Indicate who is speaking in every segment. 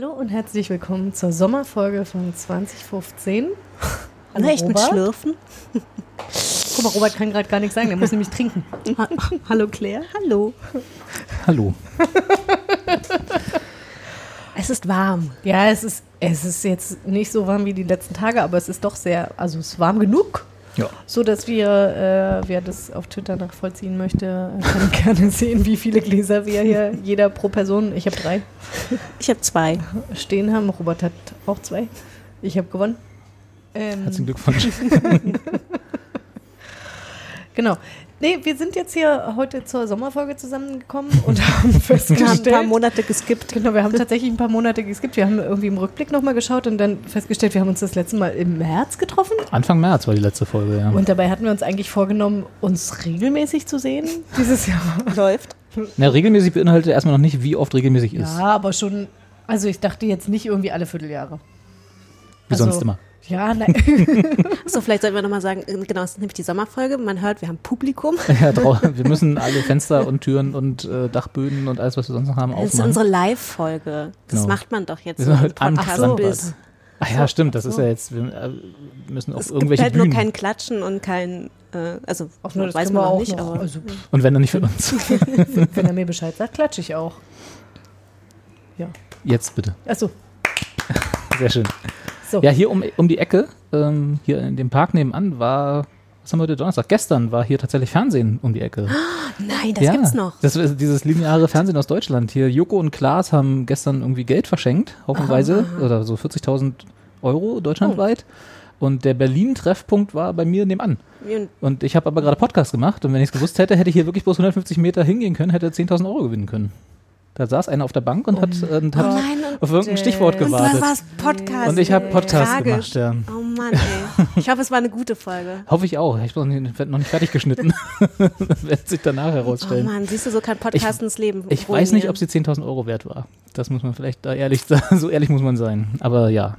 Speaker 1: Hallo und herzlich willkommen zur Sommerfolge von 2015. Hallo
Speaker 2: Na, echt mit
Speaker 1: Robert.
Speaker 2: Schlürfen?
Speaker 1: Guck mal, Robert kann gerade gar nichts sagen, der muss nämlich trinken.
Speaker 2: Ha Hallo Claire, hallo.
Speaker 3: Hallo.
Speaker 2: Es ist warm.
Speaker 1: Ja, es ist, es ist jetzt nicht so warm wie die letzten Tage, aber es ist doch sehr, also es ist warm genug,
Speaker 3: Ja.
Speaker 1: so dass wir, äh, wer das auf Twitter nachvollziehen möchte, kann gerne sehen, wie viele Gläser wir hier, jeder pro Person, ich habe drei,
Speaker 2: Ich habe zwei.
Speaker 1: stehen haben. Robert hat auch zwei. Ich habe gewonnen. Ähm,
Speaker 3: Herzlichen Glückwunsch.
Speaker 1: Genau. Nee, wir sind jetzt hier heute zur Sommerfolge zusammengekommen und haben
Speaker 2: Wir haben ein
Speaker 1: festgestellt.
Speaker 2: paar Monate geskippt.
Speaker 1: Genau, wir haben tatsächlich ein paar Monate geskippt. Wir haben irgendwie im Rückblick nochmal geschaut und dann festgestellt, wir haben uns das letzte Mal im März getroffen.
Speaker 3: Anfang März war die letzte Folge, ja.
Speaker 1: Und dabei hatten wir uns eigentlich vorgenommen, uns regelmäßig zu sehen dieses Jahr.
Speaker 2: Läuft.
Speaker 3: Na, regelmäßig beinhaltet erstmal noch nicht, wie oft regelmäßig ist.
Speaker 1: Ja, aber schon, also ich dachte jetzt nicht irgendwie alle Vierteljahre.
Speaker 3: wie
Speaker 1: also-
Speaker 3: sonst immer.
Speaker 1: Ja, nein.
Speaker 2: So, vielleicht sollten wir nochmal sagen, äh, genau, es ist nämlich die Sommerfolge. Man hört, wir haben Publikum.
Speaker 3: Ja, wir müssen alle Fenster und Türen und äh, Dachböden und alles, was wir sonst noch haben,
Speaker 2: Das ist
Speaker 3: aufmachen.
Speaker 2: unsere Live-Folge. Das
Speaker 3: Genau.
Speaker 2: macht man doch jetzt
Speaker 3: Wir
Speaker 2: so
Speaker 3: sind halt am
Speaker 2: Podcast.
Speaker 3: Ach ja, stimmt, das ist ja jetzt, wir äh, müssen auf
Speaker 2: Es gibt
Speaker 3: irgendwelche
Speaker 2: halt nur
Speaker 3: Bühnen.
Speaker 2: kein Klatschen und kein, äh, also
Speaker 1: Auch nur, das
Speaker 2: weiß
Speaker 1: können
Speaker 2: man
Speaker 1: wir auch
Speaker 2: nicht,
Speaker 1: noch.
Speaker 2: aber
Speaker 1: Also,
Speaker 3: und wenn dann nicht für uns.
Speaker 1: wenn er mir Bescheid sagt, klatsche ich auch.
Speaker 3: Jetzt bitte.
Speaker 1: Achso,
Speaker 3: Sehr schön.
Speaker 1: So.
Speaker 3: Ja, hier um, um die Ecke, ähm, hier in dem Park nebenan war, was haben wir heute Donnerstag? Gestern war hier tatsächlich Fernsehen um die Ecke.
Speaker 2: nein, das gibt's noch.
Speaker 3: Das ist dieses lineare Fernsehen aus Deutschland. Hier Joko und Klaas haben gestern irgendwie Geld verschenkt, haufenweise, oder so 40.000 Euro deutschlandweit. Und der Berlin-Treffpunkt war bei mir nebenan.
Speaker 2: Und
Speaker 3: ich habe aber gerade Podcast gemacht und wenn ich es gewusst hätte, hätte ich hier wirklich bloß 150 Meter hingehen können, hätte er 10.000 Euro gewinnen können. Da saß einer auf der Bank und hat, und hat
Speaker 2: Oh nein, und-
Speaker 3: auf irgendein Stichwort
Speaker 2: Und
Speaker 3: gewartet.
Speaker 2: was war's? Podcast.
Speaker 3: Und ich habe Podcast
Speaker 2: Tragisch.
Speaker 3: gemacht, ja.
Speaker 2: Oh Mann, ey. Ich hoffe, es war eine gute Folge.
Speaker 3: Hoffe ich auch. Ich bin noch nicht, fertig geschnitten. Wird sich danach
Speaker 2: Oh
Speaker 3: herausstellen.
Speaker 2: Mann, siehst du, so kann Podcast ins Leben
Speaker 3: Ich weiß nicht,
Speaker 2: ruinieren.
Speaker 3: ob sie 10.000 Euro wert war. Das muss man vielleicht da ehrlich sagen. So ehrlich muss man sein. Aber ja,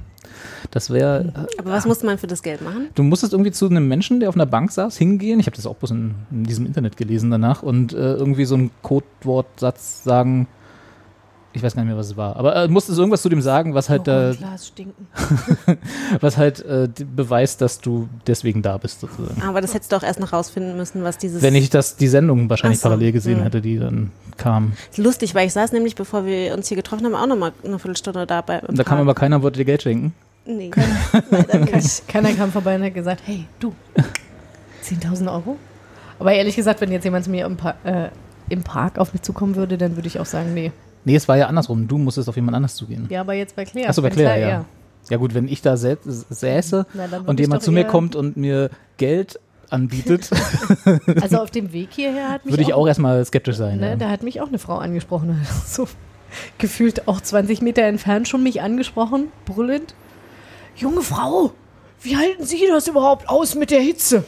Speaker 3: das wäre.
Speaker 2: Aber was musste man für das Geld machen?
Speaker 3: Du musstest irgendwie zu einem Menschen, der auf einer Bank saß, hingehen. Ich habe das auch bloß in, in diesem Internet gelesen danach und äh, irgendwie so einen Codewortsatz sagen. Ich weiß gar nicht mehr, was es war. Aber äh, musstest irgendwas zu dem sagen, was halt, äh,
Speaker 1: Glas stinken.
Speaker 3: was halt äh, beweist, dass du deswegen da bist, sozusagen.
Speaker 2: Aber das hättest du auch erst noch rausfinden müssen, was dieses.
Speaker 3: Wenn ich das, die Sendung wahrscheinlich
Speaker 2: so,
Speaker 3: parallel gesehen
Speaker 2: hm.
Speaker 3: hätte, die dann kam.
Speaker 2: Lustig, weil ich saß nämlich, bevor wir uns hier getroffen haben, auch noch mal eine Viertelstunde dabei.
Speaker 3: Da kam
Speaker 2: Park.
Speaker 3: aber keiner und wollte dir Geld schenken.
Speaker 2: Nee, nicht.
Speaker 1: Keiner kam vorbei und hat gesagt, hey, du, 10.000 Euro? Aber ehrlich gesagt, wenn jetzt jemand zu mir im, Pa- äh, im Park auf mich zukommen würde, dann würde ich auch sagen, nee.
Speaker 3: Nee, es war ja andersrum. Du musstest auf jemand anders zugehen.
Speaker 1: Ja, aber jetzt bei Claire.
Speaker 3: Achso, bei Claire,
Speaker 1: klar,
Speaker 3: ja. Ja gut, wenn ich da sä säße
Speaker 1: Na,
Speaker 3: und jemand zu mir kommt und mir Geld anbietet,
Speaker 1: Also auf dem Weg hierher hat mich
Speaker 3: würde ich auch erstmal skeptisch sein.
Speaker 1: ne,
Speaker 3: ja.
Speaker 1: da hat mich auch eine Frau angesprochen. So gefühlt auch 20 Meter entfernt schon mich angesprochen, brüllend. Junge Frau, wie halten Sie das überhaupt aus mit der Hitze?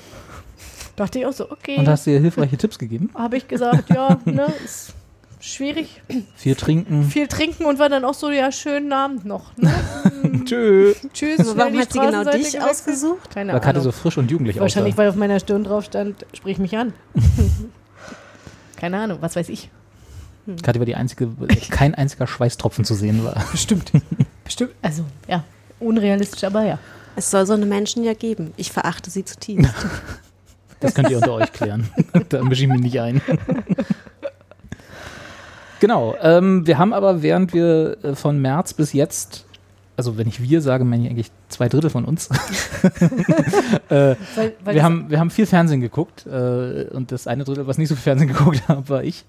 Speaker 1: Dachte ich auch so, okay.
Speaker 3: Und hast dir hilfreiche Tipps gegeben?
Speaker 1: habe ich gesagt, ja, ne, ist schwierig.
Speaker 3: Viel trinken.
Speaker 1: Viel trinken und war dann auch so, ja, schönen Abend noch. Ne?
Speaker 3: Tschö.
Speaker 1: Tschüss.
Speaker 2: Aber warum
Speaker 1: die
Speaker 2: hat sie genau dich
Speaker 1: gewechselt.
Speaker 2: ausgesucht?
Speaker 1: Keine
Speaker 3: Weil Karte
Speaker 1: Ahnung.
Speaker 3: so frisch und jugendlich
Speaker 1: Wahrscheinlich,
Speaker 3: aussah.
Speaker 1: weil auf meiner Stirn drauf stand, sprich mich an. Keine Ahnung, was weiß ich.
Speaker 3: Kathi war die einzige, kein einziger Schweißtropfen zu sehen war.
Speaker 1: Bestimmt. Bestimmt. Also, ja, unrealistisch, aber ja.
Speaker 2: Es soll so eine Menschen ja geben. Ich verachte sie zutiefst.
Speaker 3: Das könnt ihr unter euch klären. da mische ich mich nicht ein. Genau. Ähm, wir haben aber, während wir äh, von März bis jetzt, also wenn ich wir sage, meine ich eigentlich zwei Drittel von uns. äh,
Speaker 1: Weil, weil
Speaker 3: wir, haben, wir haben viel Fernsehen geguckt äh, und das eine Drittel, was nicht so viel Fernsehen geguckt hat, war ich.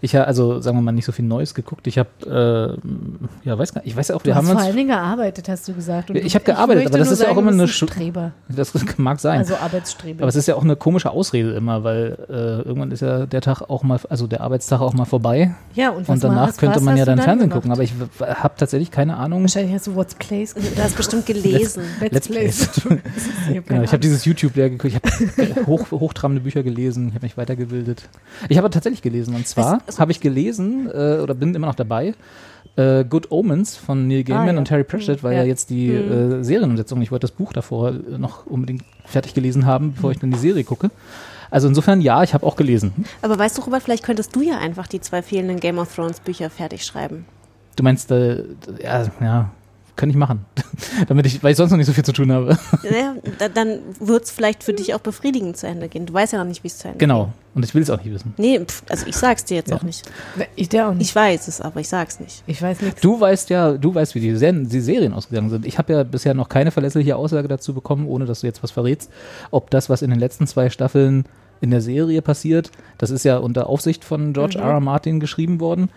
Speaker 3: Ich habe also, sagen wir mal, nicht so viel Neues geguckt. Ich habe, äh, ja, weiß gar nicht, ich weiß ja auch,
Speaker 1: du
Speaker 3: wir
Speaker 1: hast
Speaker 3: haben
Speaker 1: vor
Speaker 3: uns,
Speaker 1: allen Dingen gearbeitet, hast du gesagt. Und
Speaker 3: Ich
Speaker 1: du-
Speaker 3: hab gearbeitet, aber das ist ja auch immer
Speaker 1: du
Speaker 3: eine
Speaker 1: Streber.
Speaker 3: das mag sein.
Speaker 1: Also Arbeitsstreber.
Speaker 3: Aber es ist ja auch eine komische Ausrede immer, weil äh, irgendwann ist ja der Tag auch mal, also der Arbeitstag auch mal vorbei
Speaker 1: ja, und,
Speaker 3: und danach
Speaker 1: was-
Speaker 3: könnte man
Speaker 1: hast
Speaker 3: ja
Speaker 1: du
Speaker 3: dann Fernsehen
Speaker 1: gemacht?
Speaker 3: gucken. Aber ich habe tatsächlich keine Ahnung.
Speaker 1: Wahrscheinlich hast du What's Plays
Speaker 2: Du hast bestimmt gelesen.
Speaker 3: Let's Plays.
Speaker 1: Entschuldigung. Ich habe
Speaker 3: Genau, habe dieses YouTube leer geguckt, ich habe hoch, hochtrabende Bücher gelesen, ich habe mich weitergebildet. Ich habe tatsächlich gelesen und zwar
Speaker 2: Was-
Speaker 3: habe ich gelesen äh, oder bin immer noch dabei. Äh, Good Omens von Neil Gaiman
Speaker 1: Ah, ja.
Speaker 3: und Terry Pratchett, weil
Speaker 1: Ja.
Speaker 3: ja jetzt die äh, Serienumsetzung, ich wollte das Buch davor äh, noch unbedingt fertig gelesen haben, bevor ich dann die Serie gucke. Also insofern ja, ich habe auch gelesen.
Speaker 2: Aber weißt du, Robert, vielleicht könntest du ja einfach die zwei fehlenden Game of Thrones Bücher fertig schreiben.
Speaker 3: Du meinst, äh, ja, ja, kann ich machen. Damit ich, weil ich sonst noch nicht so viel zu tun habe.
Speaker 2: Ja, da, dann wird es vielleicht für dich auch befriedigend zu Ende gehen. Du weißt ja noch nicht, wie es zu Ende
Speaker 3: genau.
Speaker 2: geht.
Speaker 3: Und ich will es auch nicht wissen.
Speaker 2: Nee, pf, also ich sag's dir jetzt
Speaker 3: Ja.
Speaker 2: auch nicht.
Speaker 1: Ich der auch nicht.
Speaker 2: Ich weiß es, aber ich sag's nicht.
Speaker 1: Ich weiß nichts.
Speaker 3: Du weißt ja, du weißt, wie die, Serien, die Serien ausgegangen sind. Ich habe ja bisher noch keine verlässliche Aussage dazu bekommen, ohne dass du jetzt was verrätst, ob das, was in den letzten zwei Staffeln in der Serie passiert, das ist ja unter Aufsicht von George R. R. Martin geschrieben worden,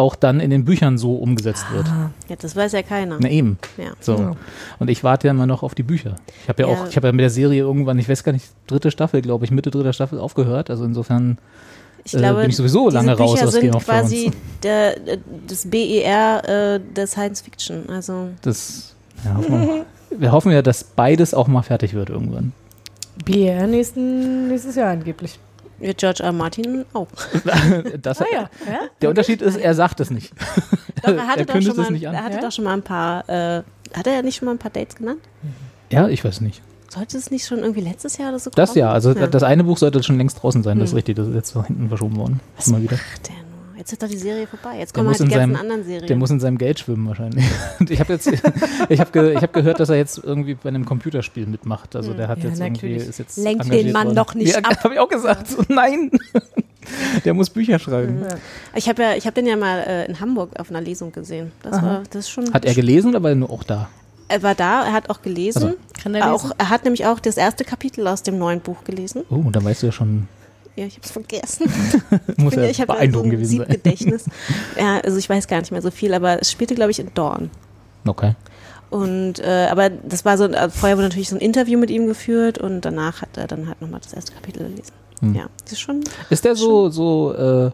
Speaker 3: auch dann in den Büchern so umgesetzt wird.
Speaker 2: Ja, das weiß ja keiner.
Speaker 3: Na eben.
Speaker 2: Ja.
Speaker 3: So.
Speaker 1: Ja.
Speaker 3: Und ich warte ja immer noch auf die Bücher. Ich habe ja,
Speaker 2: Ja.
Speaker 3: auch, ich habe ja mit der Serie irgendwann, ich weiß gar nicht, dritte Staffel, glaube ich, Mitte dritter Staffel aufgehört. Also insofern
Speaker 2: Ich
Speaker 3: äh,
Speaker 2: glaube,
Speaker 3: bin ich sowieso
Speaker 2: diese
Speaker 3: lange raus
Speaker 2: Bücher
Speaker 3: aus
Speaker 2: sind
Speaker 3: Game of
Speaker 2: quasi
Speaker 3: Thrones.
Speaker 2: der, äh, das BER äh, der Science Fiction. Also
Speaker 3: Das, ja, hoffen wir, wir hoffen ja, dass beides auch mal fertig wird irgendwann.
Speaker 1: BR nächsten, nächstes Jahr angeblich.
Speaker 2: Wird George R. Martin auch.
Speaker 3: Das,
Speaker 1: Ah ja. ja?
Speaker 3: Der Unterschied ist, er sagt es nicht.
Speaker 2: Doch, er hatte,
Speaker 3: Er
Speaker 2: doch,
Speaker 3: kündigt
Speaker 2: schon
Speaker 3: es
Speaker 2: mal,
Speaker 3: nicht an.
Speaker 2: er hatte
Speaker 1: Ja?
Speaker 2: doch schon mal ein paar. Äh, hat er ja nicht schon mal ein paar Dates genannt?
Speaker 3: Ja, ich weiß nicht.
Speaker 2: Sollte es nicht schon irgendwie letztes Jahr oder so
Speaker 3: Das
Speaker 2: kommen?
Speaker 3: ja, also
Speaker 2: Ja.
Speaker 3: das eine Buch sollte schon längst draußen sein, das ist
Speaker 2: Hm.
Speaker 3: richtig. Das ist jetzt so hinten verschoben worden.
Speaker 2: Was
Speaker 3: Immer wieder.
Speaker 2: macht der nur? Jetzt ist doch die Serie vorbei. Jetzt kommen halt die
Speaker 3: in
Speaker 2: ganzen
Speaker 3: seinem-
Speaker 2: anderen Serien.
Speaker 3: Der muss in seinem Geld schwimmen wahrscheinlich. Und ich habe jetzt, ich habe ge, ich hab gehört, dass er jetzt irgendwie bei einem Computerspiel mitmacht. Also der hat
Speaker 1: Ja,
Speaker 3: jetzt irgendwie,
Speaker 1: natürlich.
Speaker 3: ist jetzt
Speaker 2: Lenkt den Mann
Speaker 3: worden.
Speaker 2: doch nicht
Speaker 3: ja,
Speaker 2: ab.
Speaker 3: habe ich auch gesagt. So, nein, der muss Bücher schreiben.
Speaker 2: ich habe ja, ich habe den ja mal äh, in Hamburg auf einer Lesung gesehen. Das war, das ist schon.
Speaker 3: Hat er gelesen oder war er nur auch da?
Speaker 2: Er war da, er hat auch gelesen.
Speaker 3: Also.
Speaker 1: Kann er
Speaker 2: auch,
Speaker 1: lesen?
Speaker 2: er hat nämlich auch das erste Kapitel aus dem neuen Buch gelesen.
Speaker 3: Oh, dann weißt du ja schon,
Speaker 2: Ja, ich habe es vergessen.
Speaker 3: muss
Speaker 2: Ja, ich habe ja so
Speaker 3: gewesen sein.
Speaker 2: Siebgedächtnis. ja, also ich weiß gar nicht mehr so viel, aber es spielte, glaube ich, in Dorn.
Speaker 3: Okay.
Speaker 2: Und äh, aber das war so, äh, vorher wurde natürlich so ein Interview mit ihm geführt und danach hat er dann halt nochmal das erste Kapitel gelesen.
Speaker 3: Hm.
Speaker 2: Ja, das ist schon.
Speaker 3: Ist der so, so äh,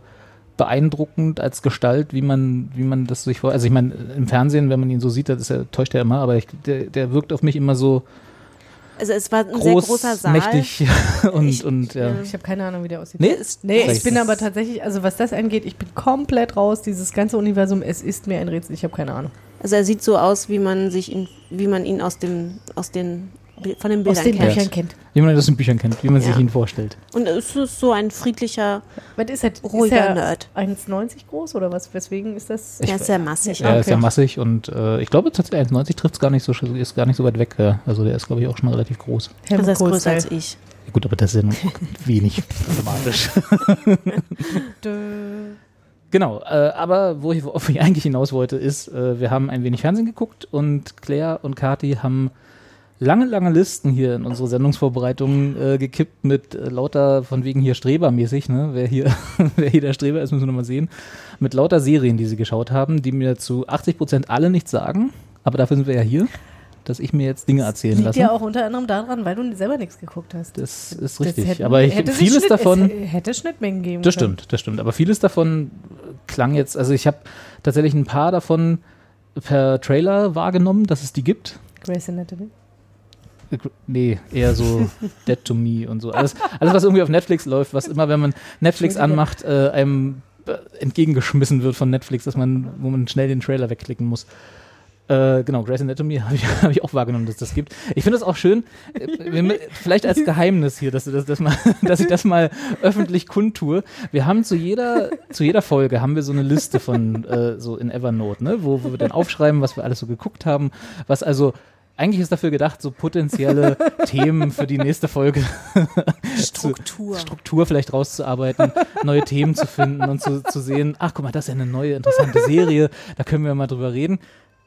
Speaker 3: beeindruckend als Gestalt, wie man, wie man das sich vor. Also ich meine, im Fernsehen, wenn man ihn so sieht, das ist er, täuscht er immer, aber ich, der, der wirkt auf mich immer so
Speaker 2: Also es war ein sehr
Speaker 3: groß,
Speaker 2: großer Saal.
Speaker 3: mächtig und,
Speaker 2: Ich-
Speaker 3: und ja.
Speaker 1: Ich habe keine Ahnung, wie der aussieht.
Speaker 3: Nee?
Speaker 2: Ist-
Speaker 1: Nee, ich bin aber tatsächlich, also was das angeht, ich bin komplett raus. Dieses ganze Universum, es ist mir ein Rätsel. Ich habe keine Ahnung.
Speaker 2: Also er sieht so aus, wie man sich ihn, wie man ihn aus dem, aus den von den Bildern
Speaker 1: Aus den
Speaker 2: kennt.
Speaker 1: Büchern kennt.
Speaker 3: Wie man das in Büchern kennt, wie man sich
Speaker 2: Ja.
Speaker 3: ihn vorstellt.
Speaker 2: Und es ist so ein friedlicher,
Speaker 1: Was ist er?
Speaker 2: Ruhiger
Speaker 1: ist er
Speaker 2: Nerd.
Speaker 1: 1,90 groß oder was? Weswegen ist das?
Speaker 3: Ich-
Speaker 2: er ist sehr massig.
Speaker 3: Er ist
Speaker 1: Okay.
Speaker 3: ja massig und äh, ich glaube tatsächlich 1,90 trifft es gar nicht so ist gar nicht so weit weg. Ja. Also der ist, glaube ich, auch schon relativ groß.
Speaker 2: Also er ist größer als ich.
Speaker 3: Ja, gut, aber das ist ja nur wenig problematisch. Genau, äh, aber wo ich, worauf ich eigentlich hinaus wollte, ist, äh, wir haben ein wenig Fernsehen geguckt und Claire und Kati haben lange, lange Listen hier in unsere Sendungsvorbereitungen äh, gekippt mit äh, lauter, von wegen hier Strebermäßig, ne? Wer hier, wer hier der Streber ist, müssen wir nochmal sehen. Mit lauter Serien, die sie geschaut haben, die mir zu 80 Prozent alle nichts sagen. Aber dafür sind wir ja hier, dass ich mir jetzt Dinge erzählen
Speaker 1: Liegt
Speaker 3: lasse.
Speaker 1: ja auch unter anderem daran, weil du selber nichts geguckt hast.
Speaker 3: Das ist
Speaker 1: Das
Speaker 3: richtig.
Speaker 1: hätten-
Speaker 3: aber ich, vieles
Speaker 1: Schnitt,
Speaker 3: davon.
Speaker 1: Hätte Schnittmengen geben
Speaker 3: Das
Speaker 1: können.
Speaker 3: stimmt, das stimmt. Aber vieles davon klang jetzt, also ich habe tatsächlich ein paar davon per Trailer wahrgenommen, dass es die gibt.
Speaker 1: Grey's Anatomy.
Speaker 3: Nee, eher so Dead to Me und so. Alles, alles, was irgendwie auf Netflix läuft, was immer, wenn man Netflix anmacht, äh, einem entgegengeschmissen wird von Netflix, dass man, wo man schnell den Trailer wegklicken muss. Äh, genau, Grey's Anatomy habe ich, hab ich auch wahrgenommen, dass das gibt. Ich finde das auch schön, äh, vielleicht als Geheimnis hier, dass, du das, das mal, dass ich das mal öffentlich kundtue. Wir haben zu jeder, zu jeder Folge haben wir so eine Liste von äh, so in Evernote, ne, wo, wo wir dann aufschreiben, was wir alles so geguckt haben, was also eigentlich ist dafür gedacht, so potenzielle Themen für die nächste Folge
Speaker 2: Struktur.
Speaker 3: Struktur vielleicht rauszuarbeiten, neue Themen zu finden und zu, zu sehen, ach guck mal, das ist ja eine neue, interessante Serie, da können wir mal drüber reden.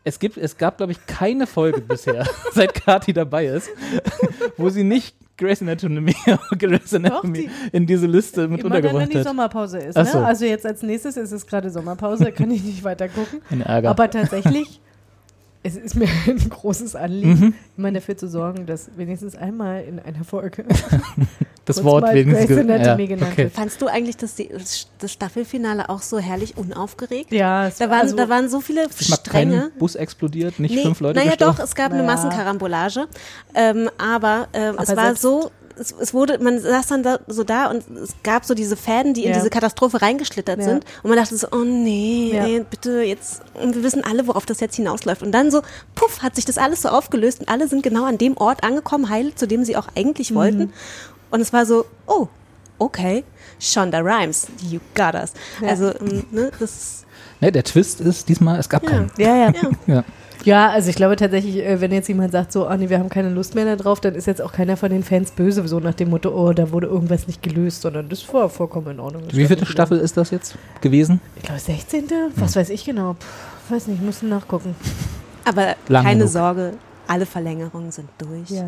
Speaker 3: Es, gibt, es gab, glaube ich, keine Folge bisher, seit Kati dabei ist, wo sie nicht Grey's Anatomy, Grey's Anatomy in diese Liste mit
Speaker 1: Immer dann, wenn
Speaker 3: untergebracht
Speaker 1: die. Sommerpause ist.
Speaker 3: Ach
Speaker 1: Ne?
Speaker 3: so.
Speaker 1: Also jetzt als nächstes ist es gerade Sommerpause, kann ich nicht weiter gucken. Aber tatsächlich, es ist mir ein großes Anliegen,
Speaker 3: Mhm.
Speaker 1: immer dafür zu sorgen, dass wenigstens einmal in einer Folge
Speaker 3: das Wort wenigstens. Ge-
Speaker 1: Anatomy
Speaker 3: ja,
Speaker 1: genannt
Speaker 3: okay.
Speaker 1: wird.
Speaker 2: Fandst du eigentlich das, das Staffelfinale auch so herrlich unaufgeregt?
Speaker 1: Ja, es
Speaker 2: Da waren,
Speaker 1: also,
Speaker 2: da waren so viele Stränge.
Speaker 3: Bus explodiert, nicht
Speaker 2: Nee,
Speaker 3: fünf Leute
Speaker 2: naja
Speaker 3: gestorben.
Speaker 2: doch, es gab eine
Speaker 1: Naja.
Speaker 2: Massenkarambolage. Ähm, aber es
Speaker 1: Aber
Speaker 2: war
Speaker 1: selbst-
Speaker 2: so, es, es wurde, man saß dann da, so da und es gab so diese Fäden, die in
Speaker 1: Ja.
Speaker 2: diese Katastrophe reingeschlittert
Speaker 1: Ja.
Speaker 2: sind. Und man dachte so, oh nee,
Speaker 1: Ja.
Speaker 2: ey, bitte jetzt, und wir wissen alle, worauf das jetzt hinausläuft. Und dann so, puff, hat sich das alles so aufgelöst und alle sind genau an dem Ort angekommen, heil, zu dem sie auch eigentlich wollten. Und es war so, oh, okay, Shonda Rhimes, you got us.
Speaker 1: Ja.
Speaker 2: Also, ähm, ne, das
Speaker 3: Ne, der Twist ist diesmal, es gab
Speaker 2: Ja.
Speaker 3: keinen.
Speaker 1: ja, ja.
Speaker 2: ja.
Speaker 3: Ja.
Speaker 1: Also ich glaube tatsächlich, äh, wenn jetzt jemand sagt, so, ah nee, wir haben keine Lust mehr darauf, dann ist jetzt auch keiner von den Fans böse, so nach dem Motto, oh, da wurde irgendwas nicht gelöst, sondern das war vollkommen in Ordnung.
Speaker 3: Wie viele Staffel ist das jetzt gewesen?
Speaker 1: Ich glaube, 16. Was weiß ich genau. Puh, weiß nicht, mussten nachgucken.
Speaker 2: Aber
Speaker 3: Lang
Speaker 2: keine
Speaker 3: genug.
Speaker 2: Sorge, alle Verlängerungen sind durch.
Speaker 1: Ja,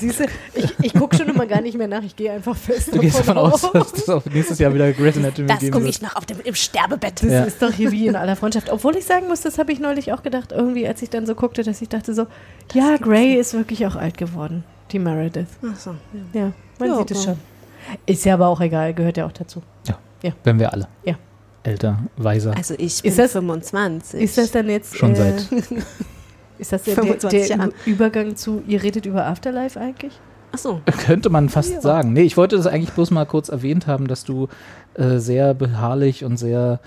Speaker 1: siehst du, ich, ich gucke schon immer gar nicht mehr nach, ich gehe einfach fest.
Speaker 3: Du gehst davon aus, dass es auch nächstes Jahr wieder Grey's Anatomy
Speaker 2: Das gucke ich noch auf dem, im Sterbebett.
Speaker 1: Das
Speaker 3: Ja.
Speaker 1: ist doch hier wie in aller Freundschaft. Obwohl ich sagen muss, das habe ich neulich auch gedacht, irgendwie, als ich dann so guckte, dass ich dachte so, ja, Grey ist wirklich auch alt geworden. Die Meredith.
Speaker 2: Ach so.
Speaker 1: Ja, man
Speaker 2: Ja,
Speaker 1: sieht es schon. Ist ja aber auch egal, gehört ja auch dazu.
Speaker 3: Wenn wir alle.
Speaker 1: Ja.
Speaker 3: Älter, weiser.
Speaker 2: Also ich bin
Speaker 1: Ist das-
Speaker 2: 25.
Speaker 1: Ist das dann jetzt.
Speaker 3: Schon
Speaker 1: äh,
Speaker 3: seit.
Speaker 1: Ist das der, der,
Speaker 2: 25
Speaker 1: der. Übergang zu, ihr redet über Afterlife eigentlich?
Speaker 2: Ach so.
Speaker 3: Könnte man fast sagen. Nee, ich wollte das eigentlich bloß mal kurz erwähnt haben, dass du äh, sehr beharrlich und sehr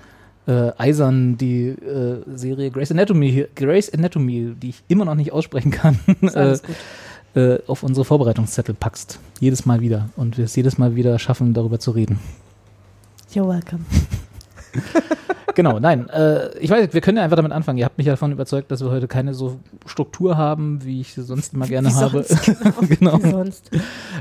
Speaker 3: äh, eisern die äh, Serie Grey's Anatomy, Grey's Anatomy, die ich immer noch nicht aussprechen kann, äh, äh, auf unsere Vorbereitungszettel packst. Jedes Mal wieder. Und wir es jedes Mal wieder schaffen, darüber zu reden.
Speaker 1: You're welcome.
Speaker 3: Genau, nein. Äh, ich weiß, wir können ja einfach damit anfangen. Ihr habt mich ja davon überzeugt, dass wir heute keine so Struktur haben, wie ich sie sonst immer gerne
Speaker 2: Wie
Speaker 3: habe.
Speaker 2: sonst,
Speaker 3: genau.
Speaker 1: Wie sonst.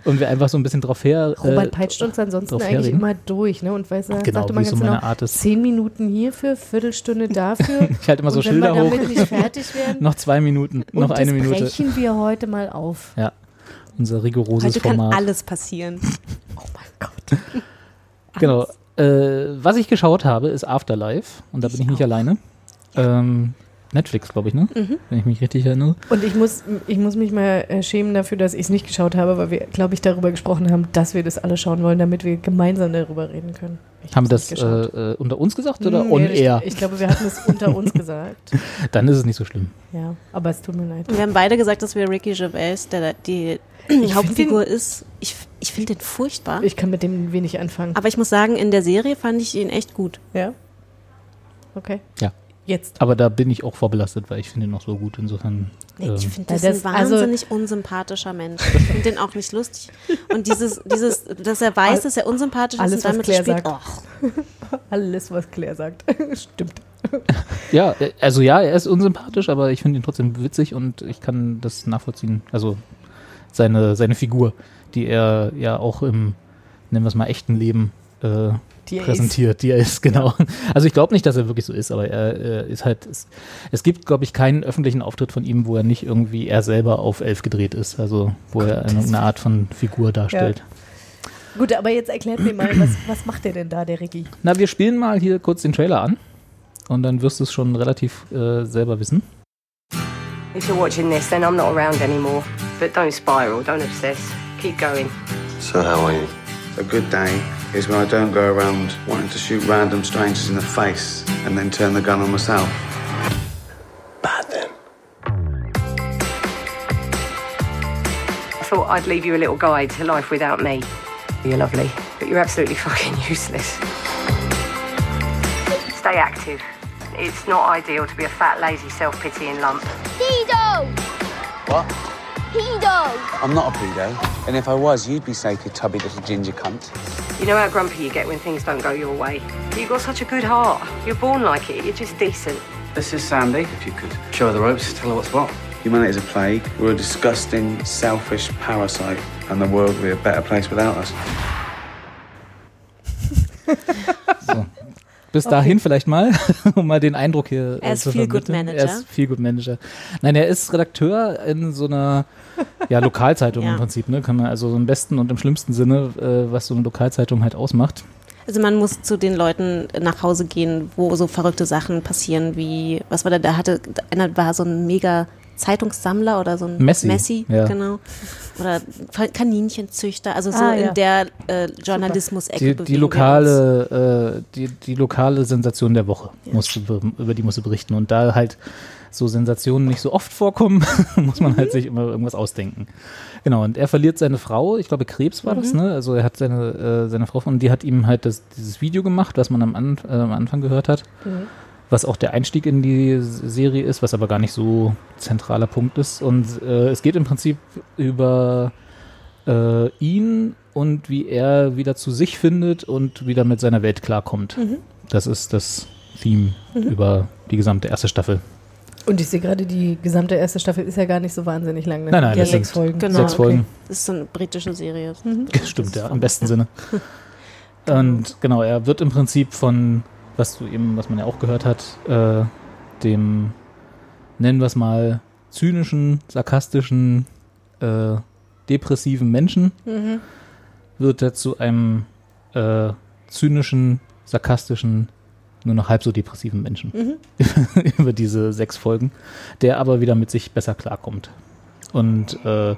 Speaker 3: Und wir einfach so ein bisschen drauf her.
Speaker 1: Robert
Speaker 3: äh,
Speaker 1: peitscht uns ansonsten eigentlich
Speaker 3: herreden.
Speaker 1: immer durch, ne? Und weiß, er
Speaker 3: Genau,
Speaker 1: sagt immer
Speaker 3: so
Speaker 1: ganz
Speaker 3: meine
Speaker 1: genau,
Speaker 3: Art ist.
Speaker 1: zehn Minuten hierfür, Viertelstunde dafür.
Speaker 3: Ich halte immer so Schilder hoch.
Speaker 1: werden,
Speaker 3: Noch zwei Minuten, noch eine
Speaker 1: das
Speaker 3: Minute.
Speaker 1: brechen wir heute mal auf.
Speaker 3: Ja, unser rigoroses
Speaker 2: Heute kann
Speaker 3: Format.
Speaker 2: alles passieren.
Speaker 1: Oh mein Gott.
Speaker 3: Genau. Äh, was ich geschaut habe, ist Afterlife. Und da bin ich nicht alleine. Ähm, Netflix, glaube ich, ne?
Speaker 1: Mhm.
Speaker 3: Wenn ich mich richtig erinnere.
Speaker 1: Und ich muss, ich muss mich mal äh, schämen dafür, dass ich es nicht geschaut habe, weil wir, glaube ich, darüber gesprochen haben, dass wir das alle schauen wollen, damit wir gemeinsam darüber reden können. Ich
Speaker 3: Haben wir das äh, äh, unter uns gesagt oder
Speaker 1: Hm,
Speaker 3: on
Speaker 1: nee,
Speaker 3: air?
Speaker 1: Ich, ich glaube, wir hatten es unter uns gesagt.
Speaker 3: Dann ist es nicht so schlimm.
Speaker 1: Ja, aber es tut mir leid.
Speaker 2: Wir haben beide gesagt, dass wir Ricky Gervais, der da die
Speaker 1: find
Speaker 2: Hauptfigur ist, ich, ich finde den furchtbar.
Speaker 1: Ich kann mit dem wenig anfangen.
Speaker 2: Aber ich muss sagen, in der Serie fand ich ihn echt gut.
Speaker 1: Ja? Okay.
Speaker 3: Ja.
Speaker 1: Jetzt.
Speaker 3: Aber da bin ich auch vorbelastet, weil ich finde ihn noch so gut. Insofern.
Speaker 2: Nee,
Speaker 3: Ähm,
Speaker 2: ich finde
Speaker 1: Ja,
Speaker 2: das,
Speaker 1: das-
Speaker 2: ein
Speaker 1: also-
Speaker 2: wahnsinnig unsympathischer Mensch. Ich finde den auch nicht lustig. Und dieses, dieses, dass er weiß, dass er unsympathisch
Speaker 1: Alles,
Speaker 2: ist und damit
Speaker 1: was Claire
Speaker 2: spielt.
Speaker 1: sagt.
Speaker 2: Oh,
Speaker 1: Alles, was Claire sagt. Stimmt.
Speaker 3: ja, äh, also ja, er ist unsympathisch, aber ich finde ihn trotzdem witzig und ich kann das nachvollziehen. Also seine, seine Figur, die er ja auch im, nennen wir es mal, echten Leben äh,
Speaker 1: Die er
Speaker 3: präsentiert, die er ist, genau. Also ich glaube nicht, dass er wirklich so ist, aber er äh, ist halt, es, es gibt, glaube ich, keinen öffentlichen Auftritt von ihm, wo er nicht irgendwie er selber auf elf gedreht ist, also wo er eine, eine Art von Figur darstellt.
Speaker 1: Gut, aber jetzt erklärt mir mal, was, was macht der denn da, der Ricky?
Speaker 3: Na, wir spielen mal hier kurz den Trailer an und dann wirst du es schon relativ äh, selber wissen.
Speaker 4: If you're watching this, then I'm not around anymore. But don't spiral, don't obsess. Keep going.
Speaker 5: So how are you?
Speaker 6: A good day is when I don't go around wanting to shoot random strangers in the face and then turn the gun on myself.
Speaker 5: Bad then.
Speaker 4: I thought I'd leave you a little guide to life without me. You're lovely, but you're absolutely fucking useless. Stay active. It's not ideal to be a fat, lazy, self-pitying lump.
Speaker 7: Pedo!
Speaker 6: What?
Speaker 7: Pedo!
Speaker 6: I'm not a pedo. And if I was, you'd be safe, you tubby little ginger cunt.
Speaker 4: You know how grumpy you get when things don't go your way. You've got such a good heart. You're born like it. You're just decent.
Speaker 8: This is Sandy. If you could show her the ropes, tell her what's what.
Speaker 6: Humanity is a plague. We're a disgusting, selfish parasite, and the world would be a better place without us.
Speaker 3: bis
Speaker 2: Okay.
Speaker 3: dahin vielleicht mal, um mal den Eindruck hier
Speaker 2: Er
Speaker 3: äh,
Speaker 2: ist
Speaker 3: zu
Speaker 2: Feel-Good
Speaker 3: vermitteln.
Speaker 2: Manager.
Speaker 3: Er ist viel gut Manager. Nein, er ist Redakteur in so einer ja, Lokalzeitung
Speaker 2: Ja.
Speaker 3: im Prinzip, ne? Kann man also so im besten und im schlimmsten Sinne, äh, was so eine Lokalzeitung halt ausmacht.
Speaker 2: Also man muss zu den Leuten nach Hause gehen, wo so verrückte Sachen passieren, wie, was war da, da hatte, einer war so ein mega Zeitungssammler oder so ein
Speaker 3: Messi, ja.
Speaker 2: genau. Oder Kaninchenzüchter, also so
Speaker 1: Ah, ja.
Speaker 2: in der äh, Journalismus-Ecke
Speaker 3: Die, die lokale, äh, die, die lokale Sensation der Woche, musst du, be- über die musst du berichten. Und da halt so Sensationen nicht so oft vorkommen, muss man halt sich immer irgendwas ausdenken. Genau, und er verliert seine Frau, ich glaube Krebs war das,
Speaker 2: Mhm.
Speaker 3: ne? Also er hat seine, äh, seine Frau und die hat ihm halt das, dieses Video gemacht, was man am, An äh, am Anfang gehört hat,
Speaker 1: Mhm.
Speaker 3: Was auch der Einstieg in die Serie ist, was aber gar nicht so zentraler Punkt ist. Und äh, es geht im Prinzip über äh, ihn und wie er wieder zu sich findet und wieder mit seiner Welt klarkommt.
Speaker 2: Mhm.
Speaker 3: Das ist das Theme
Speaker 1: Mhm.
Speaker 3: über die gesamte erste Staffel.
Speaker 1: Und ich sehe gerade, die gesamte erste Staffel ist ja gar nicht so wahnsinnig lang. Ne?
Speaker 3: Nein, nein,
Speaker 1: ja,
Speaker 3: das
Speaker 1: sechs
Speaker 3: sind
Speaker 1: Folgen.
Speaker 2: Genau.
Speaker 3: sechs Folgen.
Speaker 2: Das ist so eine britische Serie.
Speaker 3: Stimmt, ja, im besten Sinne. Und genau, er wird im Prinzip von, was du eben, was man ja auch gehört hat, äh, dem, nennen wir es mal, zynischen, sarkastischen, äh, depressiven Menschen,
Speaker 1: Mhm.
Speaker 3: wird er zu einem äh, zynischen, sarkastischen, nur noch halb so depressiven Menschen.
Speaker 2: Mhm.
Speaker 3: über diese sechs Folgen, der aber wieder mit sich besser klarkommt. Und äh,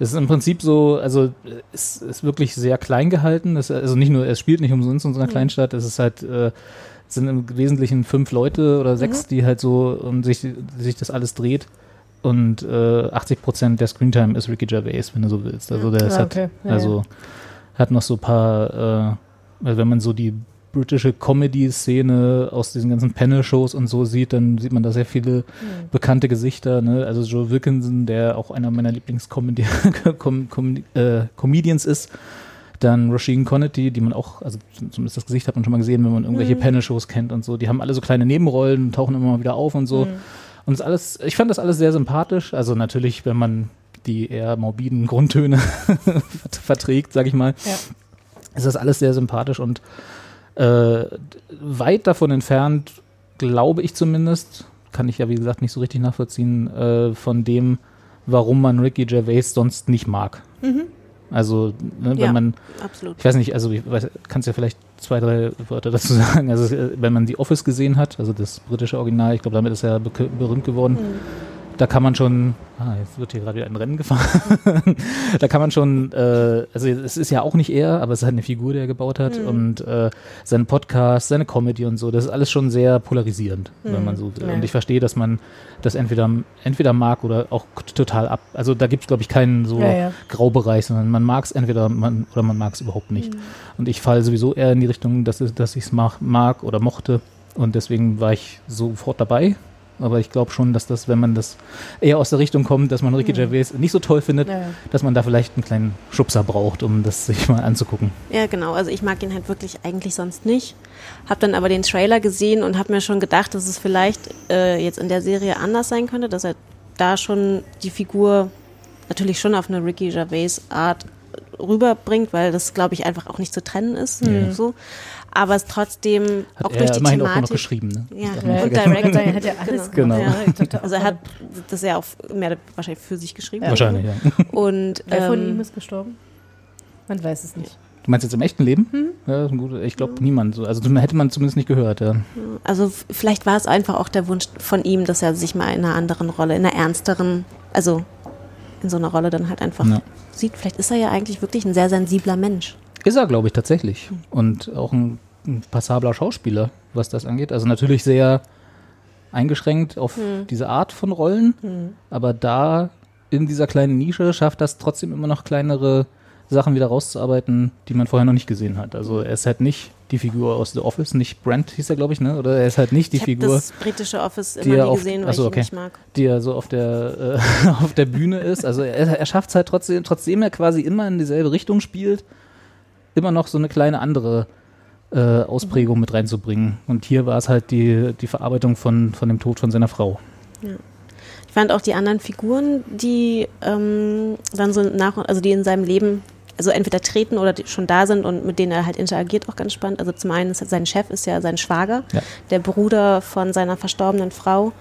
Speaker 3: es ist im Prinzip so, also es ist wirklich sehr klein gehalten. Es, also nicht nur, es spielt nicht umsonst in so einer
Speaker 2: Mhm.
Speaker 3: Kleinstadt, es ist halt, äh, es sind im Wesentlichen fünf Leute oder sechs,
Speaker 2: Mhm.
Speaker 3: die halt so um sich, sich das alles dreht. Und äh, 80 Prozent der Screentime ist Ricky Gervais, wenn du so willst. Also der ist
Speaker 1: Ah,
Speaker 3: halt,
Speaker 1: okay. Ja,
Speaker 3: also hat noch so ein paar, äh, also wenn man so die britische Comedy-Szene aus diesen ganzen Panel-Shows und so sieht, dann sieht man da sehr viele bekannte Gesichter. Ne? Also Joe Wilkinson, der auch einer meiner Lieblings-Comedians ist. Dann Rasheen Connerty, die man auch, also zumindest das Gesicht hat man schon mal gesehen, wenn man irgendwelche
Speaker 2: Mhm.
Speaker 3: Panel-Shows kennt und so. Die haben alle so kleine Nebenrollen, tauchen immer mal wieder auf und so.
Speaker 2: Mhm.
Speaker 3: Und das alles, ich fand das alles sehr sympathisch. Also natürlich, wenn man die eher morbiden Grundtöne verträgt, sag ich mal,
Speaker 1: Ja.
Speaker 3: ist das alles sehr sympathisch und äh, weit davon entfernt, glaube ich zumindest, kann ich ja wie gesagt nicht so richtig nachvollziehen, äh, von dem, warum man Ricky Gervais sonst nicht mag.
Speaker 2: Mhm.
Speaker 3: Also, ne, wenn
Speaker 2: Ja,
Speaker 3: man,
Speaker 2: absolut.
Speaker 3: ich weiß nicht, also ich weiß, kannst ja vielleicht zwei, drei Wörter dazu sagen. Also, äh, wenn man The Office gesehen hat, also das britische Original, ich glaube, damit ist er berühmt geworden. Da kann man schon, ah, jetzt wird hier gerade wieder ein Rennen gefahren. da kann man schon, äh, also es ist ja auch nicht er, aber es ist halt eine Figur, die er gebaut hat.
Speaker 2: Mhm.
Speaker 3: Und äh, sein Podcast, seine Comedy und so, das ist alles schon sehr polarisierend, wenn
Speaker 2: Mhm.
Speaker 3: man so.
Speaker 2: Ja.
Speaker 3: Und ich verstehe, dass man das entweder, entweder mag oder auch total ab. Also da gibt es, glaube ich, keinen so
Speaker 1: Ja, ja.
Speaker 3: Graubereich, sondern man mag es entweder man, oder man mag es überhaupt nicht.
Speaker 2: Mhm.
Speaker 3: Und ich falle sowieso eher in die Richtung, dass, dass ich es mag, mag oder mochte. Und deswegen war ich sofort dabei. Aber ich glaube schon, dass das, wenn man das eher aus der Richtung kommt, dass man Ricky
Speaker 2: Mhm.
Speaker 3: Gervais nicht so toll findet,
Speaker 1: Ja,
Speaker 3: dass man da vielleicht einen kleinen Schubser braucht, um das sich mal anzugucken.
Speaker 2: Ja, genau. Also ich mag ihn halt wirklich eigentlich sonst nicht. Hab dann aber den Trailer gesehen und habe mir schon gedacht, dass es vielleicht äh, jetzt in der Serie anders sein könnte, dass er da schon die Figur natürlich schon auf eine Ricky Gervais Art rüberbringt, weil das glaube ich einfach auch nicht zu trennen ist.
Speaker 3: Ja.
Speaker 2: So. Aber es trotzdem
Speaker 3: Hat
Speaker 2: auch
Speaker 3: er
Speaker 2: durch die
Speaker 3: immerhin auch
Speaker 2: Thematik.
Speaker 3: noch geschrieben, ne?
Speaker 2: Ja,
Speaker 3: Darf
Speaker 2: und
Speaker 3: nicht
Speaker 2: Director.
Speaker 1: hat ja alles
Speaker 3: Genau.
Speaker 1: gemacht. Ja.
Speaker 2: Also er hat das ja auch mehr wahrscheinlich für sich geschrieben.
Speaker 3: Wahrscheinlich, ja.
Speaker 2: Und
Speaker 1: Wer von
Speaker 2: ähm,
Speaker 1: ihm ist gestorben? Man weiß es nicht.
Speaker 3: Du meinst jetzt im echten Leben?
Speaker 2: Hm?
Speaker 3: Ja, das ist ein guter- ich glaube niemand. so. Also hätte man zumindest nicht gehört, ja.
Speaker 2: Also vielleicht war es einfach auch der Wunsch von ihm, dass er sich mal in einer anderen Rolle, in einer ernsteren, also in so einer Rolle dann halt einfach
Speaker 3: Ja.
Speaker 2: sieht. Vielleicht ist er ja eigentlich wirklich ein sehr sensibler Mensch.
Speaker 3: Ist er, glaube ich, tatsächlich. Und auch ein, ein passabler Schauspieler, was das angeht. Also natürlich sehr eingeschränkt auf
Speaker 2: Hm.
Speaker 3: diese Art von Rollen,
Speaker 2: Hm.
Speaker 3: aber da in dieser kleinen Nische schafft das trotzdem immer noch kleinere Sachen wieder rauszuarbeiten, die man vorher noch nicht gesehen hat. Also er ist halt nicht die Figur aus The Office, nicht Brent hieß er, glaube ich, ne? Oder er ist halt nicht die
Speaker 2: ich
Speaker 3: Figur,
Speaker 2: das britische Office
Speaker 3: die
Speaker 2: immer
Speaker 3: er
Speaker 2: nie
Speaker 3: auf,
Speaker 2: gesehen, weil
Speaker 3: achso,
Speaker 2: ich ihn
Speaker 3: okay,
Speaker 2: nicht mag.
Speaker 3: die er so auf der äh, auf der Bühne ist. Also er, er schafft es halt trotzdem, trotzdem er quasi immer in dieselbe Richtung spielt, immer noch so eine kleine andere äh, Ausprägung mit reinzubringen. Und hier war es halt die, die Verarbeitung von, von dem Tod von seiner Frau.
Speaker 2: Ja. Ich fand auch die anderen Figuren, die ähm, dann so nach, also die in seinem Leben also entweder treten oder die schon da sind und mit denen er halt interagiert, auch ganz spannend. Also zum einen ist sein Chef ist ja sein Schwager,
Speaker 3: Ja.
Speaker 2: der Bruder von seiner verstorbenen Frau,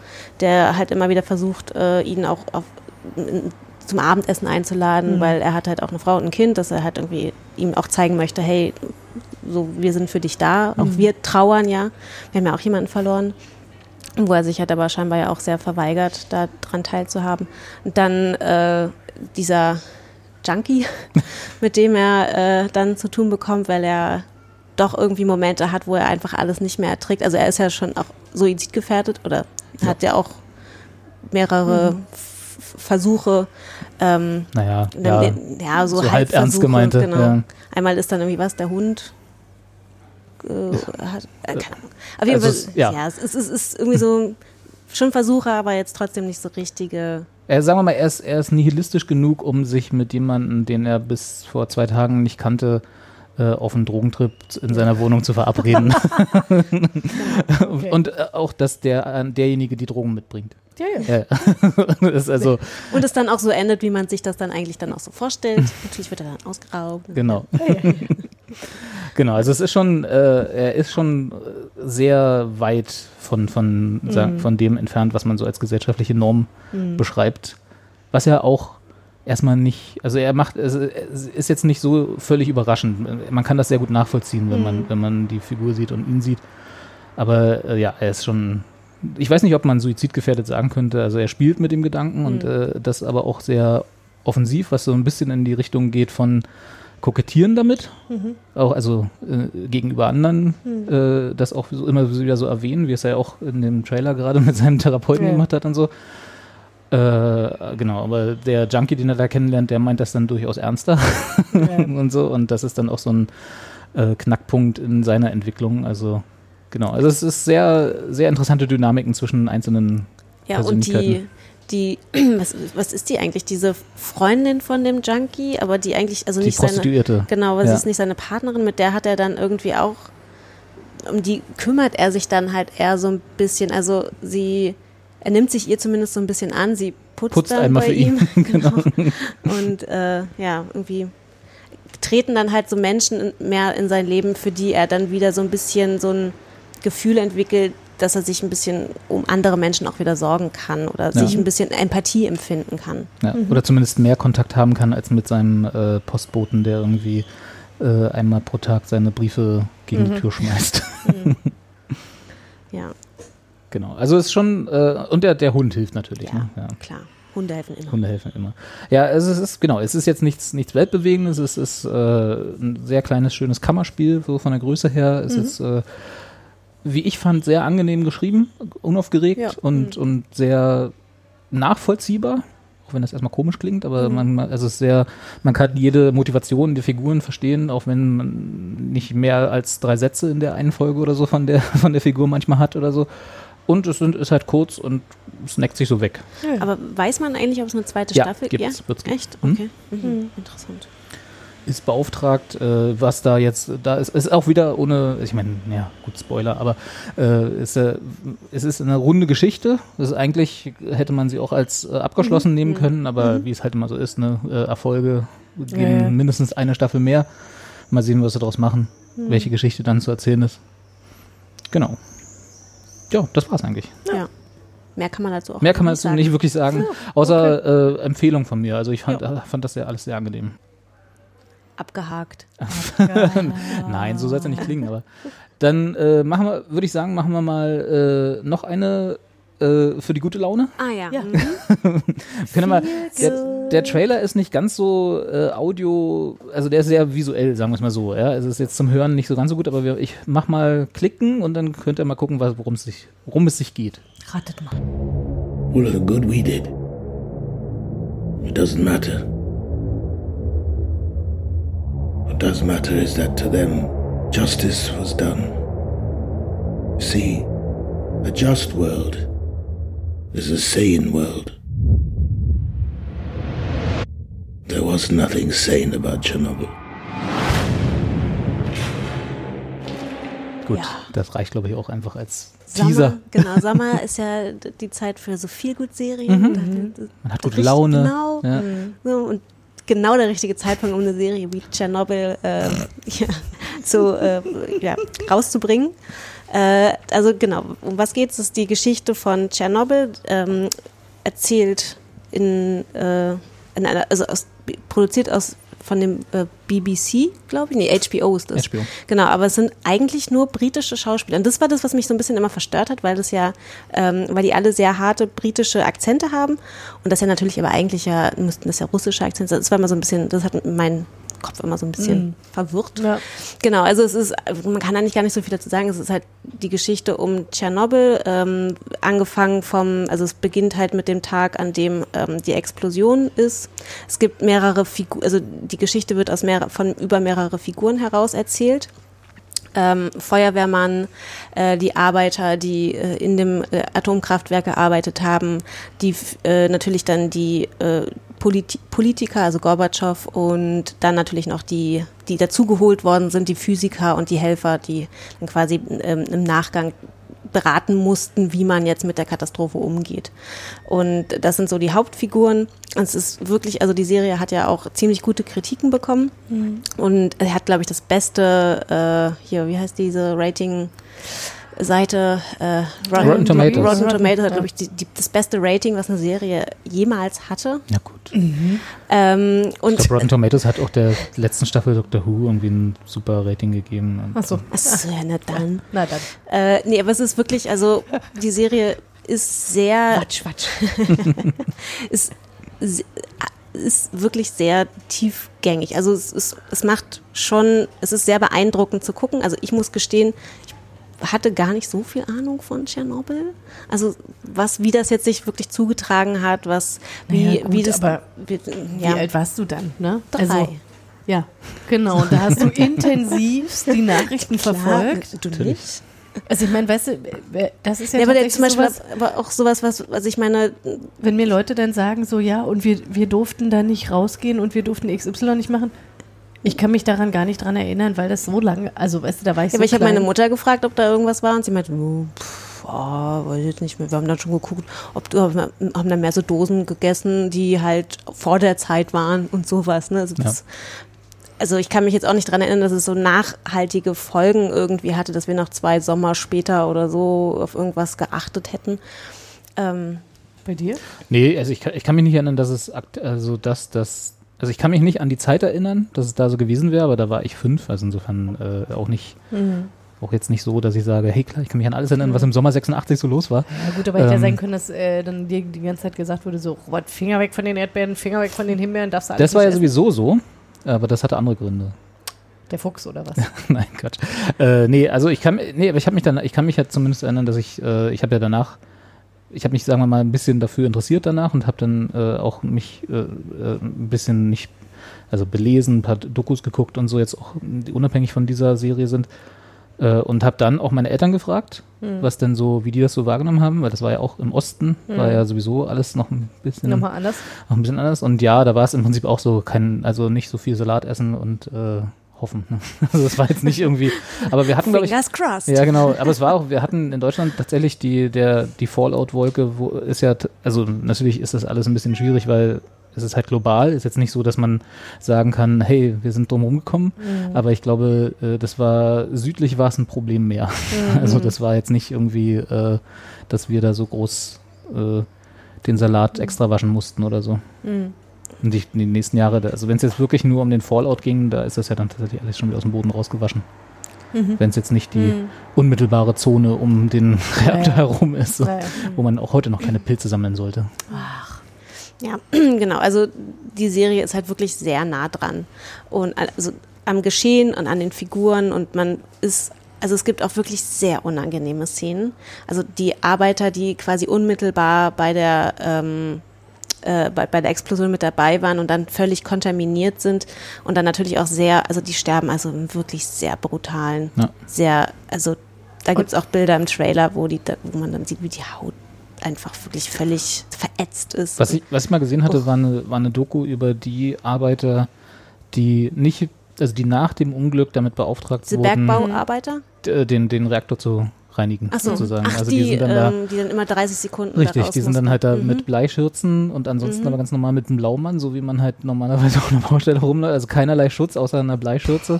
Speaker 2: der halt immer wieder versucht, äh, ihn auch auf, zum Abendessen einzuladen,
Speaker 1: Mhm.
Speaker 2: weil er hat halt auch eine Frau und ein Kind, dass er halt irgendwie ihm auch zeigen möchte, hey, so wir sind für dich da, auch
Speaker 1: Mhm.
Speaker 2: wir trauern ja, wir haben ja auch jemanden verloren wo er sich halt aber scheinbar ja auch sehr verweigert, daran teilzuhaben. Und dann äh, dieser Junkie, mit dem er äh, dann zu tun bekommt, weil er doch irgendwie Momente hat, wo er einfach alles nicht mehr erträgt. Also er ist ja schon auch suizidgefährdet oder hat ja auch mehrere F- Versuche. Ähm,
Speaker 3: Naja, ja,
Speaker 2: ja, so,
Speaker 3: so halb ernst
Speaker 2: Halbversuche,
Speaker 3: gemeinte.
Speaker 2: Genau.
Speaker 3: Ja.
Speaker 2: Einmal ist dann irgendwie was, der Hund. Äh, hat, äh, keine Ahnung. Auf jeden
Speaker 3: Also
Speaker 2: Fall,
Speaker 3: es- ja.
Speaker 2: ja, es, ist, es ist irgendwie so schon Versuche, aber jetzt trotzdem nicht so richtige.
Speaker 3: Er, sagen wir mal, er ist, er ist nihilistisch genug, um sich mit jemandem, den er bis vor zwei Tagen nicht kannte, äh, auf einen Drogentrip in seiner Wohnung zu verabreden.
Speaker 1: Okay.
Speaker 3: Und äh, auch, dass der, äh, derjenige die Drogen mitbringt.
Speaker 1: Ja, ja.
Speaker 3: Ja. das also,
Speaker 2: Und es dann auch so endet, wie man sich das dann eigentlich dann auch so vorstellt. Natürlich wird er dann ausgeraubt.
Speaker 3: genau. genau, also es ist schon, äh, er ist schon äh, sehr weit von, von,
Speaker 1: Mhm.
Speaker 3: von dem entfernt, was man so als gesellschaftliche Norm
Speaker 2: Mhm.
Speaker 3: beschreibt. Was ja auch erstmal nicht, also er macht, es ist jetzt nicht so völlig überraschend. Man kann das sehr gut nachvollziehen, wenn man,
Speaker 2: Mhm.
Speaker 3: wenn man die Figur sieht und ihn sieht. Aber äh, ja, er ist schon, ich weiß nicht, ob man suizidgefährdet sagen könnte. Also er spielt mit dem Gedanken und
Speaker 2: Mhm.
Speaker 3: äh, das aber auch sehr offensiv, was so ein bisschen in die Richtung geht von kokettieren damit,
Speaker 2: Mhm.
Speaker 3: auch also äh, gegenüber anderen,
Speaker 2: Mhm.
Speaker 3: äh, das auch so, immer wieder so erwähnen, wie es er ja auch in dem Trailer gerade mit seinem Therapeuten
Speaker 1: Ja.
Speaker 3: gemacht hat und so. Äh, genau, aber der Junkie, den er da kennenlernt, der meint das dann durchaus ernster und so. Und das ist dann auch so ein äh, Knackpunkt in seiner Entwicklung. Also genau, also es ist sehr, sehr interessante Dynamiken zwischen einzelnen
Speaker 2: Ja, und die,
Speaker 3: Persönlichkeiten.
Speaker 2: die, was, was ist die eigentlich? Diese Freundin von dem Junkie, aber die eigentlich, also
Speaker 3: Die
Speaker 2: nicht seine.
Speaker 3: Prostituierte.
Speaker 2: Genau, aber sie
Speaker 3: Ja.
Speaker 2: ist nicht seine Partnerin, mit der hat er dann irgendwie auch, um die kümmert er sich dann halt eher so ein bisschen. Also sie, er nimmt sich ihr zumindest so ein bisschen an, sie putzt,
Speaker 3: Putzt
Speaker 2: dann
Speaker 3: einmal
Speaker 2: bei
Speaker 3: für ihn,
Speaker 2: ihm.
Speaker 3: genau.
Speaker 2: Und äh, ja, irgendwie treten dann halt so Menschen mehr in sein Leben, für die er dann wieder so ein bisschen so ein Gefühl entwickelt, dass er sich ein bisschen um andere Menschen auch wieder sorgen kann oder sich ein bisschen Empathie empfinden kann.
Speaker 3: Ja, Oder zumindest mehr Kontakt haben kann als mit seinem äh, Postboten, der irgendwie äh, einmal pro Tag seine Briefe gegen
Speaker 2: Mhm.
Speaker 3: die Tür schmeißt.
Speaker 2: Ja,
Speaker 3: genau. Also ist schon, äh, und der, der Hund hilft natürlich.
Speaker 2: Ja.
Speaker 3: Ne? Ja.
Speaker 2: klar. Hunde helfen immer.
Speaker 3: Hunde helfen immer. Ja, es ist, genau, es ist jetzt nichts, nichts Weltbewegendes, es ist äh, ein sehr kleines, schönes Kammerspiel, so von der Größe her. Es
Speaker 2: Mhm.
Speaker 3: ist, äh, wie ich fand, sehr angenehm geschrieben, unaufgeregt
Speaker 2: Ja.
Speaker 3: und,
Speaker 2: Mhm.
Speaker 3: und sehr nachvollziehbar. Auch wenn das erstmal komisch klingt, aber
Speaker 2: Mhm.
Speaker 3: man, also sehr, man kann jede Motivation der Figuren verstehen, auch wenn man nicht mehr als drei Sätze in der einen Folge oder so von der, von der Figur manchmal hat oder so. Und es sind, ist halt kurz und snackt sich so weg.
Speaker 2: Aber weiß man eigentlich, ob es eine zweite
Speaker 3: Ja,
Speaker 2: Staffel
Speaker 3: gibt's,
Speaker 2: Ja,
Speaker 3: wird's geben.
Speaker 2: Echt?
Speaker 3: Mhm.
Speaker 2: Okay. Mhm. Interessant.
Speaker 3: ist beauftragt, äh, was da jetzt da ist, ist auch wieder ohne, ich meine, ja, gut, Spoiler, aber äh, ist, äh, es ist eine runde Geschichte. Das ist eigentlich hätte man sie auch als äh, abgeschlossen nehmen können, aber wie es halt immer so ist, ne, äh, Erfolge geben
Speaker 1: Ja, ja.
Speaker 3: mindestens eine Staffel mehr. Mal sehen, was sie daraus machen, welche Geschichte dann zu erzählen ist. Genau. Ja, das war's eigentlich.
Speaker 2: Ja. Mehr kann man dazu auch
Speaker 3: Mehr kann man
Speaker 2: nicht
Speaker 3: dazu nicht wirklich sagen, außer äh, Empfehlung von mir. Also ich fand, fand das ja alles sehr angenehm.
Speaker 2: Abgehakt.
Speaker 3: Nein, so soll es ja nicht klingen, aber dann äh, machen wir, würde ich sagen, machen wir mal äh, noch eine äh, für die gute Laune.
Speaker 2: Ah ja.
Speaker 1: Ja.
Speaker 2: Mhm.
Speaker 3: Wir können mal, der, der Trailer ist nicht ganz so äh, Audio, also der ist sehr visuell, sagen wir es mal so. Ja? Es ist jetzt zum Hören nicht so ganz so gut, aber wir, ich mach mal klicken und dann könnt ihr mal gucken, worum es sich, worum es sich geht.
Speaker 1: Ratet mal.
Speaker 5: All of the good we did. It doesn't matter. What does matter is that to them, justice was done. See, a just world is a sane world. There was nothing sane about Chernobyl.
Speaker 3: Gut,
Speaker 2: Ja.
Speaker 3: das reicht, glaube ich, auch einfach als
Speaker 2: Sommer,
Speaker 3: Teaser.
Speaker 2: genau, Sommer ist ja die Zeit für so viel gut Serien.
Speaker 3: Mhm. Man hat gute Laune.
Speaker 2: Genau.
Speaker 3: Ja.
Speaker 2: So, und genau der richtige Zeitpunkt, um eine Serie wie Tschernobyl äh, ja, äh, ja, rauszubringen. Äh, also genau, um was geht es? Das ist die Geschichte von Tschernobyl, ähm, erzählt in, äh, in einer, also aus, produziert aus von dem äh, BBC, glaube ich. Nee, HBO ist das.
Speaker 3: HBO.
Speaker 2: Genau, aber es sind eigentlich nur britische Schauspieler. Und das war das, was mich so ein bisschen immer verstört hat, weil das ja, ähm, weil die alle sehr harte britische Akzente haben. Und das ja natürlich aber eigentlich ja, müssten das ja russische Akzente sein. Das war immer so ein bisschen, das hat mein Kopf immer so ein bisschen
Speaker 1: Mhm.
Speaker 2: verwirrt.
Speaker 1: Ja.
Speaker 2: Genau, also es ist, man kann eigentlich gar nicht so viel dazu sagen. Es ist halt die Geschichte um Tschernobyl, ähm, angefangen vom, also es beginnt halt mit dem Tag, an dem ähm, die Explosion ist. Es gibt mehrere Figuren, also die Geschichte wird aus mehr, von über mehrere Figuren heraus erzählt. Ähm, Feuerwehrmann, äh, die Arbeiter, die äh, in dem äh, Atomkraftwerk gearbeitet haben, die äh, natürlich dann die Politi Politiker, also Gorbatschow und dann natürlich noch die, die dazugeholt worden sind, die Physiker und die Helfer, die dann quasi ähm, im Nachgang beraten mussten, wie man jetzt mit der Katastrophe umgeht. Und das sind so die Hauptfiguren. Und Es ist wirklich, also die Serie hat ja auch ziemlich gute Kritiken bekommen. Und er hat, glaube ich, das beste, äh, hier, wie heißt diese Rating-Seite? Äh,
Speaker 3: Rotten Tomatoes.
Speaker 2: Rotten Tomatoes hat, glaube ich, die, die, das beste Rating, was eine Serie jemals hatte.
Speaker 3: Ja, gut.
Speaker 2: Ähm,
Speaker 3: Ich
Speaker 2: und
Speaker 3: glaube, Rotten Tomatoes hat auch der letzten Staffel Doctor Who irgendwie ein super Rating gegeben. Und
Speaker 1: Ach so.
Speaker 2: Achso, ja, nicht dann.
Speaker 1: Na dann.
Speaker 2: Äh, nee, aber es ist wirklich, also die Serie ist sehr.
Speaker 1: Quatsch, Quatsch.
Speaker 2: ist, ist wirklich sehr tiefgängig. Also es, ist, es macht schon, es ist sehr beeindruckend zu gucken. Also ich muss gestehen, ich hatte gar nicht so viel Ahnung von Tschernobyl. Also was, wie das jetzt sich wirklich zugetragen hat, was, wie,
Speaker 1: Naja, gut,
Speaker 2: wie das,
Speaker 1: aber
Speaker 2: wie,
Speaker 1: Wie
Speaker 2: ja,
Speaker 1: alt warst du dann, ne?
Speaker 2: drei.
Speaker 1: ja, genau. Und da hast du intensiv die Nachrichten verfolgt.
Speaker 2: du nicht?
Speaker 1: Also ich meine, weißt du, das ist ja,
Speaker 2: Ja, aber zum Beispiel
Speaker 1: sowas,
Speaker 2: aber auch sowas, was, also ich meine,
Speaker 1: wenn mir Leute dann sagen, so ja, und wir, wir durften da nicht rausgehen und wir durften XY nicht machen. Ich kann mich daran gar nicht dran erinnern, weil das so lange, also weißt du, da war ich
Speaker 2: Ja,
Speaker 1: so
Speaker 2: aber ich habe meine Mutter gefragt, ob da irgendwas war und sie meinte, oh, pff, ah, weiß ich jetzt nicht mehr. Wir haben dann schon geguckt, ob du haben dann mehr so Dosen gegessen, die halt vor der Zeit waren und sowas. Ne? Also, das, also ich kann mich jetzt auch nicht dran erinnern, dass es so nachhaltige Folgen irgendwie hatte, dass wir noch zwei Sommer später oder so auf irgendwas geachtet hätten. Ähm,
Speaker 1: Bei dir?
Speaker 3: Nee, also ich kann, ich kann mich nicht erinnern, dass es also dass das also ich kann mich nicht an die Zeit erinnern, dass es da so gewesen wäre, aber da war ich fünf, also insofern äh, auch nicht auch jetzt nicht so, dass ich sage, hey klar, ich kann mich an alles erinnern, was im Sommer 86 so los war.
Speaker 1: Ja gut, aber hätte ja
Speaker 3: Ähm,
Speaker 1: sein können, dass äh, dann dir die ganze Zeit gesagt wurde, so, Robert, Finger weg von den Erdbeeren, Finger weg von den Himbeeren, darfst du alles
Speaker 3: Das war ja
Speaker 1: essen.
Speaker 3: sowieso so, aber das hatte andere Gründe.
Speaker 1: Der Fuchs oder was?
Speaker 3: Nein, Quatsch. Äh, nee, also ich kann, nee, aber ich habe mich dann, ich kann mich ja zumindest erinnern, dass ich, äh, ich habe ja danach, ich habe mich, sagen wir mal, ein bisschen dafür interessiert danach und habe dann äh, auch mich äh, äh, ein bisschen nicht, also belesen, ein paar Dokus geguckt und so jetzt auch, die unabhängig von dieser Serie sind. Äh, und habe dann auch meine Eltern gefragt,
Speaker 1: Hm.
Speaker 3: was denn so, wie die das so wahrgenommen haben, weil das war ja auch im Osten, war
Speaker 1: Hm.
Speaker 3: ja sowieso alles noch ein bisschen
Speaker 1: Nochmal anders.
Speaker 3: noch ein bisschen anders. Und ja, da war es im Prinzip auch so, kein, also nicht so viel Salat essen und äh, hoffen. Ne? Also das war jetzt nicht irgendwie. Aber wir hatten, glaube ich.
Speaker 2: Crossed.
Speaker 3: Ja, genau. Aber es war auch, wir hatten in Deutschland tatsächlich die, der, die Fallout-Wolke, wo ist ja, also natürlich ist das alles ein bisschen schwierig, weil es ist halt global. Ist jetzt nicht so, dass man sagen kann, hey, wir sind drum rumgekommen. Aber ich glaube, äh, das war, südlich war es ein Problem mehr. Also das war jetzt nicht irgendwie, äh, dass wir da so groß äh, den Salat extra waschen mussten oder so.
Speaker 1: Mhm.
Speaker 3: Und die, die nächsten Jahre, also wenn es jetzt wirklich nur um den Fallout ging, da ist das ja dann tatsächlich alles schon wieder aus dem Boden rausgewaschen. Wenn es jetzt nicht die unmittelbare Zone um den Reaktor
Speaker 1: ja.
Speaker 3: herum ist, so, wo man auch heute noch keine Pilze sammeln sollte.
Speaker 2: Ja, genau. Also die Serie ist halt wirklich sehr nah dran und also am Geschehen und an den Figuren und man ist also es gibt auch wirklich sehr unangenehme Szenen. Also die Arbeiter, die quasi unmittelbar bei der ähm, äh, bei, bei der Explosion mit dabei waren und dann völlig kontaminiert sind und dann natürlich auch sehr, also die sterben also wirklich sehr brutalen,
Speaker 3: Ja.
Speaker 2: sehr, also da gibt es auch Bilder im Trailer, wo, die, wo man dann sieht, wie die Haut einfach wirklich völlig verätzt ist.
Speaker 3: Was ich, was ich mal gesehen hatte, war eine, war eine Doku über die Arbeiter, die nicht, also die nach dem Unglück damit beauftragt
Speaker 2: Diese
Speaker 3: wurden,
Speaker 2: Bergbauarbeiter?
Speaker 3: d- den, den Reaktor zu reinigen,
Speaker 2: Ach so.
Speaker 3: sozusagen.
Speaker 2: Ach,
Speaker 3: also
Speaker 2: die,
Speaker 3: die sind dann da.
Speaker 2: ähm, die dann immer 30 Sekunden
Speaker 3: Richtig, die sind dann halt da
Speaker 2: Mhm.
Speaker 3: mit Bleischürzen und ansonsten
Speaker 2: Mhm.
Speaker 3: aber ganz normal mit einem Blaumann, so wie man halt normalerweise auf einer Baustelle rumläuft. Also keinerlei Schutz außer einer Bleischürze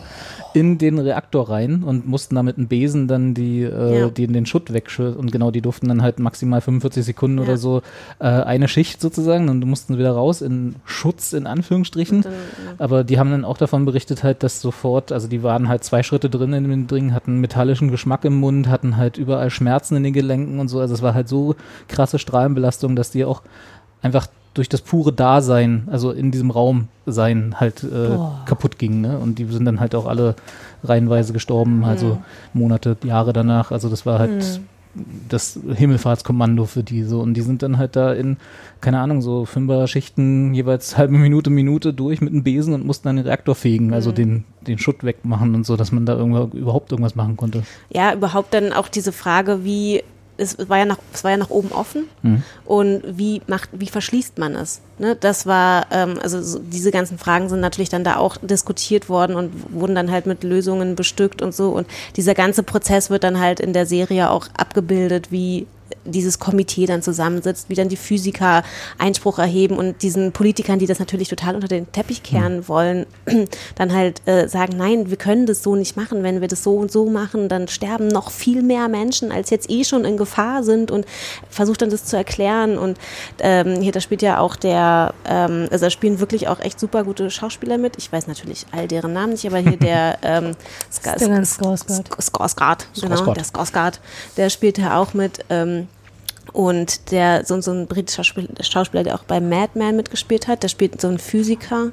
Speaker 3: in den Reaktor rein und mussten da mit einem Besen dann die, äh,
Speaker 2: Ja.
Speaker 3: die den Schutt wegschürzen. Und genau, die durften dann halt maximal 45 Sekunden
Speaker 2: Ja.
Speaker 3: oder so äh, eine Schicht sozusagen und mussten wieder raus in Schutz in Anführungsstrichen. Aber die haben dann auch davon berichtet halt, dass sofort, also die waren halt zwei Schritte drin in dem Ding, hatten metallischen Geschmack im Mund, hatten halt überall Schmerzen in den Gelenken und so. Also es war halt so krasse Strahlenbelastung, dass die auch einfach durch das pure Dasein, also in diesem Raum sein, halt äh, kaputt ging. Ne? Und die sind dann halt auch alle reihenweise gestorben, also Monate, Jahre danach. Also das war halt das Himmelfahrtskommando für die so. Und die sind dann halt da in, keine Ahnung, so Fünfer-Schichten jeweils halbe Minute, Minute durch mit einem Besen und mussten dann den Reaktor fegen, also den, den Schutt wegmachen und so, dass man da irgendwo, überhaupt irgendwas machen konnte.
Speaker 2: Ja, überhaupt dann auch diese Frage, wie es war ja nach, es war ja nach oben offen
Speaker 3: Mhm.
Speaker 2: und wie macht, wie verschließt man es? Ne, das war, ähm, also so, diese ganzen Fragen sind natürlich dann da auch diskutiert worden und wurden dann halt mit Lösungen bestückt und so und dieser ganze Prozess wird dann halt in der Serie auch abgebildet, wie dieses Komitee dann zusammensitzt, wie dann die Physiker Einspruch erheben und diesen Politikern, die das natürlich total unter den Teppich kehren wollen, dann halt äh, sagen, nein, wir können das so nicht machen. Wenn wir das so und so machen, dann sterben noch viel mehr Menschen, als jetzt eh schon in Gefahr sind und versucht dann das zu erklären. Und ähm, hier, da spielt ja auch der, ähm, also da spielen wirklich auch echt super gute Schauspieler mit. Ich weiß natürlich all deren Namen nicht, aber hier der ähm,
Speaker 1: Skarsgård.
Speaker 2: Genau, der Skarsgård, der spielt ja auch mit. Ähm, und der, so, so ein britischer Schauspieler, der auch bei Mad Men mitgespielt hat, der spielt so einen Physiker.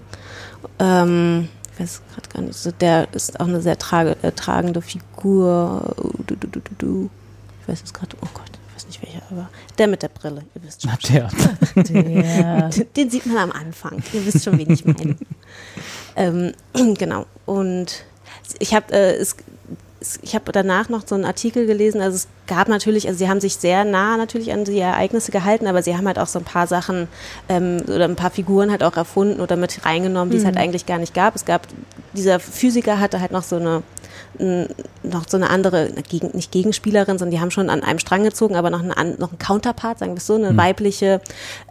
Speaker 2: Ähm, ich weiß gerade gar nicht, so, der ist auch eine sehr trage, äh, tragende Figur. Du, du, du, du, du. Ich weiß jetzt gerade, oh Gott, ich weiß nicht welcher, aber der mit der Brille, ihr wisst schon.
Speaker 3: Der,
Speaker 1: Der.
Speaker 2: Den sieht man am Anfang. Ihr wisst schon, wen ich meine. ähm, genau. Und ich habe äh, es, es, ich habe danach noch so einen Artikel gelesen. Also es gab natürlich, also sie haben sich sehr nah natürlich an die Ereignisse gehalten, aber sie haben halt auch so ein paar Sachen ähm, oder ein paar Figuren halt auch erfunden oder mit reingenommen, die es halt eigentlich gar nicht gab. Es gab dieser Physiker hatte halt noch so eine noch so eine andere, gegen, nicht Gegenspielerin, sondern die haben schon an einem Strang gezogen, aber noch, eine, noch ein Counterpart, sagen wir so, eine weibliche,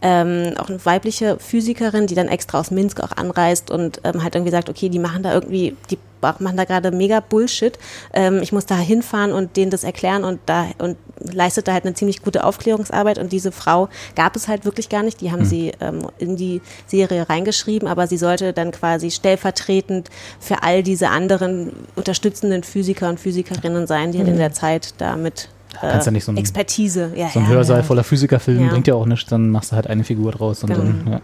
Speaker 2: ähm, auch eine weibliche Physikerin, die dann extra aus Minsk auch anreist und ähm, halt irgendwie sagt, okay, die machen da irgendwie, die machen da gerade mega Bullshit. Ähm, ich muss da hinfahren und denen das erklären und da und leistet da halt eine ziemlich gute Aufklärungsarbeit und diese Frau gab es halt wirklich gar nicht. Die haben sie ähm, in die Serie reingeschrieben, aber sie sollte dann quasi stellvertretend für all diese anderen unterstützenden Physiker und Physikerinnen sein, die halt in der Zeit damit äh,
Speaker 3: Kannst ja nicht so ein-
Speaker 2: Expertise, ja,
Speaker 3: so ein
Speaker 2: ja,
Speaker 3: Hörsaal
Speaker 2: ja.
Speaker 3: voller Physikerfilme bringt ja auch nichts, dann machst du halt eine Figur draus und
Speaker 2: Genau.
Speaker 3: dann.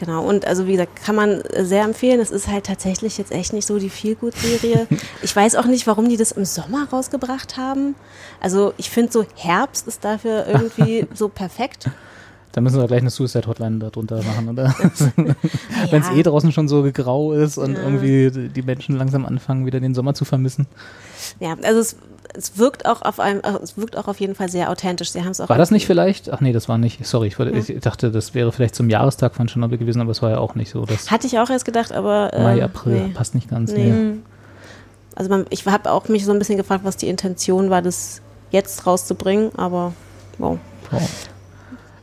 Speaker 2: Genau, und also wie gesagt, kann man äh, sehr empfehlen. Es ist halt tatsächlich jetzt echt nicht so die Feelgood-Serie. ich weiß auch nicht, warum die das im Sommer rausgebracht haben. Also ich finde so Herbst ist dafür irgendwie so perfekt.
Speaker 3: Da müssen wir gleich eine Suicide Hotline darunter machen, oder? Wenn es
Speaker 2: Ja.
Speaker 3: eh draußen schon so grau ist und irgendwie die Menschen langsam anfangen, wieder den Sommer zu vermissen.
Speaker 2: Ja, also es, es wirkt auch auf einem, äh, es wirkt auch auf jeden Fall sehr authentisch. Sie haben es auch
Speaker 3: War das nicht vielleicht? Ach nee, das war nicht. Sorry, ich, wollte, ich dachte, das wäre vielleicht zum Jahrestag von Tschernobyl gewesen, aber es war ja auch nicht so. Das
Speaker 2: Hatte ich auch erst gedacht, aber äh,
Speaker 3: Mai, April
Speaker 2: nee.
Speaker 3: passt nicht ganz.
Speaker 2: Nee.
Speaker 3: Nee.
Speaker 2: Also man, ich habe auch mich so ein bisschen gefragt, was die Intention war, das jetzt rauszubringen, aber wow.
Speaker 3: Wow.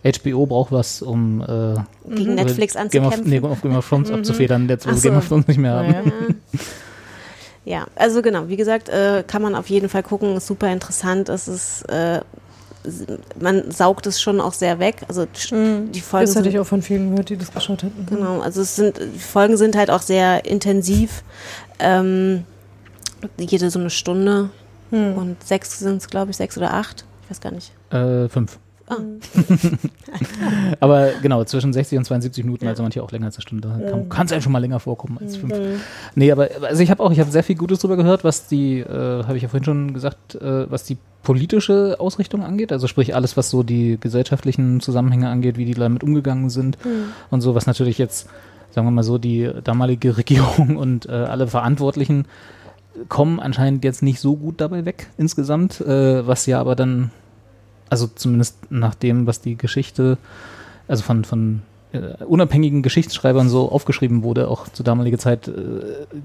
Speaker 3: HBO braucht was, um äh,
Speaker 2: Gegen Netflix
Speaker 3: Game of,
Speaker 2: anzukämpfen.
Speaker 3: nee, auf Game of Thrones abzufedern, jetzt wo wir
Speaker 2: so.
Speaker 3: Game of Thrones nicht mehr haben.
Speaker 1: Ja.
Speaker 2: Ja, also genau, wie gesagt, äh, kann man auf jeden Fall gucken, ist super interessant. Es ist, äh, man saugt es schon auch sehr weg. Also sch- die Folgen
Speaker 1: Das hatte
Speaker 2: sind,
Speaker 1: ich auch von vielen gehört, die das geschaut hatten.
Speaker 2: genau, also es sind, die Folgen sind halt auch sehr intensiv. Ähm, jede so eine Stunde
Speaker 1: Hm.
Speaker 2: und sechs sind es, glaube ich, sechs oder acht. Ich weiß gar nicht.
Speaker 3: Äh, fünf.
Speaker 2: Ah.
Speaker 3: Aber genau, zwischen 60 und 72 Minuten, also manche auch länger als eine Stunde.
Speaker 2: Mhm.
Speaker 3: Kann es einem schon mal länger vorkommen als fünf. Nee, aber also ich habe auch, ich habe sehr viel Gutes drüber gehört, was die, äh, habe ich ja vorhin schon gesagt, äh, was die politische Ausrichtung angeht. Also sprich alles, was so die gesellschaftlichen Zusammenhänge angeht, wie die damit umgegangen sind und so, was natürlich jetzt, sagen wir mal so, die damalige Regierung und äh, alle Verantwortlichen kommen anscheinend jetzt nicht so gut dabei weg insgesamt, äh, was ja aber dann, also zumindest nach dem, was die Geschichte, also von, von äh, unabhängigen Geschichtsschreibern so aufgeschrieben wurde, auch zur damaligen Zeit, äh,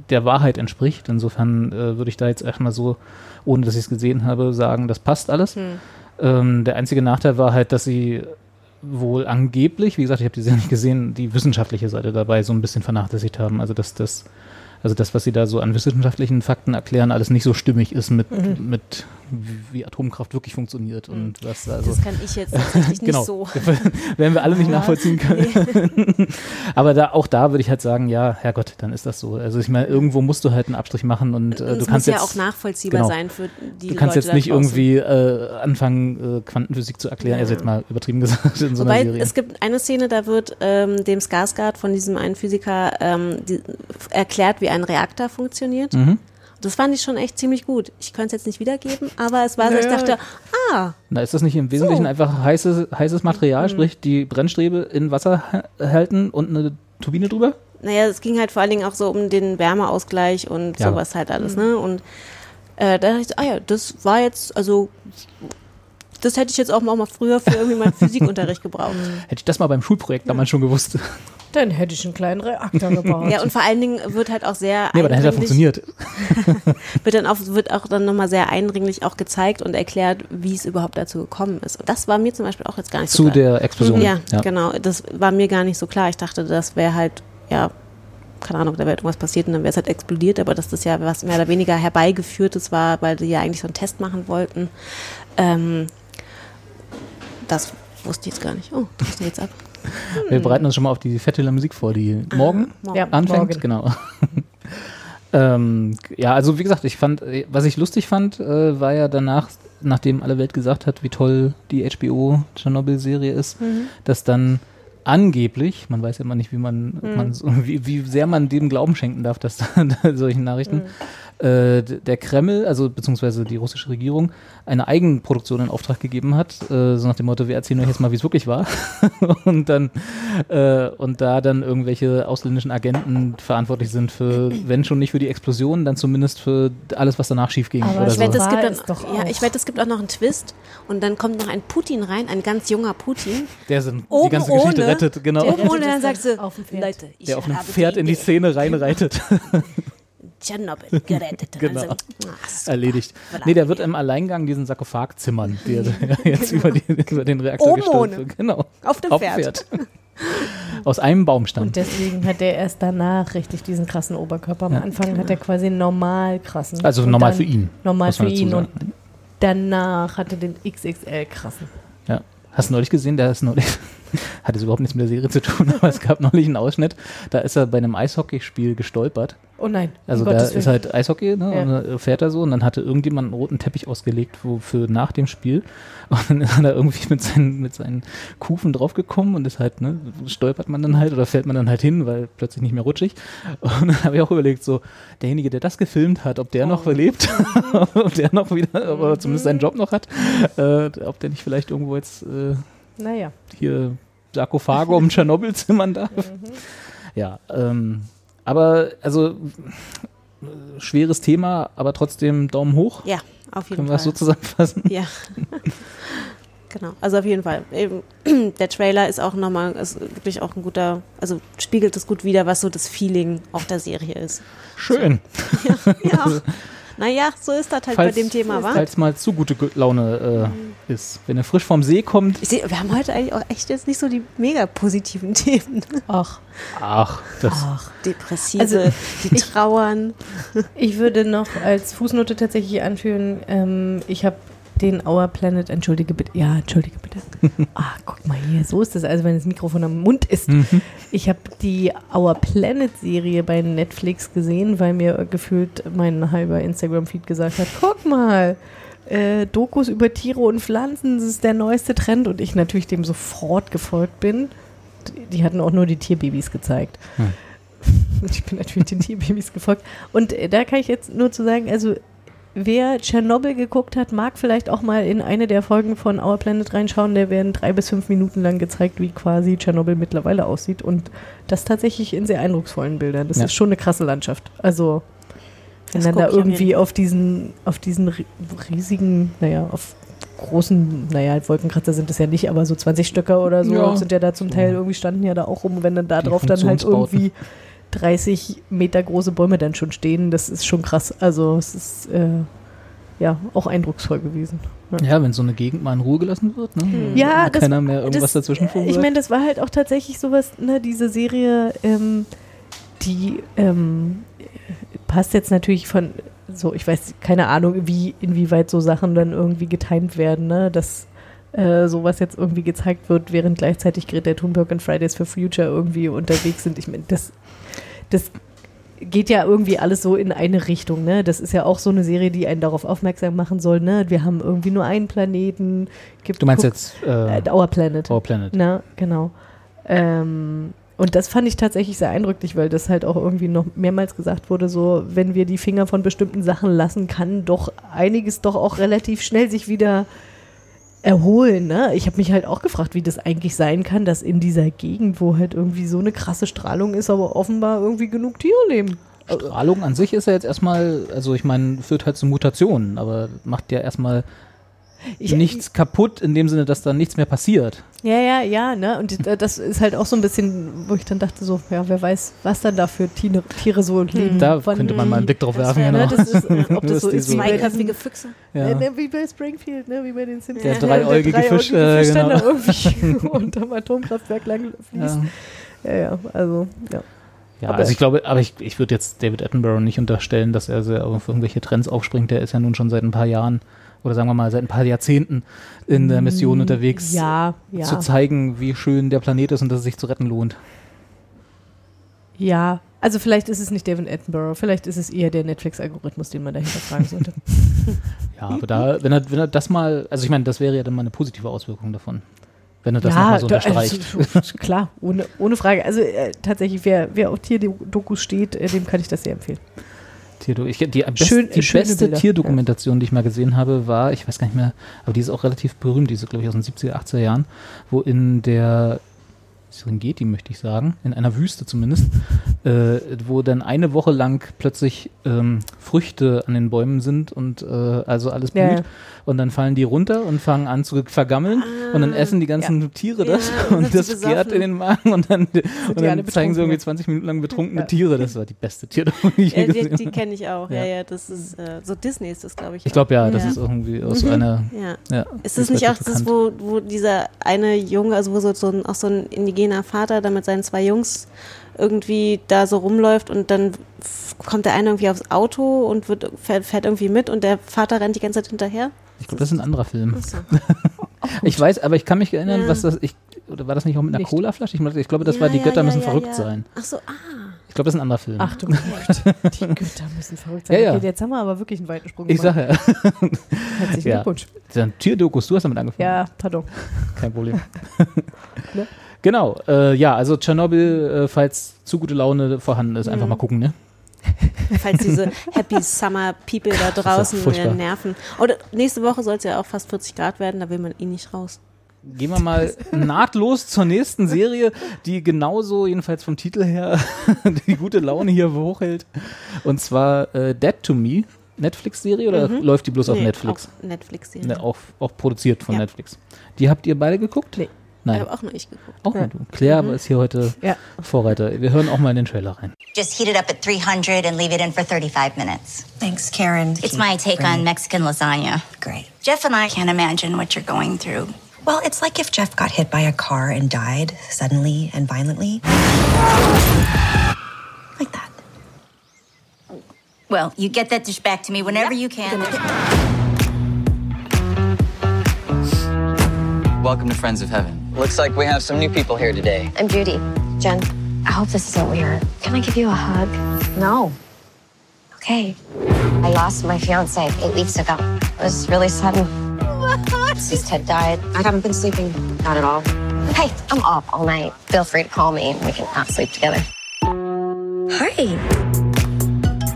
Speaker 3: der Wahrheit entspricht. Insofern äh, würde ich da jetzt erstmal so, ohne dass ich es gesehen habe, sagen, das passt alles.
Speaker 2: Hm.
Speaker 3: Ähm, der einzige Nachteil war halt, dass sie wohl angeblich, wie gesagt, ich habe die Serie nicht gesehen, die wissenschaftliche Seite dabei so ein bisschen vernachlässigt haben. Also dass das, also das, was sie da so an wissenschaftlichen Fakten erklären, alles nicht so stimmig ist mit,
Speaker 2: Mhm.
Speaker 3: mit wie, Atomkraft wirklich funktioniert und was also
Speaker 2: Das kann ich jetzt tatsächlich nicht
Speaker 3: genau.
Speaker 2: so.
Speaker 3: Werden wir alle nicht
Speaker 2: Ja,
Speaker 3: nachvollziehen können. Aber da, auch da würde ich halt sagen, ja, Herrgott, dann ist das so. Also ich meine, irgendwo musst du halt einen Abstrich machen und äh, du
Speaker 2: muss
Speaker 3: kannst
Speaker 2: ja
Speaker 3: jetzt
Speaker 2: auch nachvollziehbar
Speaker 3: genau.
Speaker 2: sein für die
Speaker 3: Du kannst
Speaker 2: Leute
Speaker 3: jetzt nicht irgendwie äh, anfangen, äh, Quantenphysik zu erklären,
Speaker 2: Ja.
Speaker 3: also jetzt mal übertrieben gesagt in so einer
Speaker 2: Wobei
Speaker 3: Serie.
Speaker 2: es gibt eine Szene, da wird ähm, dem Skarsgård von diesem einen Physiker ähm, die, erklärt, wie ein Reaktor funktioniert.
Speaker 3: Mhm.
Speaker 2: Das fand ich schon echt ziemlich gut. Ich könnte es jetzt nicht wiedergeben, aber es war so, ich
Speaker 1: Naja.
Speaker 2: dachte, ah,
Speaker 3: Na, ist das nicht im Wesentlichen
Speaker 2: So.
Speaker 3: einfach heißes, heißes Material,
Speaker 2: Mhm.
Speaker 3: sprich die Brennstrebe in Wasser halten und eine Turbine drüber?
Speaker 2: naja, es ging halt vor allen Dingen auch so um den Wärmeausgleich und
Speaker 3: Ja.
Speaker 2: sowas halt alles, ne? Und äh, da dachte ich, so, ah ja, das war jetzt, also das hätte ich jetzt auch mal, früher für irgendwie meinen Physikunterricht gebraucht.
Speaker 3: Hätte ich das mal beim Schulprojekt damals schon gewusst.
Speaker 1: Dann hätte ich einen kleinen Reaktor gebaut.
Speaker 2: Ja, und vor allen Dingen wird halt auch sehr
Speaker 3: Nee, aber dann hätte er
Speaker 2: eindringlich-
Speaker 3: funktioniert.
Speaker 2: wird dann auch, wird auch dann nochmal sehr eindringlich auch gezeigt und erklärt, wie es überhaupt dazu gekommen ist. Und das war mir zum Beispiel auch jetzt gar nicht so
Speaker 3: Zu
Speaker 2: klar.
Speaker 3: der Explosion.
Speaker 2: Ja,
Speaker 3: Ja.
Speaker 2: genau. Das war mir gar nicht so klar. Ich dachte, das wäre halt, ja, keine Ahnung, da wäre irgendwas passiert und dann wäre es halt explodiert, aber dass das ja was mehr oder weniger herbeigeführtes war, weil die ja eigentlich so einen Test machen wollten. Ähm, das wusste ich jetzt gar nicht. Oh, das ist jetzt ab.
Speaker 3: Wir bereiten uns schon mal auf die fette Musik vor, die morgen
Speaker 2: morgen.
Speaker 1: Ja,
Speaker 3: anfängt.
Speaker 1: morgen.
Speaker 3: Genau. ähm, ja, also wie gesagt, ich fand, was ich lustig fand, äh, war ja danach, nachdem alle Welt gesagt hat, wie toll die HBO Tschernobyl-Serie ist,
Speaker 2: Mhm.
Speaker 3: dass dann angeblich, man weiß ja immer nicht, wie man,
Speaker 2: Mhm.
Speaker 3: man wie, wie sehr man dem Glauben schenken darf, dass da solchen Nachrichten, äh, der Kreml, also beziehungsweise die russische Regierung, eine Eigenproduktion in Auftrag gegeben hat, äh, so nach dem Motto, wir erzählen euch jetzt mal, wie es wirklich war. und dann äh, und da dann irgendwelche ausländischen Agenten verantwortlich sind für, wenn schon nicht für die Explosion, dann zumindest für alles, was danach schief ging
Speaker 1: Aber
Speaker 2: Ich
Speaker 3: so.
Speaker 2: wette, es gibt dann, ja,
Speaker 1: auch.
Speaker 2: ich wette, es gibt auch noch einen Twist und dann kommt noch ein Putin rein, ein ganz junger Putin.
Speaker 3: Der sind, die
Speaker 2: Oben
Speaker 3: ganze Geschichte
Speaker 2: ohne,
Speaker 3: rettet, genau.
Speaker 2: Der
Speaker 1: rettet
Speaker 2: ohne, dann
Speaker 1: es
Speaker 2: sagst
Speaker 1: dann
Speaker 2: du,
Speaker 1: auf dem Pferd.
Speaker 2: Leute, ich
Speaker 3: Der auf einem Pferd in die. Szene reinreitet.
Speaker 2: Tschernobyl gerettet.
Speaker 3: Genau.
Speaker 2: so, ah, super.
Speaker 3: Erledigt. Nee, der wird im Alleingang diesen Sarkophag zimmern, der jetzt über, die, über den Reaktor
Speaker 2: ohne.
Speaker 3: wird. Genau.
Speaker 2: Auf dem
Speaker 3: Auf
Speaker 2: Pferd.
Speaker 3: Aus einem Baumstamm.
Speaker 1: Und deswegen hat der erst danach richtig diesen krassen Oberkörper. Am
Speaker 3: Ja.
Speaker 1: Anfang hat er quasi normal krassen.
Speaker 3: Also
Speaker 1: Und
Speaker 3: normal für ihn,
Speaker 1: Normal für ihn. Und danach hat er den XXL krassen.
Speaker 3: Ja. Hast du neulich gesehen, der ist neulich, hat jetzt überhaupt nichts mit der Serie zu tun, aber es gab neulich einen Ausschnitt, da ist er bei einem Eishockeyspiel gestolpert.
Speaker 1: Oh nein.
Speaker 3: Also
Speaker 1: um
Speaker 3: da
Speaker 1: Gottes
Speaker 3: ist halt Eishockey, ne?
Speaker 1: Ja.
Speaker 3: Und dann fährt er so und dann hatte irgendjemand einen roten Teppich ausgelegt wo, für nach dem Spiel. Und dann ist er da irgendwie mit seinen, mit seinen Kufen draufgekommen und ist halt, ne, stolpert man dann halt oder fällt man dann halt hin, weil plötzlich nicht mehr rutschig. Und dann habe ich auch überlegt, so, derjenige, der das gefilmt hat, ob der noch überlebt, ob der noch wieder, ob er zumindest seinen Job noch hat, äh, ob der nicht vielleicht irgendwo jetzt äh,
Speaker 1: Naja.
Speaker 3: hier Sarkophage um Tschernobyl zimmern darf. Ja, ähm, aber also schweres Thema, aber trotzdem Daumen hoch.
Speaker 2: Ja, auf jeden
Speaker 3: Können wir
Speaker 2: Fall.
Speaker 3: das so zusammenfassen?
Speaker 2: Ja. genau, also auf jeden Fall. Eben, der Trailer ist auch nochmal, ist wirklich auch ein guter, also spiegelt es gut wider, was so das Feeling auch der Serie ist.
Speaker 3: Schön.
Speaker 2: Ja. Naja, so ist das halt bei dem Thema, wa?
Speaker 3: Falls mal zu gute Gu- Laune äh, ist. Wenn er frisch vom See kommt,
Speaker 2: Ich seh, wir haben heute eigentlich auch echt jetzt nicht so die mega positiven Themen.
Speaker 1: Ach.
Speaker 3: ach, das.
Speaker 1: Ach.
Speaker 2: Depressive,
Speaker 1: Also,
Speaker 2: die trauern.
Speaker 1: Ich würde noch als Fußnote tatsächlich anführen, ähm, ich habe den Our Planet, entschuldige bitte, ja, entschuldige bitte. Ah, guck mal hier, so ist es, also wenn das Mikrofon am Mund ist.
Speaker 3: Mhm.
Speaker 1: Ich habe die Our Planet Serie bei Netflix gesehen, weil mir gefühlt mein halber Instagram-Feed gesagt hat, guck mal, äh, Dokus über Tiere und Pflanzen, das ist der neueste Trend und ich natürlich dem sofort gefolgt bin. Die hatten auch nur die Tierbabys gezeigt.
Speaker 3: Hm.
Speaker 1: Und ich bin natürlich den Tierbabys gefolgt. Und äh, da kann ich jetzt nur zu sagen, also wer Tschernobyl geguckt hat, mag vielleicht auch mal in eine der Folgen von Our Planet reinschauen. Da werden drei bis fünf Minuten lang gezeigt, wie quasi Tschernobyl mittlerweile aussieht. Und das tatsächlich in sehr eindrucksvollen Bildern. Das
Speaker 3: Ja.
Speaker 1: ist schon eine krasse Landschaft. Also wenn
Speaker 2: Das
Speaker 1: dann da irgendwie auf diesen, auf diesen ri- riesigen, naja, auf großen, naja, Wolkenkratzer sind es ja nicht, aber so 20 Stöcker oder so
Speaker 3: Ja.
Speaker 1: sind ja da zum Teil irgendwie standen ja da auch rum. Und wenn dann da
Speaker 3: Die
Speaker 1: drauf dann halt irgendwie 30 Meter große Bäume dann schon stehen, das ist schon krass. Also es ist äh, ja auch eindrucksvoll gewesen.
Speaker 3: Ja, wenn so eine Gegend mal in Ruhe gelassen wird, ne? Wenn
Speaker 1: Ja, das-
Speaker 3: keiner mehr irgendwas
Speaker 1: das,
Speaker 3: dazwischen funkt.
Speaker 1: Ich meine, das war halt auch tatsächlich sowas, ne, diese Serie, ähm, die ähm, passt jetzt natürlich von so, ich weiß, keine Ahnung, wie, inwieweit so Sachen dann irgendwie getimt werden, ne, dass äh, sowas jetzt irgendwie gezeigt wird, während gleichzeitig Greta Thunberg und Fridays for Future irgendwie unterwegs sind. Ich meine, das, das geht ja irgendwie alles so in eine Richtung, ne? Das ist ja auch so eine Serie, die einen darauf aufmerksam machen soll, ne? Wir haben irgendwie nur einen Planeten. Gibt,
Speaker 3: Du meinst
Speaker 1: guck-
Speaker 3: jetzt äh,
Speaker 1: äh, Our Planet.
Speaker 3: Our Planet.
Speaker 1: Na, genau. Ähm, und das fand ich tatsächlich sehr eindrücklich, weil das halt auch irgendwie noch mehrmals gesagt wurde, so, wenn wir die Finger von bestimmten Sachen lassen, kann doch einiges doch auch relativ schnell sich wieder erholen. Ne? Ich habe mich halt auch gefragt, wie das eigentlich sein kann, dass in dieser Gegend, wo halt irgendwie so eine krasse Strahlung ist, aber offenbar irgendwie genug Tiere leben.
Speaker 3: Strahlung an sich ist ja jetzt erstmal, also ich meine, führt halt zu Mutationen, aber macht ja erstmal
Speaker 1: Ich-
Speaker 3: nichts kaputt in dem Sinne, dass da nichts mehr passiert.
Speaker 1: Ja, ja, ja, ne? Und äh, das ist halt auch so ein bisschen, wo ich dann dachte, so, ja, wer weiß, was dann da für Tiere, Tiere so leben.
Speaker 3: Da
Speaker 1: Wann-
Speaker 3: könnte man mal einen Blick drauf werfen,
Speaker 1: wär,
Speaker 3: genau.
Speaker 1: ne, das ist, äh, ob das so ist wie bei
Speaker 2: Zweiköpfige Füchse.
Speaker 3: Ja.
Speaker 1: Ja. Ne, wie bei Springfield, ne, wie bei den Simpsons.
Speaker 3: Der
Speaker 1: ne,
Speaker 3: dreieugige Fisch, äh,
Speaker 1: Fisch dann
Speaker 3: genau.
Speaker 1: da irgendwie unterm Atomkraftwerk lang fließt.
Speaker 3: Ja.
Speaker 1: Ja, ja, also, ja.
Speaker 3: Ja,
Speaker 1: Aber-
Speaker 3: also ich glaube, aber ich, ich würde jetzt David Attenborough nicht unterstellen, dass er sehr auf irgendwelche Trends aufspringt. Der ist ja nun schon seit ein paar Jahren oder sagen wir mal seit ein paar Jahrzehnten in der Mission unterwegs,
Speaker 1: Mm, Ja, ja.
Speaker 3: zu zeigen, wie schön der Planet ist und dass es sich zu retten lohnt.
Speaker 1: Ja, also vielleicht ist es nicht David Attenborough, vielleicht ist es eher der Netflix-Algorithmus, den man dahinter fragen sollte.
Speaker 3: Ja, aber da, wenn er, wenn er das mal, also ich meine, das wäre ja dann mal eine positive Auswirkung davon. Wenn er das nochmal so
Speaker 1: da-
Speaker 3: unterstreicht.
Speaker 1: Also, klar, ohne, ohne Frage. Also äh, tatsächlich, wer, wer auf Tierdokus steht, äh, dem kann ich das sehr empfehlen.
Speaker 3: Tierdo ich, die best,
Speaker 1: Schön-
Speaker 3: die beste
Speaker 1: Bilder,
Speaker 3: Tierdokumentation, die ich mal gesehen habe, war, ich weiß gar nicht mehr, aber die ist auch relativ berühmt, die ist, glaube ich, aus den 70er, 80er Jahren, wo in der Serengeti, möchte ich sagen, in einer Wüste zumindest, äh, wo dann eine Woche lang plötzlich ähm, Früchte an den Bäumen sind und äh, also alles blüht.
Speaker 1: ja.
Speaker 3: Und dann fallen die runter und fangen an zu vergammeln und dann essen die ganzen Tiere das
Speaker 2: Ja,
Speaker 3: und das gärt in den Magen und dann, und
Speaker 1: die
Speaker 3: dann zeigen sie irgendwie
Speaker 1: betrunken.
Speaker 3: 20 Minuten lang betrunkene
Speaker 1: Ja.
Speaker 3: Tiere. Das war die beste Tierdoku, die ich je
Speaker 2: Ja, die
Speaker 3: gesehen
Speaker 2: die
Speaker 3: habe.
Speaker 2: kenne ich auch. Ja,
Speaker 3: Ja.
Speaker 2: ja, das ist äh, so Disney ist das, glaube ich.
Speaker 3: Ich glaube ja, das
Speaker 1: Ja.
Speaker 3: ist irgendwie aus
Speaker 2: Mhm.
Speaker 3: einer.
Speaker 2: Ja.
Speaker 3: Ja,
Speaker 2: Ist
Speaker 3: die
Speaker 2: das nicht auch
Speaker 3: relativ
Speaker 2: das,
Speaker 3: bekannt.
Speaker 2: wo, wo dieser eine Junge, also wo so, so ein, auch so ein indigener Vater da mit seinen zwei Jungs irgendwie da so rumläuft und dann kommt der eine irgendwie aufs Auto und wird, fährt, fährt irgendwie mit und der Vater rennt die ganze Zeit hinterher?
Speaker 3: Ich glaube, das ist ein anderer Film.
Speaker 2: Achso.
Speaker 3: Ich weiß, aber ich kann mich erinnern,
Speaker 2: Ja.
Speaker 3: was das. Ich, oder war das nicht auch mit einer. Colaflasche? Ich, ich glaube, das
Speaker 2: Ja,
Speaker 3: war Die
Speaker 2: ja,
Speaker 3: Götter
Speaker 2: ja,
Speaker 3: müssen
Speaker 2: ja,
Speaker 3: verrückt
Speaker 2: ja.
Speaker 3: sein.
Speaker 2: Ach so, ah.
Speaker 3: Ich glaube, das ist ein anderer Film.
Speaker 1: Ach du Gott, die Götter müssen verrückt sein.
Speaker 3: Ja, ja.
Speaker 1: Okay, jetzt haben wir aber wirklich einen weiten Sprung
Speaker 3: Ich
Speaker 1: gemacht.
Speaker 3: sage ja.
Speaker 1: Herzlichen. Glückwunsch.
Speaker 3: Dann Tierdokus, du hast damit angefangen.
Speaker 1: Ja, pardon.
Speaker 3: Kein Problem.
Speaker 1: Ne?
Speaker 3: Genau, äh, ja, also Tschernobyl, äh, falls zu gute Laune vorhanden ist, einfach
Speaker 2: Mhm.
Speaker 3: mal gucken, ne?
Speaker 2: Falls diese Happy Summer People da draußen nerven. Oder nächste Woche soll es ja auch fast 40 Grad werden, da will man eh nicht raus.
Speaker 3: Gehen wir mal nahtlos zur nächsten Serie, die genauso, jedenfalls vom Titel her, die gute Laune hier hochhält. Und zwar äh, Dead to Me. Netflix-Serie oder
Speaker 2: Mhm.
Speaker 3: läuft die bloß auf
Speaker 2: Nee,
Speaker 3: Netflix?
Speaker 2: Auf Netflix, ja.
Speaker 3: Ne, auch, auch produziert von
Speaker 2: Ja.
Speaker 3: Netflix. Die habt ihr beide geguckt?
Speaker 1: Nee.
Speaker 2: Ich
Speaker 3: Nein.
Speaker 2: habe auch noch nicht geguckt.
Speaker 3: Auch
Speaker 1: Ja.
Speaker 3: du. Claire aber ist hier heute
Speaker 1: Ja.
Speaker 3: Vorreiter. Wir hören auch mal in den Trailer rein.
Speaker 9: Just heat it up at 300 and leave it in for 35 minutes.
Speaker 10: Thanks, Karen.
Speaker 9: It's my take on Mexican lasagna.
Speaker 10: Great.
Speaker 9: Jeff and I can't imagine what you're going through.
Speaker 10: Well, it's like if Jeff got hit by a car and died suddenly and violently. Like that.
Speaker 9: Well, you get that dish back to me whenever you can.
Speaker 11: Welcome to Friends of Heaven. Looks like we have some new people here today.
Speaker 12: I'm Judy. Jen, I hope this isn't weird. Can I give you a hug? No. Okay. I lost my fiance eight weeks ago. It was really sudden. Since Ted died, I haven't been sleeping. Not at all. Hey, I'm up all night. Feel free to call me and we can not sleep together. Hi.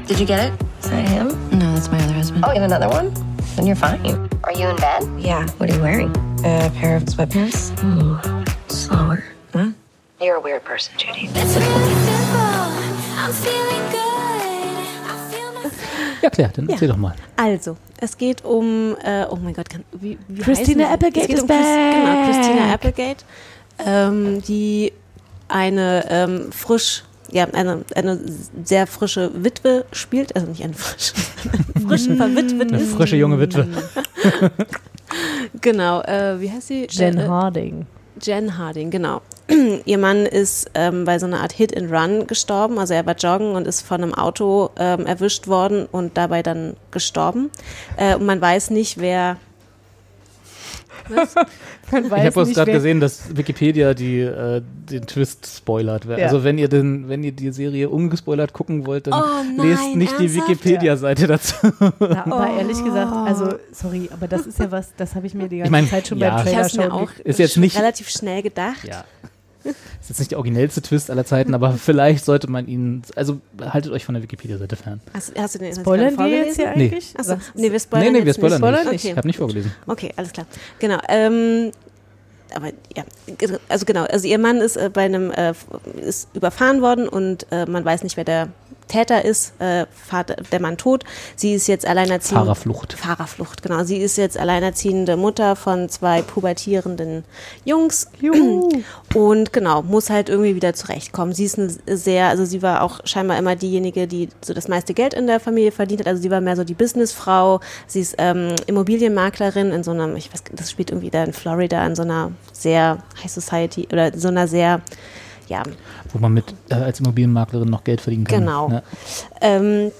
Speaker 12: Did you get it? Is that him?
Speaker 13: No, that's my other husband.
Speaker 12: Oh, you have another one? Then you're fine. Are you in bed?
Speaker 10: Yeah.
Speaker 12: What are you wearing?
Speaker 10: A pair of sweatpants.
Speaker 12: Ooh, slower.
Speaker 10: Huh?
Speaker 12: You're a weird person, Judy.
Speaker 3: Ja, klar, dann
Speaker 2: Ja.
Speaker 3: erzähl doch mal.
Speaker 2: Also, es geht um, äh, oh mein Gott, kann, wie, wie
Speaker 1: Christina? Applegate
Speaker 2: es geht
Speaker 1: is
Speaker 2: um Chris, Genau,
Speaker 1: back.
Speaker 2: Christina Applegate, ähm, die eine ähm, frisch, ja, eine, eine sehr frische Witwe spielt, also nicht eine frische, eine frische verwitwet
Speaker 3: Eine frische junge Witwe.
Speaker 2: Genau, äh, wie heißt sie?
Speaker 1: Jen
Speaker 2: Äh,
Speaker 1: Harding.
Speaker 2: Jen Harding, genau. Ihr Mann ist ähm, bei so einer Art Hit and Run gestorben. Also er war joggen und ist von einem Auto ähm, erwischt worden und dabei dann gestorben. Äh, und man weiß nicht, wer. Was?
Speaker 3: Ich habe bloß gerade gesehen, dass Wikipedia die, äh, den Twist spoilert.
Speaker 1: Ja.
Speaker 3: Also wenn ihr den, wenn ihr die Serie ungespoilert gucken wollt, dann
Speaker 2: Oh
Speaker 3: lest
Speaker 2: nein,
Speaker 3: nicht die
Speaker 2: ernsthaft?
Speaker 3: Wikipedia-Seite dazu.
Speaker 1: Ja, aber
Speaker 2: Oh.
Speaker 1: ehrlich gesagt, also sorry, aber das ist ja was, das habe ich mir die ganze
Speaker 3: mein,
Speaker 1: Zeit schon
Speaker 3: ja.
Speaker 1: beim
Speaker 2: Ich
Speaker 1: Trailer schauen
Speaker 2: auch
Speaker 3: Ist jetzt
Speaker 2: schon
Speaker 3: nicht-
Speaker 2: relativ schnell gedacht.
Speaker 3: Ja. Ist jetzt nicht der originellste Twist aller Zeiten, aber vielleicht sollte man ihn, also haltet euch von der Wikipedia-Seite fern.
Speaker 2: Hast, hast du den
Speaker 1: Spoilern wir jetzt hier
Speaker 2: vorgelesen?
Speaker 1: eigentlich?
Speaker 2: Achso,
Speaker 1: Was-
Speaker 2: nee, wir spoilern
Speaker 3: nee, nee, wir spoilern
Speaker 2: nicht.
Speaker 3: nicht.
Speaker 1: Spoilern
Speaker 3: Ich
Speaker 2: Okay.
Speaker 3: habe nicht vorgelesen.
Speaker 2: Okay, alles klar. Genau. Ähm, aber ja, also genau, also ihr Mann ist äh, bei einem äh, ist überfahren worden und äh, man weiß nicht, wer der Täter ist, äh, Vater, der Mann tot. Sie ist jetzt alleinerziehend.
Speaker 3: Fahrerflucht.
Speaker 2: Fahrerflucht, genau. Sie ist jetzt alleinerziehende Mutter von zwei pubertierenden Jungs. Und genau, muss halt irgendwie wieder zurechtkommen. Sie ist eine sehr, also sie war auch scheinbar immer diejenige, die so das meiste Geld in der Familie verdient hat. Also sie war mehr so die Businessfrau. Sie ist ähm, Immobilienmaklerin in so einem, ich weiß, das spielt irgendwie da in Florida, in so einer sehr High Society oder so einer sehr, ja,
Speaker 3: Wo man mit äh, als Immobilienmaklerin noch Geld verdienen kann.
Speaker 2: Genau.
Speaker 3: Ne?
Speaker 2: Ähm,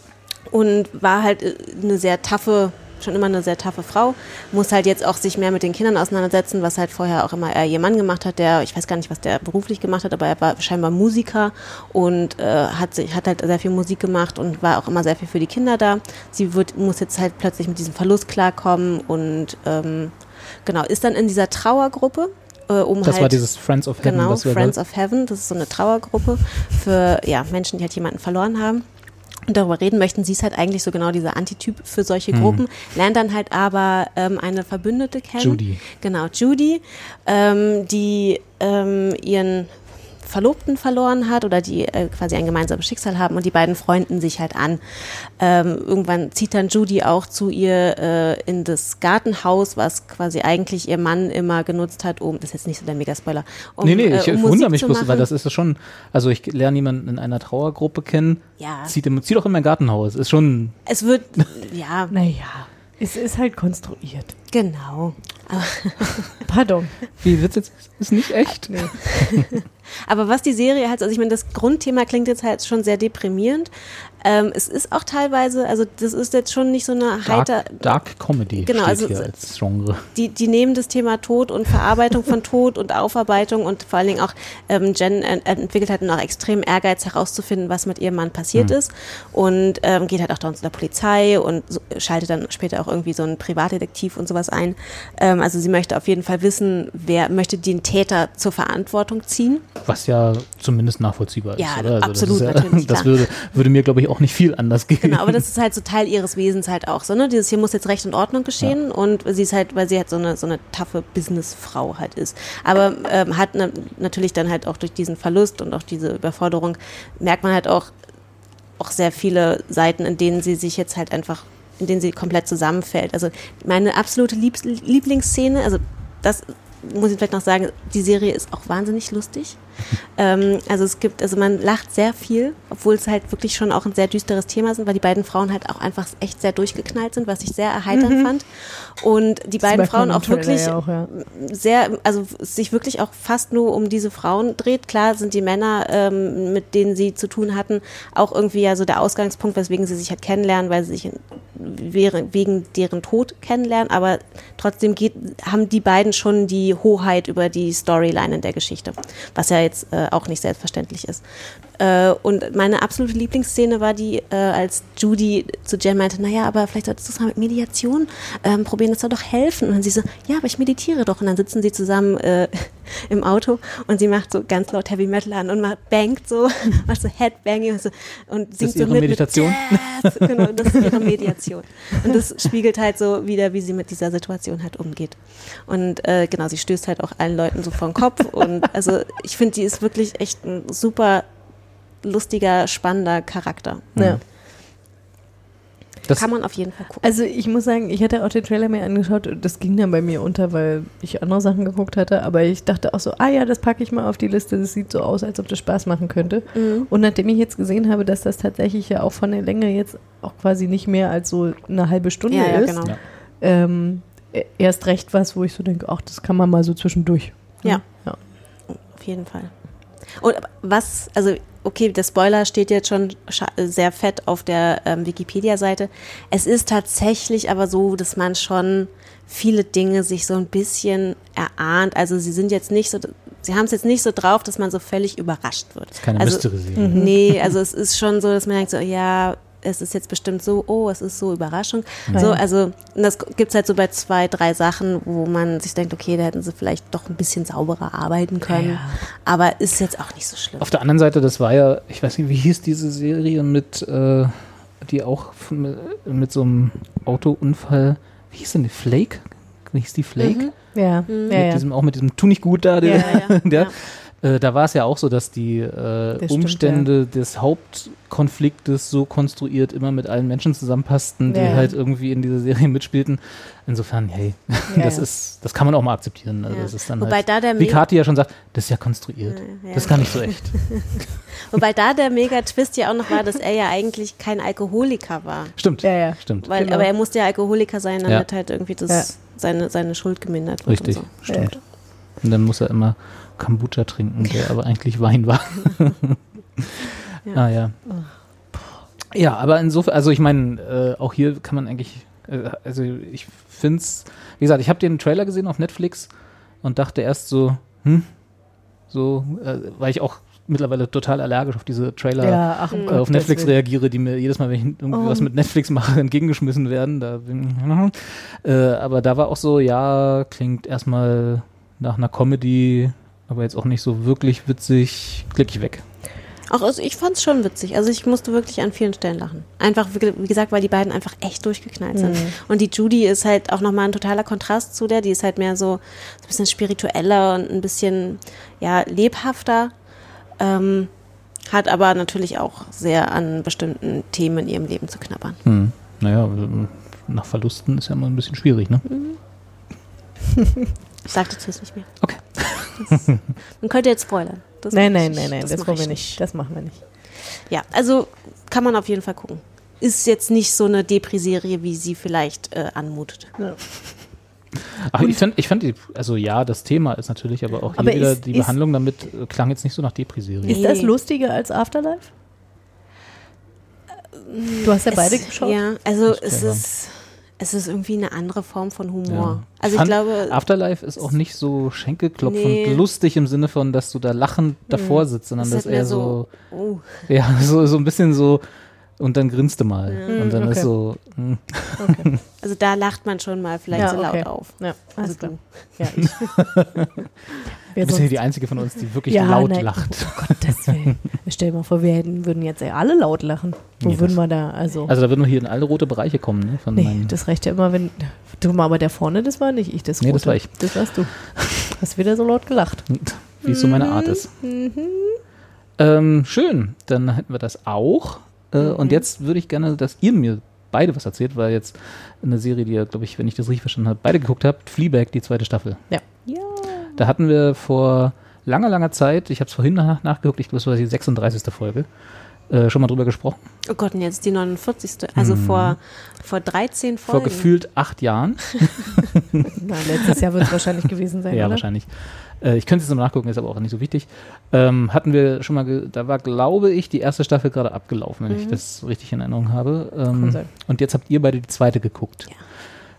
Speaker 2: und war halt äh, eine sehr taffe, schon immer eine sehr taffe Frau. Muss halt jetzt auch sich mehr mit den Kindern auseinandersetzen, was halt vorher auch immer er ihr Mann gemacht hat, der, ich weiß gar nicht, was der beruflich gemacht hat, aber er war scheinbar Musiker und äh, hat, sich, hat halt sehr viel Musik gemacht und war auch immer sehr viel für die Kinder da. Sie wird, muss jetzt halt plötzlich mit diesem Verlust klarkommen und ähm, genau, ist dann in dieser Trauergruppe. Äh, um
Speaker 3: Das
Speaker 2: halt,
Speaker 3: war dieses Friends of Heaven,
Speaker 2: Genau, Friends of Heaven. Das ist so eine Trauergruppe für ja, Menschen, die halt jemanden verloren haben. Und darüber reden möchten, sie ist halt eigentlich so genau dieser Antityp für solche
Speaker 3: Mhm.
Speaker 2: Gruppen, lernt dann halt aber ähm, eine Verbündete kennen.
Speaker 3: Judy.
Speaker 2: Genau, Judy, ähm, die ähm, ihren Verlobten verloren hat oder die äh, quasi ein gemeinsames Schicksal haben und die beiden freunden sich halt an. Ähm, irgendwann zieht dann Judy auch zu ihr äh, in das Gartenhaus, was quasi eigentlich ihr Mann immer genutzt hat, um, das ist jetzt nicht so der Mega-Spoiler, um,
Speaker 3: nee, nee, ich
Speaker 2: äh, um
Speaker 3: wundere
Speaker 2: Musik
Speaker 3: mich bloß, weil das ist ja schon, also ich lerne jemanden in einer Trauergruppe kennen,
Speaker 2: Ja.
Speaker 3: zieht, im, zieht auch in mein Gartenhaus. Ist schon,
Speaker 2: Es wird, ja,
Speaker 1: Naja, es ist halt konstruiert.
Speaker 2: genau.
Speaker 1: Pardon.
Speaker 3: wie wird's jetzt, ist nicht echt?
Speaker 2: aber was die Serie halt, also ich meine, das Grundthema klingt jetzt halt schon sehr deprimierend. Ähm, es ist auch teilweise, also das ist jetzt schon nicht so eine heiter,
Speaker 3: Dark, Dark Comedy
Speaker 2: Genau, also
Speaker 3: als Genre.
Speaker 2: die, die nehmen das Thema Tod und Verarbeitung von Tod und Aufarbeitung und vor allen Dingen auch ähm, Jen ent- entwickelt halt noch extrem Ehrgeiz herauszufinden, was mit ihrem Mann passiert
Speaker 3: Hm.
Speaker 2: ist und ähm, geht halt auch dann zu der Polizei und so, schaltet dann später auch irgendwie so einen Privatdetektiv und sowas ein. Ähm, also sie möchte auf jeden Fall wissen, wer möchte den Täter zur Verantwortung ziehen.
Speaker 3: Was ja zumindest nachvollziehbar
Speaker 2: Ja,
Speaker 3: ist, oder? Also
Speaker 2: absolut,
Speaker 3: das ist ja,
Speaker 2: natürlich,
Speaker 3: Das würde, würde mir, glaube ich, auch nicht viel anders gehen.
Speaker 2: Genau, aber das ist halt so Teil ihres Wesens halt auch so, ne? Dieses hier muss jetzt Recht und Ordnung geschehen und sie ist halt, weil sie halt so eine so eine taffe Businessfrau halt ist. Aber ähm, hat ne, natürlich dann halt auch durch diesen Verlust und auch diese Überforderung merkt man halt auch auch sehr viele Seiten, in denen sie sich jetzt halt einfach, in denen sie komplett zusammenfällt. Also meine absolute Liebs Lieblingsszene, also das muss ich vielleicht noch sagen, die Serie ist auch wahnsinnig lustig. Ähm, also es gibt, also man lacht sehr viel, obwohl es halt wirklich schon auch ein sehr düsteres Thema sind, weil die beiden Frauen halt auch einfach echt sehr durchgeknallt sind, was ich sehr erheiternd
Speaker 1: Mhm.
Speaker 2: fand. Und die
Speaker 1: Das
Speaker 2: beiden Frauen auch wirklich
Speaker 1: ja auch, ja.
Speaker 2: sehr, also sich wirklich auch fast nur um diese Frauen dreht. Klar sind die Männer, ähm, mit denen sie zu tun hatten, auch irgendwie ja so der Ausgangspunkt, weswegen sie sich halt kennenlernen, weil sie sich wegen deren Tod kennenlernen. Aber trotzdem geht, haben die beiden schon die Hoheit über die Storyline in der Geschichte, was ja jetzt äh, auch nicht selbstverständlich ist. Äh, und meine absolute Lieblingsszene war die, äh, als Judy zu Jen meinte, naja, aber vielleicht solltest du es mal mit Mediation ähm, probieren, das soll doch helfen. Und dann sie so, ja, aber ich meditiere doch. Und dann sitzen sie zusammen äh, im Auto und sie macht so ganz laut Heavy Metal an und macht bangt so, macht so Headbanging und, so, und singt
Speaker 3: ist
Speaker 2: so
Speaker 3: ihre
Speaker 2: mit,
Speaker 3: Meditation?
Speaker 2: Mit. Genau, das ist ihre Mediation. Und das spiegelt halt so wieder, wie sie mit dieser Situation halt umgeht. Und äh, genau, sie stößt halt auch allen Leuten so vor den Kopf. Und also ich finde, die ist wirklich echt ein super lustiger, spannender Charakter.
Speaker 1: Ja.
Speaker 3: Das-
Speaker 2: Kann man auf jeden Fall gucken.
Speaker 1: Also ich muss sagen, ich hatte auch den Trailer mir angeschaut und das ging dann bei mir unter, weil ich andere Sachen geguckt hatte. Aber ich dachte auch so, ah ja, das packe ich mal auf die Liste. Das sieht so aus, als ob das Spaß machen könnte.
Speaker 2: Mhm.
Speaker 1: Und nachdem ich jetzt gesehen habe, dass das tatsächlich ja auch von der Länge jetzt auch quasi nicht mehr als so eine halbe Stunde
Speaker 2: Ja, ja,
Speaker 1: ist,
Speaker 2: genau.
Speaker 3: Ja.
Speaker 1: ähm, e- erst recht was, wo ich so denke, ach, das kann man mal so zwischendurch.
Speaker 2: Ja.
Speaker 1: ja.
Speaker 2: Auf jeden Fall. Und was, also okay, der Spoiler steht jetzt schon sehr fett auf der ähm, Wikipedia-Seite. Es ist tatsächlich aber so, dass man schon viele Dinge sich so ein bisschen erahnt. Also sie sind jetzt nicht so, sie haben es jetzt nicht so drauf, dass man so völlig überrascht wird.
Speaker 3: ist keine
Speaker 2: also,
Speaker 3: Mystery-Serie.
Speaker 1: Mhm.
Speaker 2: Nee, also es ist schon so, dass man denkt so, ja, es ist jetzt bestimmt so, oh, es ist so Überraschung. So,
Speaker 1: Ja.
Speaker 2: also und das gibt es halt so bei zwei, drei Sachen, wo man sich denkt, okay, da hätten sie vielleicht doch ein bisschen sauberer arbeiten können. Aber ist jetzt auch nicht so schlimm.
Speaker 3: Auf der anderen Seite, das war ja, ich weiß nicht, wie hieß diese Serie mit, äh, die auch von, mit so einem Autounfall, wie hieß denn die? Flake? Wie hieß die Flake?
Speaker 2: Mhm.
Speaker 1: Ja,
Speaker 3: Mit
Speaker 1: ja, ja.
Speaker 3: diesem, auch mit diesem Tu nicht gut da, der,
Speaker 2: Ja, ja,
Speaker 3: der,
Speaker 2: ja.
Speaker 3: Äh, da war es ja auch so, dass die äh,
Speaker 1: stimmt,
Speaker 3: Umstände des Hauptkonfliktes so konstruiert immer mit allen Menschen zusammenpassten, die
Speaker 1: Ja.
Speaker 3: halt irgendwie in dieser Serie mitspielten. Insofern, hey,
Speaker 1: Ja,
Speaker 3: das
Speaker 1: ja.
Speaker 3: ist, das kann man auch mal akzeptieren. Also
Speaker 2: Ja.
Speaker 3: das ist dann
Speaker 2: Wobei
Speaker 3: halt,
Speaker 2: da der
Speaker 3: wie Kathi ja schon sagt, das ist ja konstruiert.
Speaker 2: Ja, ja.
Speaker 3: Das ist gar nicht so echt.
Speaker 2: Wobei da der Mega-Twist ja auch noch war, dass er ja eigentlich kein Alkoholiker war.
Speaker 3: Stimmt,
Speaker 1: Ja, ja.
Speaker 3: stimmt.
Speaker 2: Weil,
Speaker 1: Genau.
Speaker 2: Aber er musste ja Alkoholiker sein, damit
Speaker 3: Ja.
Speaker 2: halt irgendwie das,
Speaker 1: Ja.
Speaker 2: seine, seine Schuld gemindert wird.
Speaker 3: Richtig,
Speaker 2: Und so.
Speaker 3: stimmt. Und dann muss er immer Kombucha trinken, der aber eigentlich Wein war.
Speaker 2: Ja.
Speaker 3: Ah ja. Ja, aber insofern, also ich meine, äh, auch hier kann man eigentlich, äh, also ich finde es, wie gesagt, ich habe den Trailer gesehen auf Netflix und dachte erst so, hm, so, äh, weil ich auch mittlerweile total allergisch auf diese Trailer
Speaker 1: Ja, ach,
Speaker 3: äh, auf Netflix reagiere, die mir jedes Mal, wenn ich irgendwie
Speaker 1: Oh.
Speaker 3: was mit Netflix mache, entgegengeschmissen werden. Da bin, äh, aber da war auch so, ja, klingt erstmal nach einer Comedy, aber jetzt auch nicht so wirklich witzig, klick ich weg.
Speaker 2: Auch also ich fand es schon witzig. Also ich musste wirklich an vielen Stellen lachen. Einfach, wie gesagt, weil die beiden einfach echt durchgeknallt sind.
Speaker 1: Mhm.
Speaker 2: Und die Judy ist halt auch nochmal ein totaler Kontrast zu der. Die ist halt mehr so, ein bisschen spiritueller und ein bisschen ja, lebhafter. Ähm, hat aber natürlich auch sehr an bestimmten Themen in ihrem Leben zu knabbern.
Speaker 3: Hm. Naja, nach Verlusten ist ja immer ein bisschen schwierig, ne?
Speaker 2: Ich sag dazu jetzt nicht mehr.
Speaker 3: Okay.
Speaker 2: Das, man könnte jetzt spoilern. Das
Speaker 1: Nein, nein, nein, nein, das,
Speaker 2: mach
Speaker 1: wollen wir nicht. Das machen wir nicht.
Speaker 2: Ja, also kann man auf jeden Fall gucken. Ist jetzt nicht so eine Depri-Serie, wie sie vielleicht äh, anmutet.
Speaker 3: Ach, ich fand, ich fand die, also ja, das Thema ist natürlich, aber auch hier
Speaker 1: Aber
Speaker 3: wieder
Speaker 1: ist-
Speaker 3: die
Speaker 1: ist-
Speaker 3: Behandlung damit äh, klang jetzt nicht so nach Depri-Serie.
Speaker 1: Ist das lustiger als Afterlife? Du hast ja beide
Speaker 2: es,
Speaker 1: geschaut.
Speaker 2: Ja, also
Speaker 3: Das
Speaker 2: es ist, es ist irgendwie eine andere Form von Humor.
Speaker 3: Ja.
Speaker 2: Also ich
Speaker 3: fand,
Speaker 2: glaube,
Speaker 3: Afterlife ist auch nicht so schenkelklopfend
Speaker 2: Nee. Mhm.
Speaker 3: lustig im Sinne von, dass du da lachend davor sitzt, sondern das
Speaker 2: ist
Speaker 3: eher so,
Speaker 2: so, oh,
Speaker 3: ja, so, so ein bisschen so, und dann grinst du mal.
Speaker 2: Ja.
Speaker 3: Und dann
Speaker 1: Okay.
Speaker 3: ist so, hm.
Speaker 2: also da lacht man schon mal vielleicht
Speaker 1: Ja,
Speaker 2: so
Speaker 1: okay.
Speaker 2: laut auf.
Speaker 1: Ja, alles
Speaker 2: Also
Speaker 1: klar.
Speaker 2: du.
Speaker 1: Ja, ich.
Speaker 3: du bist ja die Einzige von uns, die wirklich
Speaker 1: Ja,
Speaker 3: laut
Speaker 1: nein.
Speaker 3: lacht.
Speaker 1: Oh Gottes Willen. Stell dir mal vor, wir hätten, würden jetzt ja alle laut lachen. Wo
Speaker 3: Nee,
Speaker 1: würden wir da? Also,
Speaker 3: Also da würden wir hier in alle rote Bereiche kommen, ne? Von
Speaker 1: nee, das reicht ja immer, wenn. Du mal, aber der vorne, das war nicht ich, das
Speaker 3: Nee, das
Speaker 1: rote.
Speaker 3: war ich.
Speaker 1: Das warst du. Hast wieder so laut gelacht.
Speaker 3: wie es so meine Art ist.
Speaker 1: Mhm.
Speaker 3: Ähm, schön, dann hätten wir das auch. Äh,
Speaker 1: Mhm.
Speaker 3: Und jetzt würde ich gerne, dass ihr mir beide was erzählt, weil jetzt eine Serie, die ihr, glaube ich, wenn ich das richtig verstanden habe, beide geguckt habt, Fleabag, die zweite Staffel.
Speaker 1: Ja.
Speaker 2: Ja.
Speaker 3: Da hatten wir vor langer, langer Zeit, ich habe es vorhin nach, nachgeguckt, ich glaube, es war die 36. Folge, äh, schon mal drüber gesprochen.
Speaker 2: Oh Gott, und jetzt die 49. Also vor, vor 13 Folgen.
Speaker 3: Vor gefühlt acht Jahren.
Speaker 1: Na, letztes Jahr wird es wahrscheinlich gewesen sein.
Speaker 3: ja,
Speaker 1: oder?
Speaker 3: wahrscheinlich. Äh, ich könnte es nochmal nachgucken, ist aber auch nicht so wichtig. Ähm, hatten wir schon mal, da war, glaube ich, die erste Staffel gerade abgelaufen, wenn ich
Speaker 2: Mhm.
Speaker 3: das richtig in Erinnerung habe. Ähm, und jetzt habt ihr beide die zweite geguckt.
Speaker 2: Ja.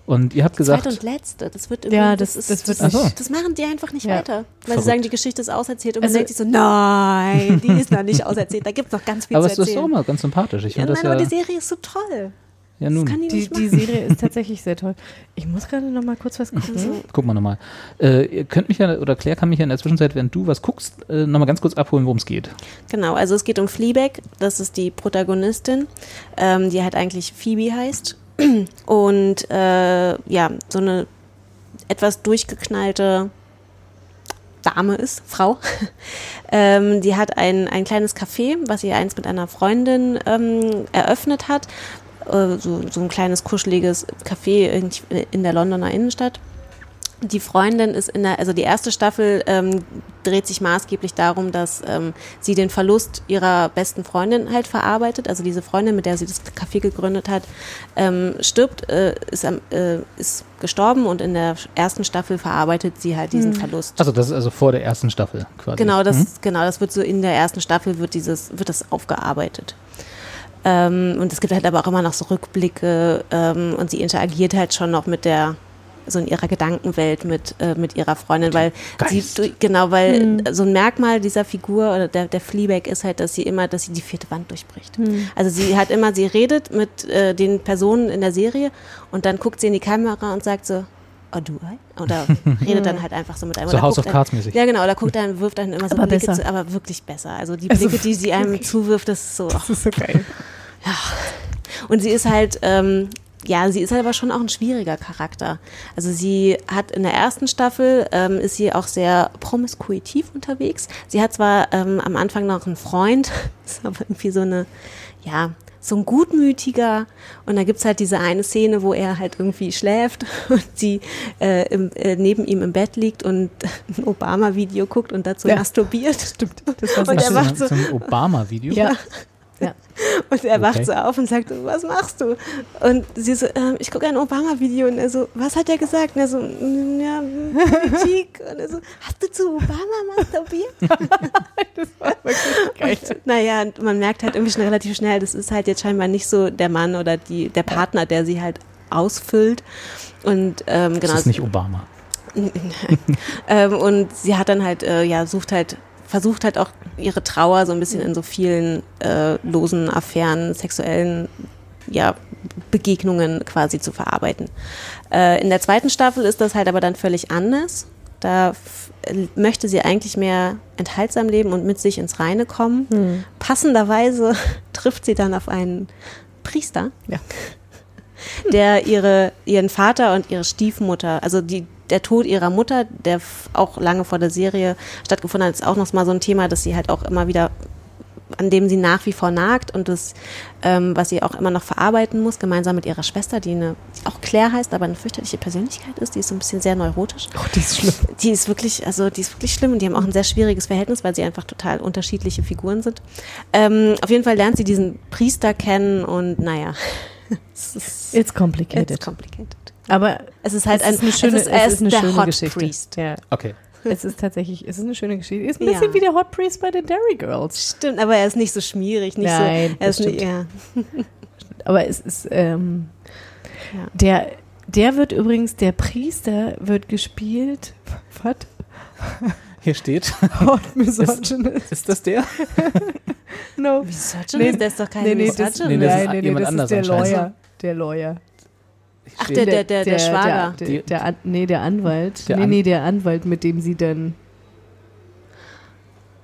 Speaker 3: Und ihr habt gesagt,
Speaker 2: Zweite und letzte. Das wird
Speaker 1: Ja,
Speaker 2: immer,
Speaker 1: das-
Speaker 2: ist,
Speaker 1: das wird
Speaker 2: das,
Speaker 3: nicht-
Speaker 2: das machen die einfach nicht
Speaker 1: Ja.
Speaker 2: weiter. Weil
Speaker 3: Verrückt.
Speaker 2: sie sagen, die Geschichte ist auserzählt und man
Speaker 1: Also-
Speaker 2: denkt sich so, nein, die ist noch nicht auserzählt. Da gibt es noch ganz viel
Speaker 3: aber
Speaker 2: zu
Speaker 3: es ist
Speaker 2: erzählen.
Speaker 3: auch mal ganz sympathisch. Ich
Speaker 2: ja, nein,
Speaker 3: das
Speaker 2: aber
Speaker 3: ja,
Speaker 2: die Serie ist so toll.
Speaker 3: Ja nun.
Speaker 2: Das kann die,
Speaker 1: Die,
Speaker 2: nicht
Speaker 1: die
Speaker 2: machen.
Speaker 1: Serie ist tatsächlich sehr toll. Ich muss gerade noch mal kurz was gucken.
Speaker 2: Also,
Speaker 3: Guck mal nochmal. Äh, ihr könnt mich ja, oder Claire kann mich ja in der Zwischenzeit, während du was guckst, äh, nochmal ganz kurz abholen, worum es geht.
Speaker 2: Genau, also es geht um Fleabag, das ist die Protagonistin, ähm, die halt eigentlich Phoebe heißt. Und äh, ja, so eine etwas durchgeknallte Dame ist, Frau. ähm, die hat ein, ein kleines Café, was sie einst mit einer Freundin ähm, eröffnet hat. Äh, so, so ein kleines kuscheliges Café in, in der Londoner Innenstadt. Die Freundin ist in der, also die erste Staffel ähm, dreht sich maßgeblich darum, dass ähm, sie den Verlust ihrer besten Freundin halt verarbeitet. Also diese Freundin, mit der sie das Café gegründet hat, ähm, stirbt, äh, ist, am- äh, ist gestorben und in der ersten Staffel verarbeitet sie halt diesen
Speaker 3: Hm.
Speaker 2: Verlust.
Speaker 3: Also das ist also vor der ersten Staffel quasi.
Speaker 2: Genau, das,
Speaker 3: Mhm.
Speaker 2: genau, das wird so in der ersten Staffel wird dieses, wird das aufgearbeitet. Ähm, und es gibt halt aber auch immer noch so Rückblicke ähm, und sie interagiert halt schon noch mit der, so in ihrer Gedankenwelt mit, äh, mit ihrer Freundin, weil sie, genau, weil
Speaker 1: Hm.
Speaker 2: so ein Merkmal dieser Figur oder der, der Fleabag ist halt, dass sie immer, dass sie die vierte Wand durchbricht.
Speaker 1: Hm.
Speaker 2: Also sie hat immer, sie redet mit äh, den Personen in der Serie und dann guckt sie in die Kamera und sagt so, oh du ei? Oder redet dann halt einfach so mit einem.
Speaker 3: So
Speaker 2: Oder
Speaker 3: House of Cards mäßig.
Speaker 2: Ja, genau, oder guckt dann, wirft dann immer so
Speaker 1: Aber
Speaker 2: Blicke zu, aber wirklich besser. Also die
Speaker 1: Also
Speaker 2: Blicke, die sie einem
Speaker 1: wirklich.
Speaker 2: zuwirft, das ist so.
Speaker 1: Das ist so geil.
Speaker 2: Und sie ist halt, ähm, ja, sie ist halt aber schon auch ein schwieriger Charakter. Also sie hat in der ersten Staffel, ähm, ist sie auch sehr promiskuitiv unterwegs. Sie hat zwar ähm, am Anfang noch einen Freund, ist aber irgendwie so eine, ja, so ein gutmütiger. Und da gibt's halt diese eine Szene, wo er halt irgendwie schläft und sie äh, im, äh, neben ihm im Bett liegt und ein Obama-Video guckt und dazu
Speaker 1: Ja.
Speaker 2: masturbiert.
Speaker 1: Stimmt. Das war
Speaker 2: Und
Speaker 1: so
Speaker 2: er
Speaker 3: Ach,
Speaker 2: macht
Speaker 3: so,
Speaker 2: so,
Speaker 3: so ein Obama-Video.
Speaker 1: Ja. Ja.
Speaker 2: und er wacht
Speaker 3: Okay.
Speaker 2: so auf und sagt, was machst du? Und sie so, ähm, ich gucke ein Obama-Video. Und er so, was hat er gesagt? Und er so, "Mm, ja, Politik. Und er so, hast du zu Obama masturbiert?
Speaker 1: Das war wirklich geil.
Speaker 2: Und, naja, und man merkt halt irgendwie schon relativ schnell, das ist halt jetzt scheinbar nicht so der Mann oder die, der Partner, der sie halt ausfüllt. Und ähm, genau.
Speaker 3: Das ist nicht Obama.
Speaker 2: ähm, und sie hat dann halt, äh, ja, sucht halt, versucht halt auch ihre Trauer so ein bisschen in so vielen äh, losen Affären, sexuellen, ja, Begegnungen quasi zu verarbeiten. Äh, in der zweiten Staffel ist das halt aber dann völlig anders. Da möchte sie eigentlich mehr enthaltsam leben und mit sich ins Reine kommen.
Speaker 1: Hm.
Speaker 2: Passenderweise trifft sie dann auf einen Priester,
Speaker 1: Ja.
Speaker 2: der ihre, ihren Vater und ihre Stiefmutter, also die, der Tod ihrer Mutter, der auch lange vor der Serie stattgefunden hat, ist auch noch mal so ein Thema, dass sie halt auch immer wieder, an dem sie nach wie vor nagt und das, ähm, was sie auch immer noch verarbeiten muss, gemeinsam mit ihrer Schwester, die eine, die auch Claire heißt, aber eine fürchterliche Persönlichkeit ist, die ist so ein bisschen sehr neurotisch.
Speaker 1: Oh, die ist schlimm.
Speaker 2: Die ist wirklich, also die ist wirklich schlimm und die haben auch ein sehr schwieriges Verhältnis, weil sie einfach total unterschiedliche Figuren sind. Ähm, auf jeden Fall lernt sie diesen Priester kennen und naja, es ist,
Speaker 1: It's complicated.
Speaker 2: it's complicated.
Speaker 1: Aber
Speaker 2: Es ist halt
Speaker 1: es
Speaker 2: ein,
Speaker 1: ist eine schöne,
Speaker 2: es ist, er
Speaker 1: es ist eine schöne
Speaker 2: Hot
Speaker 1: Geschichte.
Speaker 2: Priest.
Speaker 1: Ja.
Speaker 3: Okay.
Speaker 1: Es ist tatsächlich, es ist eine schöne Geschichte. Ist ein
Speaker 2: Ja.
Speaker 1: bisschen wie der Hot Priest bei den Dairy Girls.
Speaker 2: Stimmt, aber er ist nicht so schmierig, nicht
Speaker 1: Nein,
Speaker 2: so. Er
Speaker 1: das
Speaker 2: ist nicht,
Speaker 1: stimmt.
Speaker 2: ja.
Speaker 1: Aber es ist, ähm,
Speaker 2: Ja.
Speaker 1: der, der wird übrigens, der Priester wird gespielt, was?
Speaker 3: Hier steht.
Speaker 1: Hot Misogynist.
Speaker 3: Ist das der?
Speaker 1: No.
Speaker 2: Misogynist? Der ist doch kein
Speaker 1: nee, nee, das,
Speaker 2: Misogynist.
Speaker 3: Nee, das ist
Speaker 1: nein, nee, nee,
Speaker 3: jemand
Speaker 1: das
Speaker 3: anders
Speaker 1: ist der. Lawyer. Der Lawyer.
Speaker 2: Ach, der, der, der, der Schwager.
Speaker 1: Der, der, nee, der Anwalt.
Speaker 3: Der
Speaker 1: nee, nee, der Anwalt, mit dem sie dann,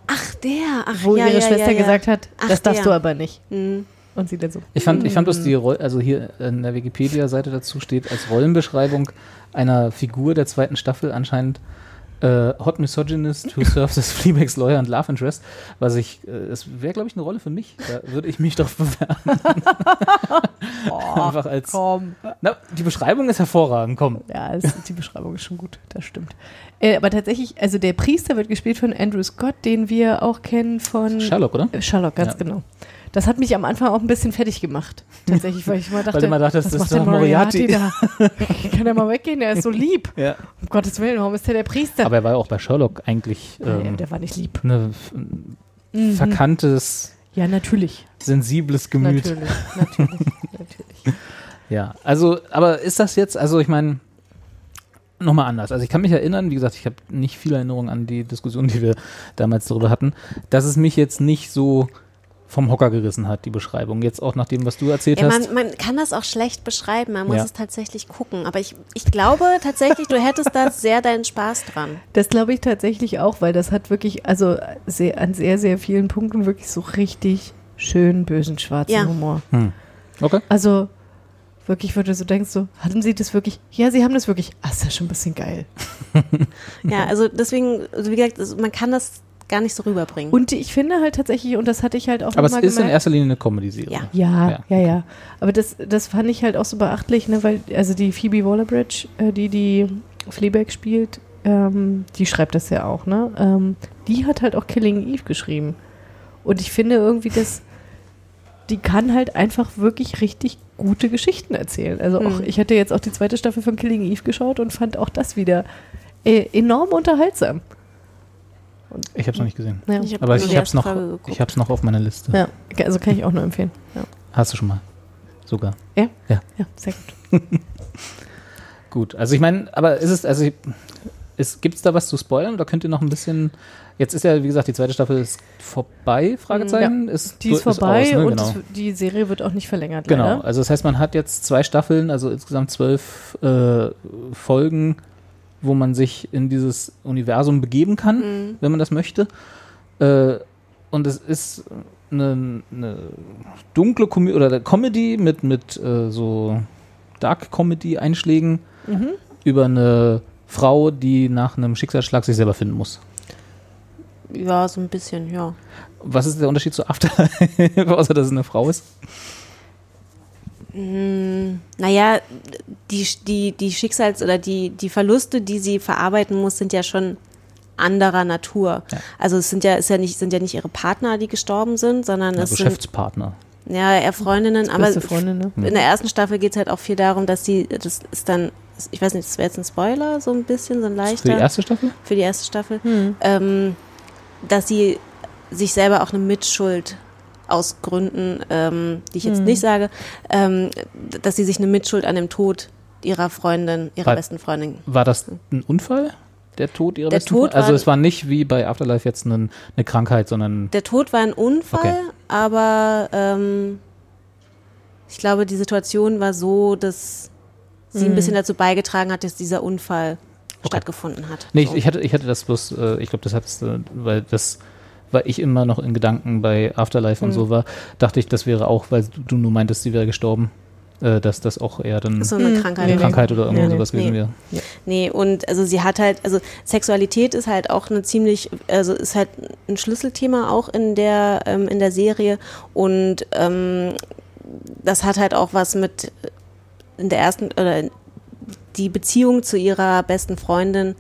Speaker 2: Ach, der. Ach,
Speaker 1: wo
Speaker 2: ja,
Speaker 1: ihre
Speaker 2: ja,
Speaker 1: Schwester
Speaker 2: ja, ja.
Speaker 1: gesagt hat,
Speaker 2: Ach,
Speaker 1: das darfst
Speaker 2: der.
Speaker 1: du aber nicht.
Speaker 2: Mhm.
Speaker 1: Und sie dann so.
Speaker 3: Ich fand, ich fand bloß die Roll also hier in der Wikipedia-Seite dazu steht als Rollenbeschreibung einer Figur der zweiten Staffel anscheinend äh, Hot Misogynist who serves as Fleabag's Lawyer and Love Interest, was ich, äh, es wäre glaube ich eine Rolle für mich, da würde ich mich doch bewerben. Einfach als,
Speaker 1: Komm.
Speaker 3: na, die Beschreibung ist hervorragend, komm.
Speaker 1: Ja, es, die Beschreibung ist schon gut, das stimmt. Äh, aber tatsächlich, also der Priester wird gespielt von Andrew Scott, den wir auch kennen von
Speaker 3: Sherlock, oder?
Speaker 1: Sherlock, ganz
Speaker 3: Ja.
Speaker 1: genau. Das hat mich am Anfang auch ein bisschen fertig gemacht. Tatsächlich, weil ich mal dachte,
Speaker 3: dachtest,
Speaker 1: was
Speaker 3: das
Speaker 1: macht
Speaker 3: ist
Speaker 1: der
Speaker 3: doch Moriarty.
Speaker 1: da? Kann er mal weggehen? Der ist so lieb.
Speaker 3: Ja.
Speaker 1: Um Gottes Willen, warum ist der der Priester?
Speaker 3: Aber er war ja auch bei Sherlock eigentlich
Speaker 1: Nein,
Speaker 3: ähm,
Speaker 1: der war nicht lieb.
Speaker 3: ne,
Speaker 1: Mhm.
Speaker 3: verkanntes,
Speaker 1: Ja, natürlich.
Speaker 3: sensibles Gemüt.
Speaker 1: Natürlich, natürlich, natürlich.
Speaker 3: Ja, also, aber ist das jetzt, also ich meine, nochmal anders. Also ich kann mich erinnern, wie gesagt, ich habe nicht viele Erinnerungen an die Diskussion, die wir damals darüber hatten, dass es mich jetzt nicht so vom Hocker gerissen hat, die Beschreibung. Jetzt auch nach dem, was du erzählt
Speaker 2: Ja,
Speaker 3: hast.
Speaker 2: man, man kann das auch schlecht beschreiben, man muss
Speaker 3: Ja.
Speaker 2: es tatsächlich gucken. Aber ich, ich glaube tatsächlich, du hättest da sehr deinen Spaß dran.
Speaker 1: Das glaube ich tatsächlich auch, weil das hat wirklich, also sehr, an sehr, sehr vielen Punkten wirklich so richtig schön bösen schwarzen
Speaker 2: Ja.
Speaker 1: Humor.
Speaker 3: Hm. Okay.
Speaker 1: Also wirklich, wo du so denkst, so, hatten sie das wirklich? Ja, sie haben das wirklich. Ah, ist ja schon ein bisschen geil.
Speaker 2: Ja, also deswegen, also wie gesagt, also man kann das gar nicht so rüberbringen.
Speaker 1: Und ich finde halt tatsächlich, und das hatte ich halt auch
Speaker 3: Aber es ist in
Speaker 1: gemerkt,
Speaker 3: erster Linie eine Comedy-Serie.
Speaker 2: Ja.
Speaker 1: Ja, ja, ja, Aber das, das fand ich halt auch so beachtlich, ne, weil, also die Phoebe Waller-Bridge, äh, die die Fleabag spielt, ähm, die schreibt das ja auch, ne? Ähm, die hat halt auch Killing Eve geschrieben. Und ich finde irgendwie, dass die kann halt einfach wirklich richtig gute Geschichten erzählen. Also auch,
Speaker 2: Hm.
Speaker 1: ich hatte jetzt auch die zweite Staffel von Killing Eve geschaut und fand auch das wieder äh, enorm unterhaltsam.
Speaker 3: Ich habe es noch nicht gesehen.
Speaker 1: Ja.
Speaker 2: Ich hab
Speaker 3: Aber ich habe es noch, ich noch auf meiner Liste.
Speaker 1: Ja, also kann ich auch nur empfehlen. Ja,
Speaker 3: Hast du schon mal? Sogar.
Speaker 1: ja,
Speaker 3: Ja.
Speaker 1: ja sehr gut.
Speaker 3: Gut, also ich meine, aber ist es, also ich- ist, gibt es da was zu spoilern oder könnt ihr noch ein bisschen, jetzt ist ja, wie gesagt, die zweite Staffel ist vorbei, Fragezeichen? Ist,
Speaker 1: Die ist vorbei
Speaker 3: aus, ne?
Speaker 1: und
Speaker 3: genau.
Speaker 1: es- die Serie wird auch nicht verlängert.
Speaker 3: Genau,
Speaker 1: leider.
Speaker 3: also das heißt, man hat jetzt zwei Staffeln, also insgesamt zwölf äh, Folgen, wo man sich in dieses Universum begeben kann,
Speaker 2: Mhm.
Speaker 3: wenn man das möchte. Äh, und es ist eine, eine dunkle Komödie oder Comedy mit, mit äh, so Dark Comedy-Einschlägen
Speaker 1: Mhm.
Speaker 3: über eine Frau, die nach einem Schicksalsschlag sich selber finden muss.
Speaker 2: Ja, so ein bisschen, ja.
Speaker 3: Was ist der Unterschied zu Afterlife, außer dass es eine Frau ist?
Speaker 2: Mm, Naja, die, die, die Schicksals- oder die, die Verluste, die sie verarbeiten muss, sind ja schon anderer Natur. Also es sind ja, ist ja nicht, sind ja nicht ihre Partner, die gestorben sind, sondern
Speaker 3: Ja,
Speaker 2: es sind
Speaker 3: Geschäftspartner.
Speaker 2: ja eher Freundinnen. Aber
Speaker 1: Freundin, ne?
Speaker 2: in der ersten Staffel geht es halt auch viel darum, dass sie, das ist dann, ich weiß nicht, das wäre jetzt ein Spoiler, so ein bisschen, so ein leichter.
Speaker 3: Für die erste Staffel?
Speaker 2: Für die erste Staffel.
Speaker 1: Hm.
Speaker 2: Ähm, dass sie sich selber auch eine Mitschuld aus Gründen, ähm, die ich jetzt
Speaker 1: Hm.
Speaker 2: nicht sage, ähm, dass sie sich eine Mitschuld an dem Tod ihrer Freundin, ihrer
Speaker 3: War-
Speaker 2: besten Freundin.
Speaker 3: War das ein Unfall? Der Tod ihrer
Speaker 2: Der
Speaker 3: besten
Speaker 2: Tod
Speaker 3: Freundin? Also es war nicht wie bei Afterlife jetzt eine, eine Krankheit, sondern
Speaker 2: Der Tod war ein Unfall,
Speaker 3: Okay.
Speaker 2: aber ähm, ich glaube, die Situation war so, dass sie ein
Speaker 1: Mhm.
Speaker 2: bisschen dazu beigetragen hat, dass dieser Unfall stattgefunden hat.
Speaker 3: Nee,
Speaker 2: So.
Speaker 3: ich, ich, hatte, ich hatte das bloß, äh, ich glaube, das hattest du, weil das, weil ich immer noch in Gedanken bei Afterlife und
Speaker 2: Mhm.
Speaker 3: so war, dachte ich, das wäre auch, weil du, nur meintest, sie wäre gestorben, äh, dass das auch eher dann
Speaker 2: So eine
Speaker 1: Hm.
Speaker 2: Krankheit.
Speaker 3: eine Krankheit oder irgendwo
Speaker 2: Nee, nee.
Speaker 3: sowas gewesen
Speaker 2: Nee.
Speaker 3: wäre.
Speaker 2: Nee, und also sie hat halt, also Sexualität ist halt auch eine ziemlich, also ist halt ein Schlüsselthema auch in der, ähm, in der Serie und ähm, das hat halt auch was mit in der ersten oder die Beziehung zu ihrer besten Freundin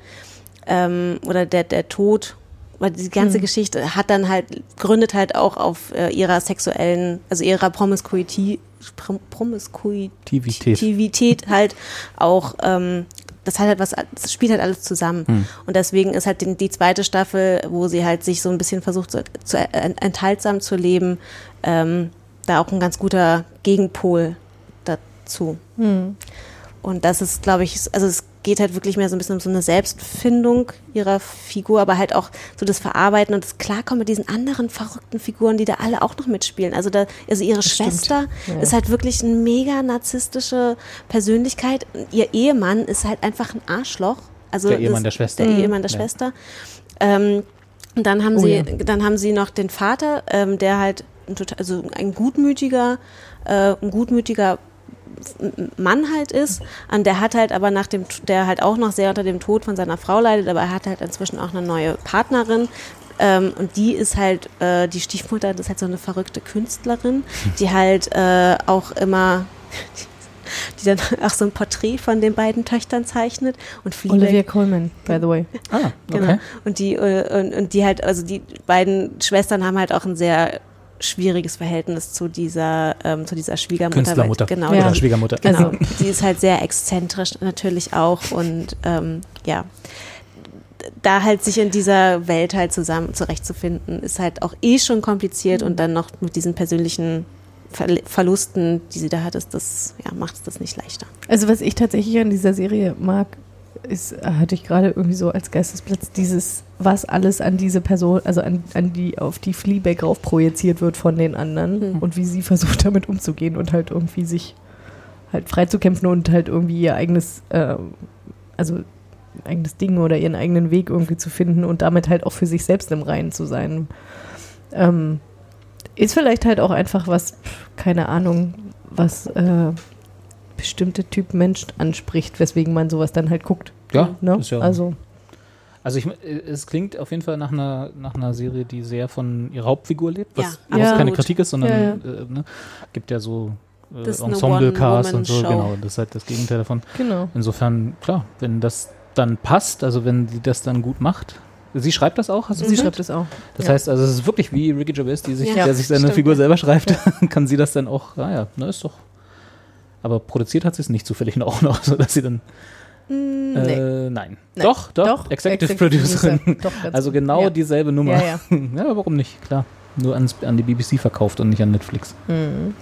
Speaker 2: ähm, oder der, der Tod weil die ganze
Speaker 1: Hm.
Speaker 2: Geschichte hat dann halt, gründet halt auch auf äh, ihrer sexuellen, also ihrer Promiskuität, Prom Promiskuität halt auch, ähm, das hat halt was, das spielt halt alles zusammen.
Speaker 3: Hm.
Speaker 2: Und deswegen ist halt die, die zweite Staffel, wo sie halt sich so ein bisschen versucht, zu, zu ent- enthaltsam zu leben, ähm, da auch ein ganz guter Gegenpol dazu.
Speaker 1: Hm.
Speaker 2: Und das ist, glaube ich, also es geht halt wirklich mehr so ein bisschen um so eine Selbstfindung ihrer Figur, aber halt auch so das Verarbeiten und das Klarkommen mit diesen anderen verrückten Figuren, die da alle auch noch mitspielen. Also da, also ihre
Speaker 1: stimmt.
Speaker 2: Schwester
Speaker 1: Ja.
Speaker 2: ist halt wirklich eine mega narzisstische Persönlichkeit. Ihr Ehemann ist halt einfach ein Arschloch. Also
Speaker 3: Der Ehemann
Speaker 2: das-
Speaker 3: der Schwester.
Speaker 2: Der
Speaker 3: Mhm.
Speaker 2: Ehemann der
Speaker 3: Ja.
Speaker 2: Schwester. Ähm, und dann haben
Speaker 1: Oh
Speaker 2: sie,
Speaker 1: ja.
Speaker 2: dann haben sie noch den Vater, ähm, der halt ein total, also ein gutmütiger, äh, ein gutmütiger Mann halt ist, und der hat halt aber nach dem, der halt auch noch sehr unter dem Tod von seiner Frau leidet, aber er hat halt inzwischen auch eine neue Partnerin. Ähm, und die ist halt, äh, die Stiefmutter, das ist halt so eine verrückte Künstlerin, die halt äh, auch immer, die dann auch so ein Porträt von den beiden Töchtern zeichnet und Fleabag
Speaker 1: Olivia Colman, by the way.
Speaker 3: Ah,
Speaker 2: Genau. Und die, äh, und, und die halt, also die beiden Schwestern haben halt auch ein sehr schwieriges Verhältnis zu dieser, ähm, zu dieser Schwiegermutter.
Speaker 3: Künstlermutter.
Speaker 2: Weil, genau,
Speaker 3: Oder
Speaker 2: die-
Speaker 3: Schwiegermutter.
Speaker 2: Genau.
Speaker 3: Also-
Speaker 2: Die ist halt sehr exzentrisch natürlich auch und ähm, ja. Da halt sich in dieser Welt halt zusammen zurechtzufinden, ist halt auch eh schon kompliziert und dann noch mit diesen persönlichen Ver Verlusten, die sie da hat, ist das, ja, macht es das nicht leichter.
Speaker 1: Also was ich tatsächlich an dieser Serie mag, ist, äh, hatte ich gerade irgendwie so als Geistesplatz, dieses, was alles an diese Person, also an, an die, auf die Fleabag rauf projiziert wird von den anderen
Speaker 2: Mhm.
Speaker 1: und wie sie versucht damit umzugehen und halt irgendwie sich halt freizukämpfen und halt irgendwie ihr eigenes, ähm, also eigenes Ding oder ihren eigenen Weg irgendwie zu finden und damit halt auch für sich selbst im Reinen zu sein. Ähm, ist vielleicht halt auch einfach was, keine Ahnung, was äh, bestimmte Typ Mensch anspricht, weswegen man sowas dann halt guckt.
Speaker 3: Ja,
Speaker 1: ne?
Speaker 3: ist ja-
Speaker 1: Also,
Speaker 3: Also ich, äh, es klingt auf jeden Fall nach einer, nach einer Serie, die sehr von ihrer Hauptfigur lebt, was
Speaker 2: Ja,
Speaker 1: absolut.
Speaker 3: keine Kritik ist, sondern
Speaker 1: Ja, ja.
Speaker 3: Äh, ne, gibt ja so äh,
Speaker 2: Das
Speaker 3: Ensemble-Cast und so, genau, das ist halt das Gegenteil davon.
Speaker 1: Genau.
Speaker 3: Insofern, klar, wenn das dann passt, also wenn sie das dann gut macht. Sie schreibt das auch, hast du
Speaker 1: Sie schreibt es auch.
Speaker 3: Das
Speaker 1: Ja.
Speaker 3: heißt, also es ist wirklich wie Ricky Gervais, die sich,
Speaker 2: Ja,
Speaker 3: der sich seine
Speaker 2: stimmt,
Speaker 3: Figur
Speaker 2: ja.
Speaker 3: selber schreibt, kann sie das dann auch, ah ja, na ist doch. Aber produziert hat sie es nicht zufällig auch noch, so dass sie dann.
Speaker 1: Mm, nee.
Speaker 3: Äh, nein.
Speaker 1: Nee.
Speaker 3: Doch, doch,
Speaker 1: Doch,
Speaker 3: Executive,
Speaker 1: Executive
Speaker 3: Producerin.
Speaker 1: Producer. Doch,
Speaker 3: also genau
Speaker 1: Ja.
Speaker 3: dieselbe Nummer.
Speaker 1: Ja,
Speaker 3: ja, warum nicht? Klar. Nur ans, an die BBC verkauft und nicht an Netflix.
Speaker 1: Mhm.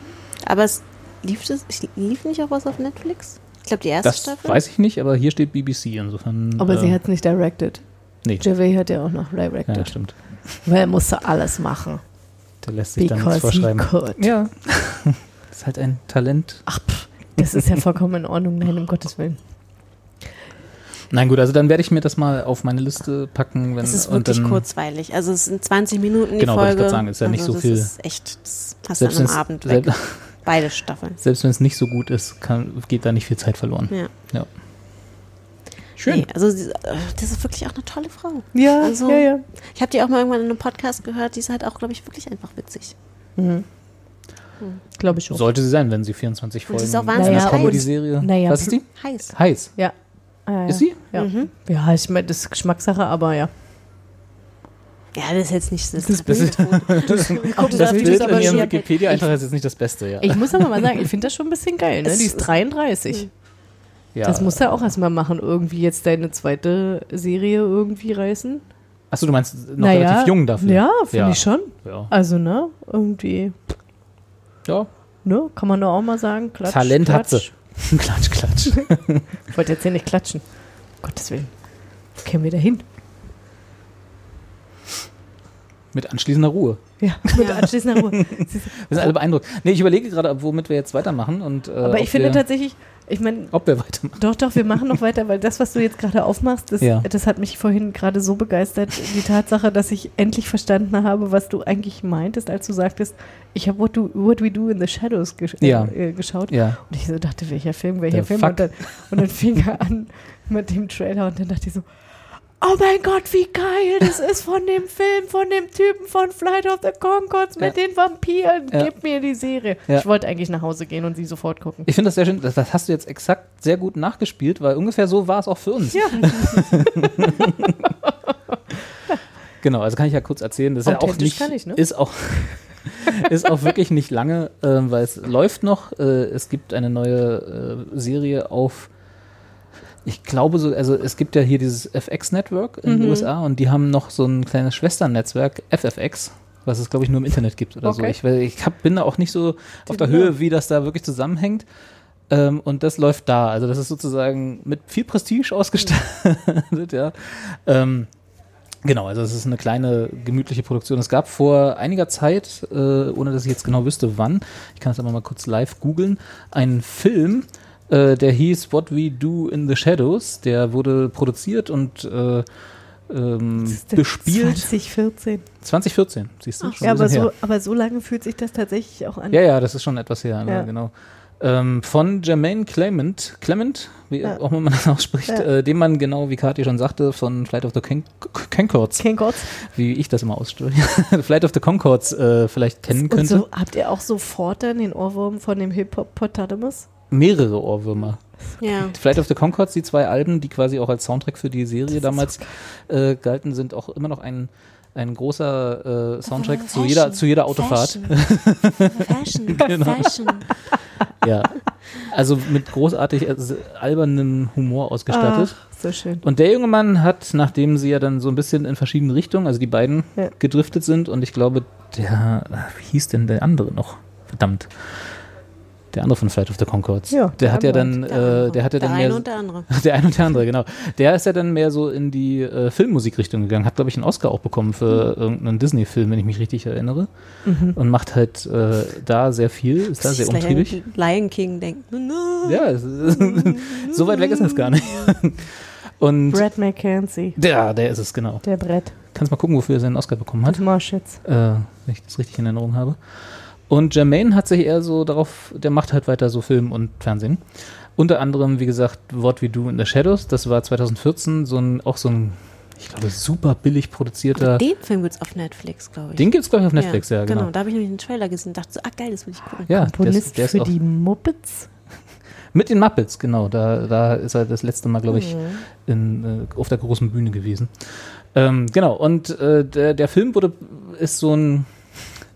Speaker 2: Aber es lief, das, lief nicht auch was auf Netflix? Ich glaube, die erste
Speaker 3: Das
Speaker 2: Staffel.
Speaker 3: weiß ich nicht, aber hier steht BBC, insofern.
Speaker 1: Aber
Speaker 3: äh,
Speaker 1: sie hat es nicht directed.
Speaker 3: Nee.
Speaker 1: Gervais hat ja auch noch directed.
Speaker 3: Ja, stimmt.
Speaker 1: Weil er musste alles machen.
Speaker 3: Der lässt sich da nichts
Speaker 1: Because he
Speaker 3: vorschreiben.
Speaker 1: could.
Speaker 3: Ja. das ist halt ein Talent.
Speaker 1: Ach, pff, das ist ja vollkommen in Ordnung. Nein, um Gottes Willen.
Speaker 3: Nein, gut, also dann werde ich mir das mal auf meine Liste packen. Wenn,
Speaker 2: Es ist
Speaker 3: und
Speaker 2: wirklich
Speaker 3: dann,
Speaker 2: kurzweilig. Also es sind 20 Minuten die
Speaker 3: Genau, wollte ich
Speaker 2: Folge.
Speaker 3: grad sagen, ist ja nicht
Speaker 2: also
Speaker 3: so
Speaker 2: das
Speaker 3: viel.
Speaker 2: ist echt, das hast
Speaker 3: Selbst wenn's-
Speaker 2: einem Abend weg.
Speaker 3: selbst-
Speaker 2: Beide Staffeln.
Speaker 3: Selbst wenn es nicht so gut ist, kann, geht da nicht viel Zeit verloren.
Speaker 2: Ja.
Speaker 3: Ja. Schön.
Speaker 2: Nee, also äh, das ist wirklich auch eine tolle Frau.
Speaker 1: Ja,
Speaker 2: also,
Speaker 1: ja, ja.
Speaker 2: Ich habe die auch mal irgendwann in einem Podcast gehört, die ist halt auch, glaube ich, wirklich einfach witzig.
Speaker 1: Mhm. Glaube ich schon.
Speaker 3: Sollte sie sein, wenn sie 24
Speaker 2: Und
Speaker 3: Folgen
Speaker 2: sie ist auch
Speaker 3: in
Speaker 2: wahnsinnig heiß.
Speaker 3: Comedy-Serie.
Speaker 1: Naja,
Speaker 3: Was ist die?
Speaker 2: Heiß.
Speaker 3: Heiß.
Speaker 1: Ja. Ah, ja.
Speaker 3: Ist sie?
Speaker 1: Ja.
Speaker 2: Mhm.
Speaker 1: Ja, ich meine, das ist Geschmackssache, aber ja.
Speaker 2: Ja, das ist jetzt nicht das,
Speaker 3: Das,
Speaker 2: Bild.
Speaker 3: das,
Speaker 1: Gucken,
Speaker 3: das
Speaker 1: wie
Speaker 3: Bild
Speaker 1: das
Speaker 3: in
Speaker 1: aber
Speaker 3: ihrem Wikipedia-Eintrag ist jetzt nicht das Beste, ja.
Speaker 1: Ich muss aber mal sagen, ich finde das schon ein bisschen geil. Ne? Die ist
Speaker 2: ist-
Speaker 1: 33.
Speaker 3: ja.
Speaker 1: Das musst du auch erstmal machen, irgendwie jetzt deine zweite Serie irgendwie reißen.
Speaker 3: Achso, du meinst noch
Speaker 1: Naja,
Speaker 3: relativ jung dafür.
Speaker 1: Ja, finde
Speaker 3: Ja.
Speaker 1: ich schon.
Speaker 3: Ja.
Speaker 1: Also, ne, irgendwie,
Speaker 3: ja.
Speaker 1: ne, kann man doch auch mal sagen. Klatsch,
Speaker 3: Talent hat
Speaker 1: klatsch.
Speaker 3: sie. klatsch, klatsch.
Speaker 1: Ich wollte jetzt hier nicht klatschen. Gottes Willen. Wo kämen wir da hin?
Speaker 3: Mit anschließender Ruhe.
Speaker 1: Ja, mit anschließender Ruhe.
Speaker 3: Wir sind alle beeindruckt. Nee, ich überlege gerade, womit wir jetzt weitermachen. Und, äh,
Speaker 1: Aber ich finde tatsächlich, ich meine,
Speaker 3: Ob wir weitermachen.
Speaker 1: Doch, doch, wir machen noch weiter, weil das, was du jetzt gerade aufmachst, das,
Speaker 3: Ja.
Speaker 1: das hat mich vorhin gerade so begeistert. Die Tatsache, dass ich endlich verstanden habe, was du eigentlich meintest, als du sagtest, ich habe What, What We Do in the Shadows gesch
Speaker 3: Ja.
Speaker 1: äh, geschaut.
Speaker 3: Ja.
Speaker 1: Und ich so dachte, welcher Film, welcher
Speaker 3: The
Speaker 1: Film? Und dann, und dann fing er an mit dem Trailer und dann dachte ich so, oh mein Gott, wie geil, das ist von dem Film, von dem Typen von Flight of the Conchords mit den Vampiren.
Speaker 3: Ja.
Speaker 1: Gib mir die Serie.
Speaker 3: Ja.
Speaker 1: Ich wollte eigentlich nach Hause gehen und sie sofort gucken.
Speaker 3: Ich finde das sehr schön. Das, das hast du jetzt exakt sehr gut nachgespielt, weil ungefähr so war es auch für uns.
Speaker 1: Ja.
Speaker 3: Genau, also kann ich ja kurz erzählen. Das ist ja auch nicht,
Speaker 1: ich, ne?
Speaker 3: ist auch ist auch wirklich nicht lange, ähm, weil es läuft noch. Äh, es gibt eine neue äh, Serie auf. Ich glaube so, also es gibt ja hier dieses FX Network in den
Speaker 1: Mhm.
Speaker 3: USA und die haben noch so ein kleines Schwesternetzwerk FFX, was es glaube ich nur im Internet gibt oder so.
Speaker 1: Okay.
Speaker 3: Ich, weiß- ich hab, bin da auch nicht so auf der
Speaker 1: Ja.
Speaker 3: Höhe, wie das da wirklich zusammenhängt. Ähm, und das läuft da. Also das ist sozusagen mit viel Prestige ausgestattet, ja. Ähm, Genau, also es ist eine kleine, gemütliche Produktion. Es gab vor einiger Zeit, äh, ohne dass ich jetzt genau wüsste, wann, ich kann es aber mal kurz live googeln, einen Film, äh, der hieß What We Do in the Shadows. Der wurde produziert und äh, ähm, bespielt.
Speaker 1: 2014.
Speaker 3: 2014, siehst du?
Speaker 1: Ach,
Speaker 3: schon
Speaker 1: ja, aber so, aber so lange fühlt sich das tatsächlich auch an.
Speaker 3: Ja, ja, das ist schon etwas her, ne,
Speaker 1: Ja.
Speaker 3: genau. Ähm, von Jermaine Clement, Clement, wie
Speaker 1: Ja.
Speaker 3: auch immer man das ausspricht,
Speaker 1: Ja.
Speaker 3: äh, dem man genau, wie Kathi schon sagte, von Flight of the Con Concords,
Speaker 1: Concords.
Speaker 3: wie ich das immer ausspreche, Flight of the Concords äh, vielleicht kennen
Speaker 1: Und
Speaker 3: könnte.
Speaker 1: so, habt ihr auch sofort dann den Ohrwurm von dem Hip-Hop-Potamus?
Speaker 3: Mehrere Ohrwürmer.
Speaker 2: Ja.
Speaker 3: Flight of the Concords, die zwei Alben, die quasi auch als Soundtrack für die Serie damals äh, galten, sind auch immer noch ein, ein großer äh, Soundtrack zu, jeder, zu jeder Autofahrt.
Speaker 2: Fashion.
Speaker 3: Genau.
Speaker 2: Fashion.
Speaker 3: Ja. Also mit großartig äh, albernem Humor ausgestattet.
Speaker 1: Ach, so schön.
Speaker 3: Und der junge Mann hat, nachdem sie ja dann so ein bisschen in verschiedene Richtungen, also die beiden
Speaker 1: Ja.
Speaker 3: gedriftet sind und ich glaube, der, wie hieß denn der andere noch? Verdammt. Der andere von Flight of the Concords.
Speaker 1: Ja,
Speaker 3: der hat ja
Speaker 1: der
Speaker 3: dann, äh, der hat ja
Speaker 2: Der
Speaker 3: dann
Speaker 2: eine
Speaker 3: mehr,
Speaker 2: und der andere.
Speaker 3: der eine und der andere, genau. Der ist ja dann mehr so in die äh, Filmmusikrichtung gegangen, hat, glaube ich, einen Oscar auch bekommen für irgendeinen Disney-Film, wenn ich mich richtig erinnere.
Speaker 1: Mhm.
Speaker 3: Und macht halt äh, da sehr viel, ist da sehr umtriebig.
Speaker 2: an Lion King denken.
Speaker 3: Ja, so weit weg ist es gar nicht. Und
Speaker 1: Brad McKenzie.
Speaker 3: der, der ist es, genau.
Speaker 1: Der Brett.
Speaker 3: Kannst mal gucken, wofür er seinen Oscar bekommen hat,
Speaker 1: Das Marschitz.
Speaker 3: äh, wenn ich das richtig in Erinnerung habe. Und Jermaine hat sich eher so darauf, der macht halt weiter so Film und Fernsehen. Unter anderem, wie gesagt, What We Do in the Shadows, das war 2014 so ein, auch so ein ich glaube, super billig produzierter.
Speaker 2: Den Film gibt es auf Netflix, glaube ich.
Speaker 3: Den gibt's, glaub ich, auf Netflix, ja, genau.
Speaker 2: Da habe ich nämlich einen Trailer gesehen und dachte so, ah geil, das will ich gucken.
Speaker 3: Ja, der ist, der ist
Speaker 1: für die Muppets.
Speaker 3: Mit den Muppets, genau. Da, da ist er das letzte Mal, glaube ich,
Speaker 1: Mhm.
Speaker 3: in, äh, auf der großen Bühne gewesen. Ähm, genau, und äh, der, der Film wurde, ist so ein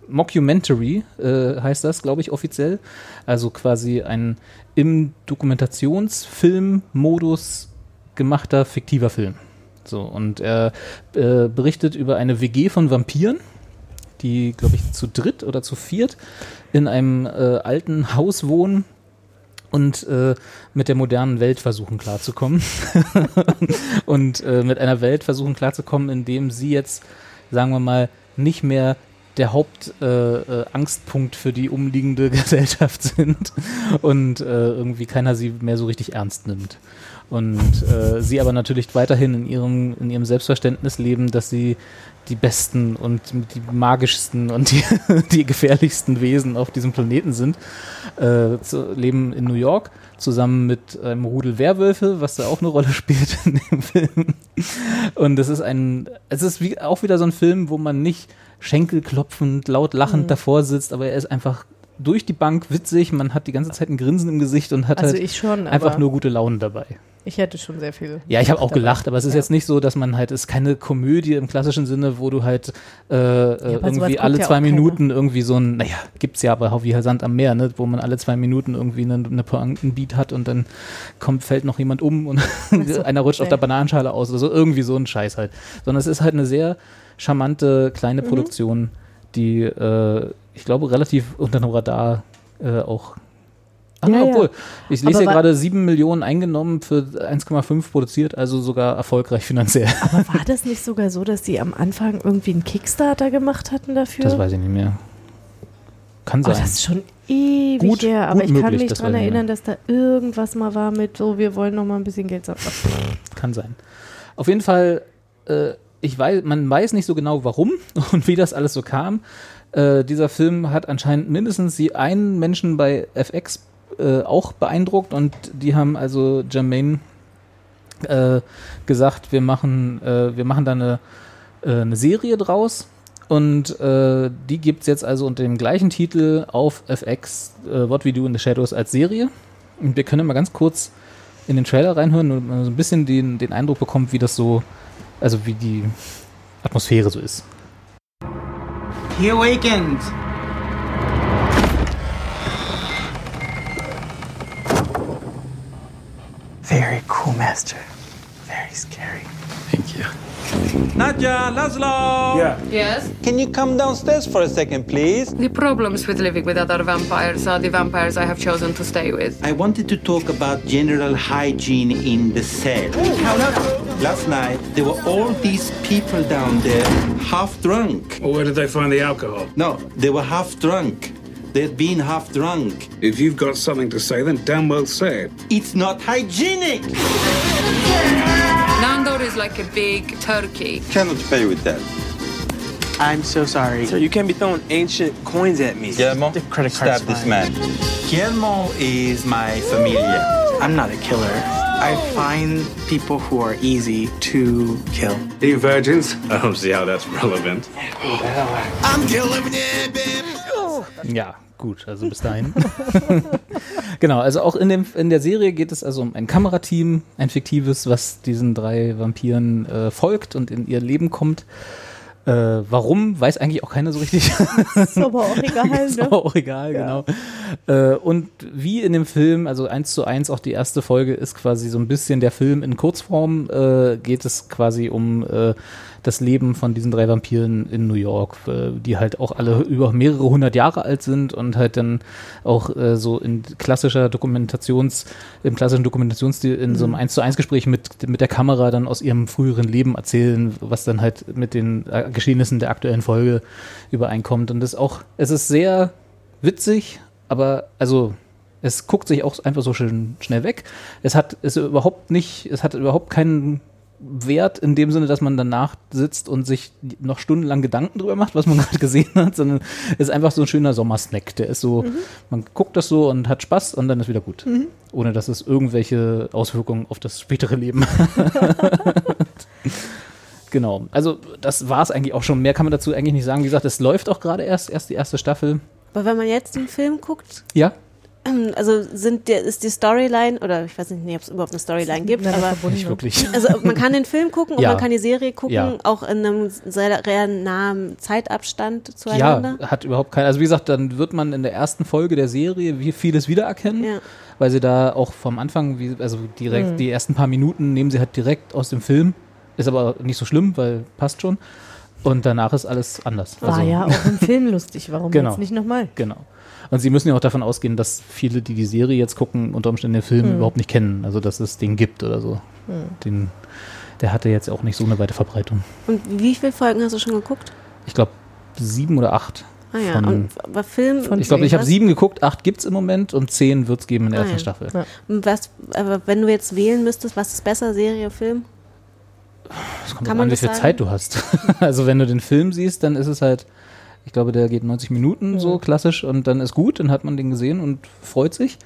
Speaker 3: Mockumentary, äh, heißt das, glaube ich, offiziell. Also quasi ein im Dokumentationsfilm-Modus gemachter fiktiver Film. So, und er äh, berichtet über eine WG von Vampiren, die, glaube ich, zu dritt oder zu viert in einem äh, alten Haus wohnen und äh, mit der modernen Welt versuchen klarzukommen. und äh, mit einer Welt versuchen klarzukommen, in dem sie jetzt, sagen wir mal, nicht mehr der Hauptangstpunkt äh, äh, für die umliegende Gesellschaft sind und äh, irgendwie keiner sie mehr so richtig ernst nimmt. Und äh, sie aber natürlich weiterhin in ihrem, in ihrem Selbstverständnis leben, dass sie die besten und die magischsten und die, die gefährlichsten Wesen auf diesem Planeten sind. Äh, leben in New York zusammen mit einem Rudel Werwölfe, was da auch eine Rolle spielt in dem Film. Und es ist ein, es ist wie, auch wieder so ein Film, wo man nicht schenkelklopfend, laut lachend
Speaker 1: Mhm.
Speaker 3: davor sitzt, aber er ist einfach durch die Bank witzig, man hat die ganze Zeit ein Grinsen im Gesicht und hat
Speaker 1: Also
Speaker 3: halt
Speaker 1: schon,
Speaker 3: einfach nur gute Laune dabei.
Speaker 1: Ich hätte schon sehr viel.
Speaker 3: Ja, ich habe auch
Speaker 1: dabei.
Speaker 3: gelacht, aber es ist jetzt nicht so, dass man halt, es ist keine Komödie im klassischen Sinne, wo du halt äh, äh,
Speaker 1: sowas
Speaker 3: irgendwie alle
Speaker 1: ja
Speaker 3: zwei Minuten irgendwie so ein, naja, gibt's ja aber auch wie Sand am Meer, ne, wo man alle zwei Minuten irgendwie eine, eine Pointenbeat hat und dann kommt, fällt noch jemand um und
Speaker 1: so,
Speaker 3: einer rutscht auf
Speaker 1: nee.
Speaker 3: der Bananenschale aus oder so, irgendwie so ein Scheiß halt. Sondern es ist halt eine sehr charmante kleine
Speaker 1: Mhm.
Speaker 3: Produktion, die, äh, ich glaube, relativ unter dem Radar äh, auch Ah,
Speaker 1: Ja, ja.
Speaker 3: obwohl, ich
Speaker 1: Aber
Speaker 3: lese hier
Speaker 1: wa-
Speaker 3: gerade 7 Millionen eingenommen, für 1,5 produziert, also sogar erfolgreich finanziell.
Speaker 1: Aber war das nicht sogar so, dass sie am Anfang irgendwie einen Kickstarter gemacht hatten dafür?
Speaker 3: Das weiß ich nicht mehr. Kann
Speaker 1: Oh,
Speaker 3: sein.
Speaker 1: das ist schon ewig
Speaker 3: Gut-
Speaker 1: her, aber ich kann
Speaker 3: möglich,
Speaker 1: mich
Speaker 3: das
Speaker 1: daran
Speaker 3: ich
Speaker 1: erinnern, dass da irgendwas mal war mit so, wir wollen noch mal ein bisschen Geld sammeln.
Speaker 3: Kann sein. Auf jeden Fall, äh, ich weiß, man weiß nicht so genau warum und wie das alles so kam. Äh, dieser Film hat anscheinend mindestens die einen Menschen bei FX äh, auch beeindruckt und die haben also Jermaine äh, gesagt, wir machen, äh, wir machen da eine, äh, eine Serie draus. Und äh, die gibt's jetzt also unter dem gleichen Titel auf FX, What We Do in the Shadows als Serie. Und wir können mal ganz kurz in den Trailer reinhören und so ein bisschen den, den Eindruck bekommt, wie das so, also wie die Atmosphäre so ist.
Speaker 14: He awakened. Very cool, Master. Very scary. Thank you.
Speaker 15: Nadja, Laszlo!
Speaker 14: Yeah.
Speaker 15: Yes? Can you come downstairs for a second, please?
Speaker 16: The problems with living with other vampires are the vampires I have chosen to stay with.
Speaker 14: I wanted to talk about general hygiene in the cell. Last night, there were all these people down there, half drunk.
Speaker 17: Well, where did they find the alcohol?
Speaker 14: No, they were half drunk. They'd been half drunk.
Speaker 17: If you've got something to say, then damn well say it.
Speaker 14: It's not hygienic!
Speaker 16: Nandor is like a big turkey.
Speaker 14: Cannot pay with that.
Speaker 18: I'm so sorry. Sir, you can't be throwing ancient coins at me.
Speaker 14: Guillermo,
Speaker 18: The credit card's
Speaker 14: stab this man. Guillermo is my familia.
Speaker 18: I'm not a killer. I find people who are easy to kill.
Speaker 17: Are you virgins? I don't see how that's relevant.
Speaker 14: I'm killing it, baby.
Speaker 3: Ja, gut, also bis dahin. genau, also auch in, dem, in der Serie geht es also um ein Kamerateam, ein fiktives, was diesen drei Vampiren äh, folgt und in ihr Leben kommt. Äh, warum, weiß eigentlich auch keiner so richtig.
Speaker 1: Ist aber auch egal,
Speaker 3: Ist
Speaker 1: ne?
Speaker 3: aber auch egal, genau. Äh, und wie in dem Film, also eins zu eins, auch die erste Folge ist quasi so ein bisschen der Film in Kurzform, äh, geht es quasi um äh, das Leben von diesen drei Vampiren in New York, äh, die halt auch alle über mehrere hundert Jahre alt sind und halt dann auch äh, so in klassischer Dokumentations, im klassischen Dokumentationsstil in so einem
Speaker 1: Mhm.
Speaker 3: 1 zu 1 Gespräch mit, mit der Kamera dann aus ihrem früheren Leben erzählen, was dann halt mit den äh, Geschehnissen der aktuellen Folge übereinkommt. Und das ist auch, es ist sehr witzig, aber also es guckt sich auch einfach so schön schnell weg. Es hat es überhaupt nicht, es hat überhaupt keinen Wert in dem Sinne, dass man danach sitzt und sich noch stundenlang Gedanken drüber macht, was man gerade gesehen hat, sondern es ist einfach so ein schöner Sommersnack. Der ist so,
Speaker 1: Mhm.
Speaker 3: man guckt das so und hat Spaß und dann ist wieder gut.
Speaker 1: Mhm.
Speaker 3: Ohne dass es irgendwelche Auswirkungen auf das spätere Leben hat. Genau. Also, das war es eigentlich auch schon. Mehr kann man dazu eigentlich nicht sagen. Wie gesagt, es läuft auch gerade erst, erst die erste Staffel.
Speaker 2: Aber wenn man jetzt den Film guckt,
Speaker 3: Ja?
Speaker 2: Ähm, also sind der, ist die Storyline, oder ich weiß nicht, ob es überhaupt eine Storyline gibt,
Speaker 1: Miteinander
Speaker 2: aber.
Speaker 3: Nicht wirklich.
Speaker 2: also man kann den Film gucken und
Speaker 3: Ja.
Speaker 2: man kann die Serie gucken,
Speaker 3: Ja.
Speaker 2: auch in einem sehr, sehr nahen Zeitabstand zueinander.
Speaker 3: Ja, hat überhaupt keinen. Also wie gesagt, dann wird man in der ersten Folge der Serie wie vieles wiedererkennen,
Speaker 2: Ja.
Speaker 3: weil sie da auch vom Anfang, wie, also direkt
Speaker 1: Mhm.
Speaker 3: die ersten paar Minuten nehmen sie halt direkt aus dem Film. Ist aber nicht so schlimm, weil passt schon. Und danach ist alles anders.
Speaker 1: War
Speaker 3: Also-
Speaker 1: ja auch im Film lustig. Warum
Speaker 3: Genau.
Speaker 1: jetzt nicht nochmal?
Speaker 3: Genau. Und sie müssen ja auch davon ausgehen, dass viele, die die Serie jetzt gucken, unter Umständen den Film
Speaker 1: Hm.
Speaker 3: überhaupt nicht kennen. Also dass es den gibt oder so.
Speaker 1: Hm.
Speaker 3: Den, der hatte jetzt auch nicht so eine weite Verbreitung.
Speaker 2: Und wie viele Folgen hast du schon geguckt?
Speaker 3: Ich glaube sieben oder acht.
Speaker 2: Ah ja,
Speaker 3: von-
Speaker 2: und aber Film.
Speaker 3: ich glaube, ich habe sieben geguckt, acht gibt es im Moment und zehn wird es geben in der
Speaker 2: Ah,
Speaker 3: ersten
Speaker 2: ja.
Speaker 3: Staffel.
Speaker 1: Ja.
Speaker 2: Was, aber wenn du jetzt wählen müsstest, was ist besser, Serie, Film?
Speaker 3: Es kommt
Speaker 2: Kann
Speaker 3: an, wie viel
Speaker 2: sagen?
Speaker 3: Zeit du hast. also wenn du den Film siehst, dann ist es halt, ich glaube, der geht 90 Minuten so klassisch und dann ist gut, dann hat man den gesehen und freut sich.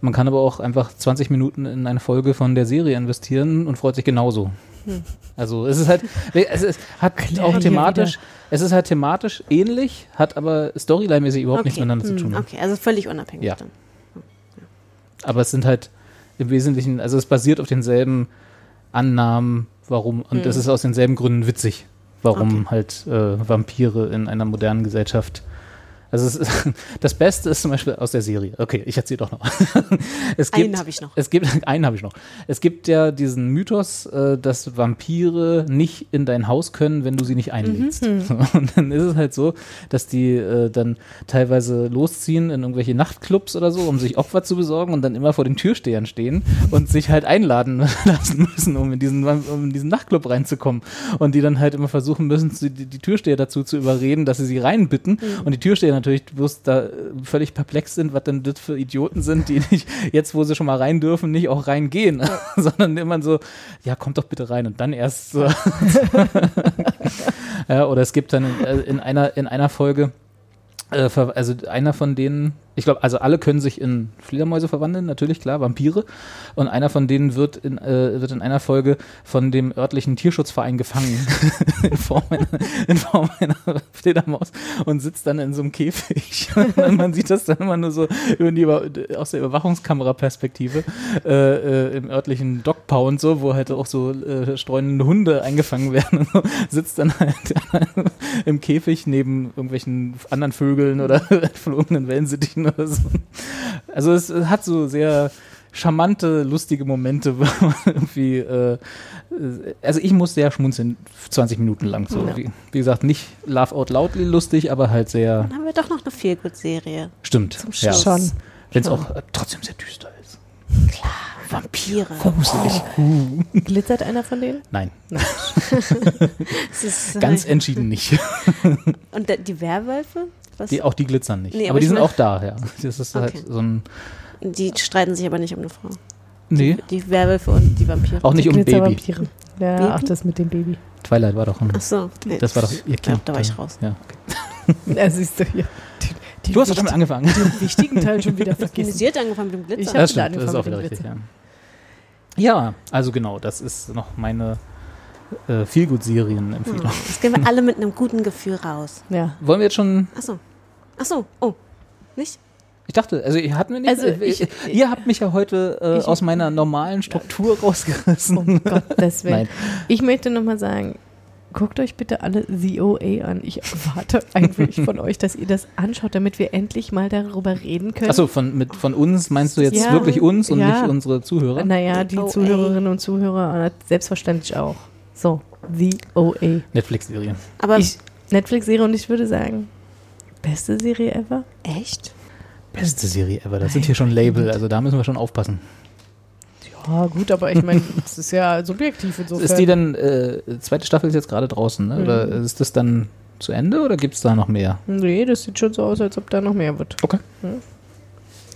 Speaker 3: Man kann aber auch einfach 20 Minuten in eine Folge von der Serie investieren und freut sich genauso.
Speaker 2: Hm.
Speaker 3: Also es ist halt, es ist, hat auch
Speaker 1: hier
Speaker 3: thematisch, es ist halt thematisch ähnlich, hat aber storyline-mäßig überhaupt nichts
Speaker 2: Okay.
Speaker 3: miteinander zu
Speaker 2: Hm,
Speaker 3: tun.
Speaker 2: Okay, also völlig unabhängig
Speaker 3: Ja.
Speaker 2: dann.
Speaker 3: Aber es sind halt im Wesentlichen, also es basiert auf denselben Annahmen, warum, und
Speaker 2: Hm.
Speaker 3: es ist aus denselben Gründen witzig, warum
Speaker 2: Okay.
Speaker 3: halt äh, Vampire in einer modernen Gesellschaft. Also es ist, das Beste ist zum Beispiel aus der Serie. Okay, ich erzähle doch noch. es
Speaker 2: Einen
Speaker 3: gibt,
Speaker 2: habe ich noch.
Speaker 3: Es gibt, einen habe ich noch. Es gibt ja diesen Mythos, äh, dass Vampire nicht in dein Haus können, wenn du sie nicht einlädst.
Speaker 1: Mhm.
Speaker 3: Und dann ist es halt so, dass die äh, dann teilweise losziehen in irgendwelche Nachtclubs oder so, um sich Opfer zu besorgen und dann immer vor den Türstehern stehen und sich halt einladen lassen müssen, um in diesen, um in diesen Nachtclub reinzukommen. Und die dann halt immer versuchen müssen, die, die Türsteher dazu zu überreden, dass sie sie reinbitten.
Speaker 2: Mhm.
Speaker 3: Und die Türsteher natürlich bloß da äh, völlig perplex sind, was denn das für Idioten sind, die nicht jetzt, wo sie schon mal rein dürfen, nicht auch reingehen, sondern immer so, ja, kommt doch bitte rein und dann erst so. ja, oder es gibt dann in, äh, in einer, in einer Folge, äh, also einer von denen, ich glaube, also alle können sich in Fledermäuse verwandeln, natürlich, klar, Vampire. Und einer von denen wird in, äh, wird in einer Folge von dem örtlichen Tierschutzverein gefangen in, Form einer, in Form einer Fledermaus und sitzt dann in so einem Käfig. Und man sieht das dann immer nur so über die, aus der Überwachungskameraperspektive äh, äh, im örtlichen Dogpound so, wo halt auch so äh, streunende Hunde eingefangen werden und so, sitzt dann halt im Käfig neben irgendwelchen anderen Vögeln oder entflogenen Wellensittichen oder so. Also es äh, hat so sehr charmante, lustige Momente, wo man irgendwie, äh, also ich muss sehr schmunzeln, 20 Minuten lang. So.
Speaker 2: Ja.
Speaker 3: Wie, wie gesagt, nicht laugh out loudly lustig, aber halt sehr,
Speaker 2: Dann haben wir doch noch eine Feelgood-Serie.
Speaker 3: stimmt.
Speaker 2: Zum
Speaker 3: ja.
Speaker 2: Schluss. Schon.
Speaker 3: Wenn es auch äh, trotzdem sehr düster ist.
Speaker 2: Vampire.
Speaker 3: Gruselig.
Speaker 1: Glitzert einer von denen?
Speaker 3: Nein.
Speaker 2: Nein. Es ist, äh,
Speaker 3: Ganz entschieden nicht.
Speaker 2: Und die Werwölfe? Was?
Speaker 3: Die, auch die glitzern nicht.
Speaker 2: Nee,
Speaker 3: aber,
Speaker 2: aber
Speaker 3: die sind auch da, ja. Das ist halt
Speaker 2: Okay.
Speaker 3: so ein.
Speaker 2: Die streiten sich aber nicht um eine Frau.
Speaker 3: Nee,
Speaker 2: Die Werwölfe und die Vampire.
Speaker 3: auch nicht um ein Baby.
Speaker 1: Ja,
Speaker 2: Baby?
Speaker 1: ach, das mit dem Baby.
Speaker 3: Twilight war doch ein.
Speaker 2: Ach so. Nee.
Speaker 3: Das war doch ihr Kind.
Speaker 2: Ja, da war ich raus.
Speaker 3: Ja.
Speaker 1: Ja, siehst du hier. Die, die
Speaker 3: Du hast doch damit angefangen.
Speaker 1: Den wichtigen Teil schon wieder vergessen.
Speaker 2: Sie hat angefangen mit dem Glitzer.
Speaker 1: Ich hab
Speaker 3: Das
Speaker 1: wieder
Speaker 3: stimmt, das ist
Speaker 1: angefangen
Speaker 3: auch wieder
Speaker 1: mit dem
Speaker 3: richtig, ja. Ja, also genau, das ist noch meine äh, Feelgood-Serien-Empfehlung.
Speaker 2: Oh, das gehen wir alle mit einem guten Gefühl raus.
Speaker 1: Ja.
Speaker 3: Wollen wir jetzt schon.
Speaker 2: Ach so. Ach so. Oh. Nicht?
Speaker 3: Ich dachte, also ihr hatten wir nicht.
Speaker 1: Also
Speaker 3: äh,
Speaker 1: ich-
Speaker 3: ihr habt mich ja heute äh,
Speaker 1: Ich-
Speaker 3: aus meiner normalen Struktur rausgerissen.
Speaker 1: Um Gottes Willen.
Speaker 3: Nein.
Speaker 1: Ich möchte nochmal sagen, guckt euch bitte alle The OA an. Ich erwarte eigentlich von euch, dass ihr das anschaut, damit wir endlich mal darüber reden können.
Speaker 3: Achso, von, mit, von uns meinst du jetzt
Speaker 1: Ja,
Speaker 3: wirklich uns und
Speaker 1: ja.
Speaker 3: nicht unsere Zuhörer?
Speaker 1: Naja, die
Speaker 2: OA.
Speaker 1: Zuhörerinnen und Zuhörer äh, selbstverständlich auch. So, The OA.
Speaker 3: Netflix-Serien.
Speaker 2: Aber
Speaker 1: Ich, Netflix-Serie und ich würde sagen, beste Serie ever.
Speaker 2: echt?
Speaker 3: Beste Serie ever. Das sind hier schon Label, also da müssen wir schon aufpassen.
Speaker 1: Ja, gut, aber ich meine, das ist ja subjektiv insofern.
Speaker 3: Ist die dann, äh, zweite Staffel ist jetzt gerade draußen, ne? oder
Speaker 1: Mhm.
Speaker 3: ist das dann zu Ende oder gibt es da noch mehr?
Speaker 1: Nee, das sieht schon so aus, als ob da noch mehr wird.
Speaker 3: Okay.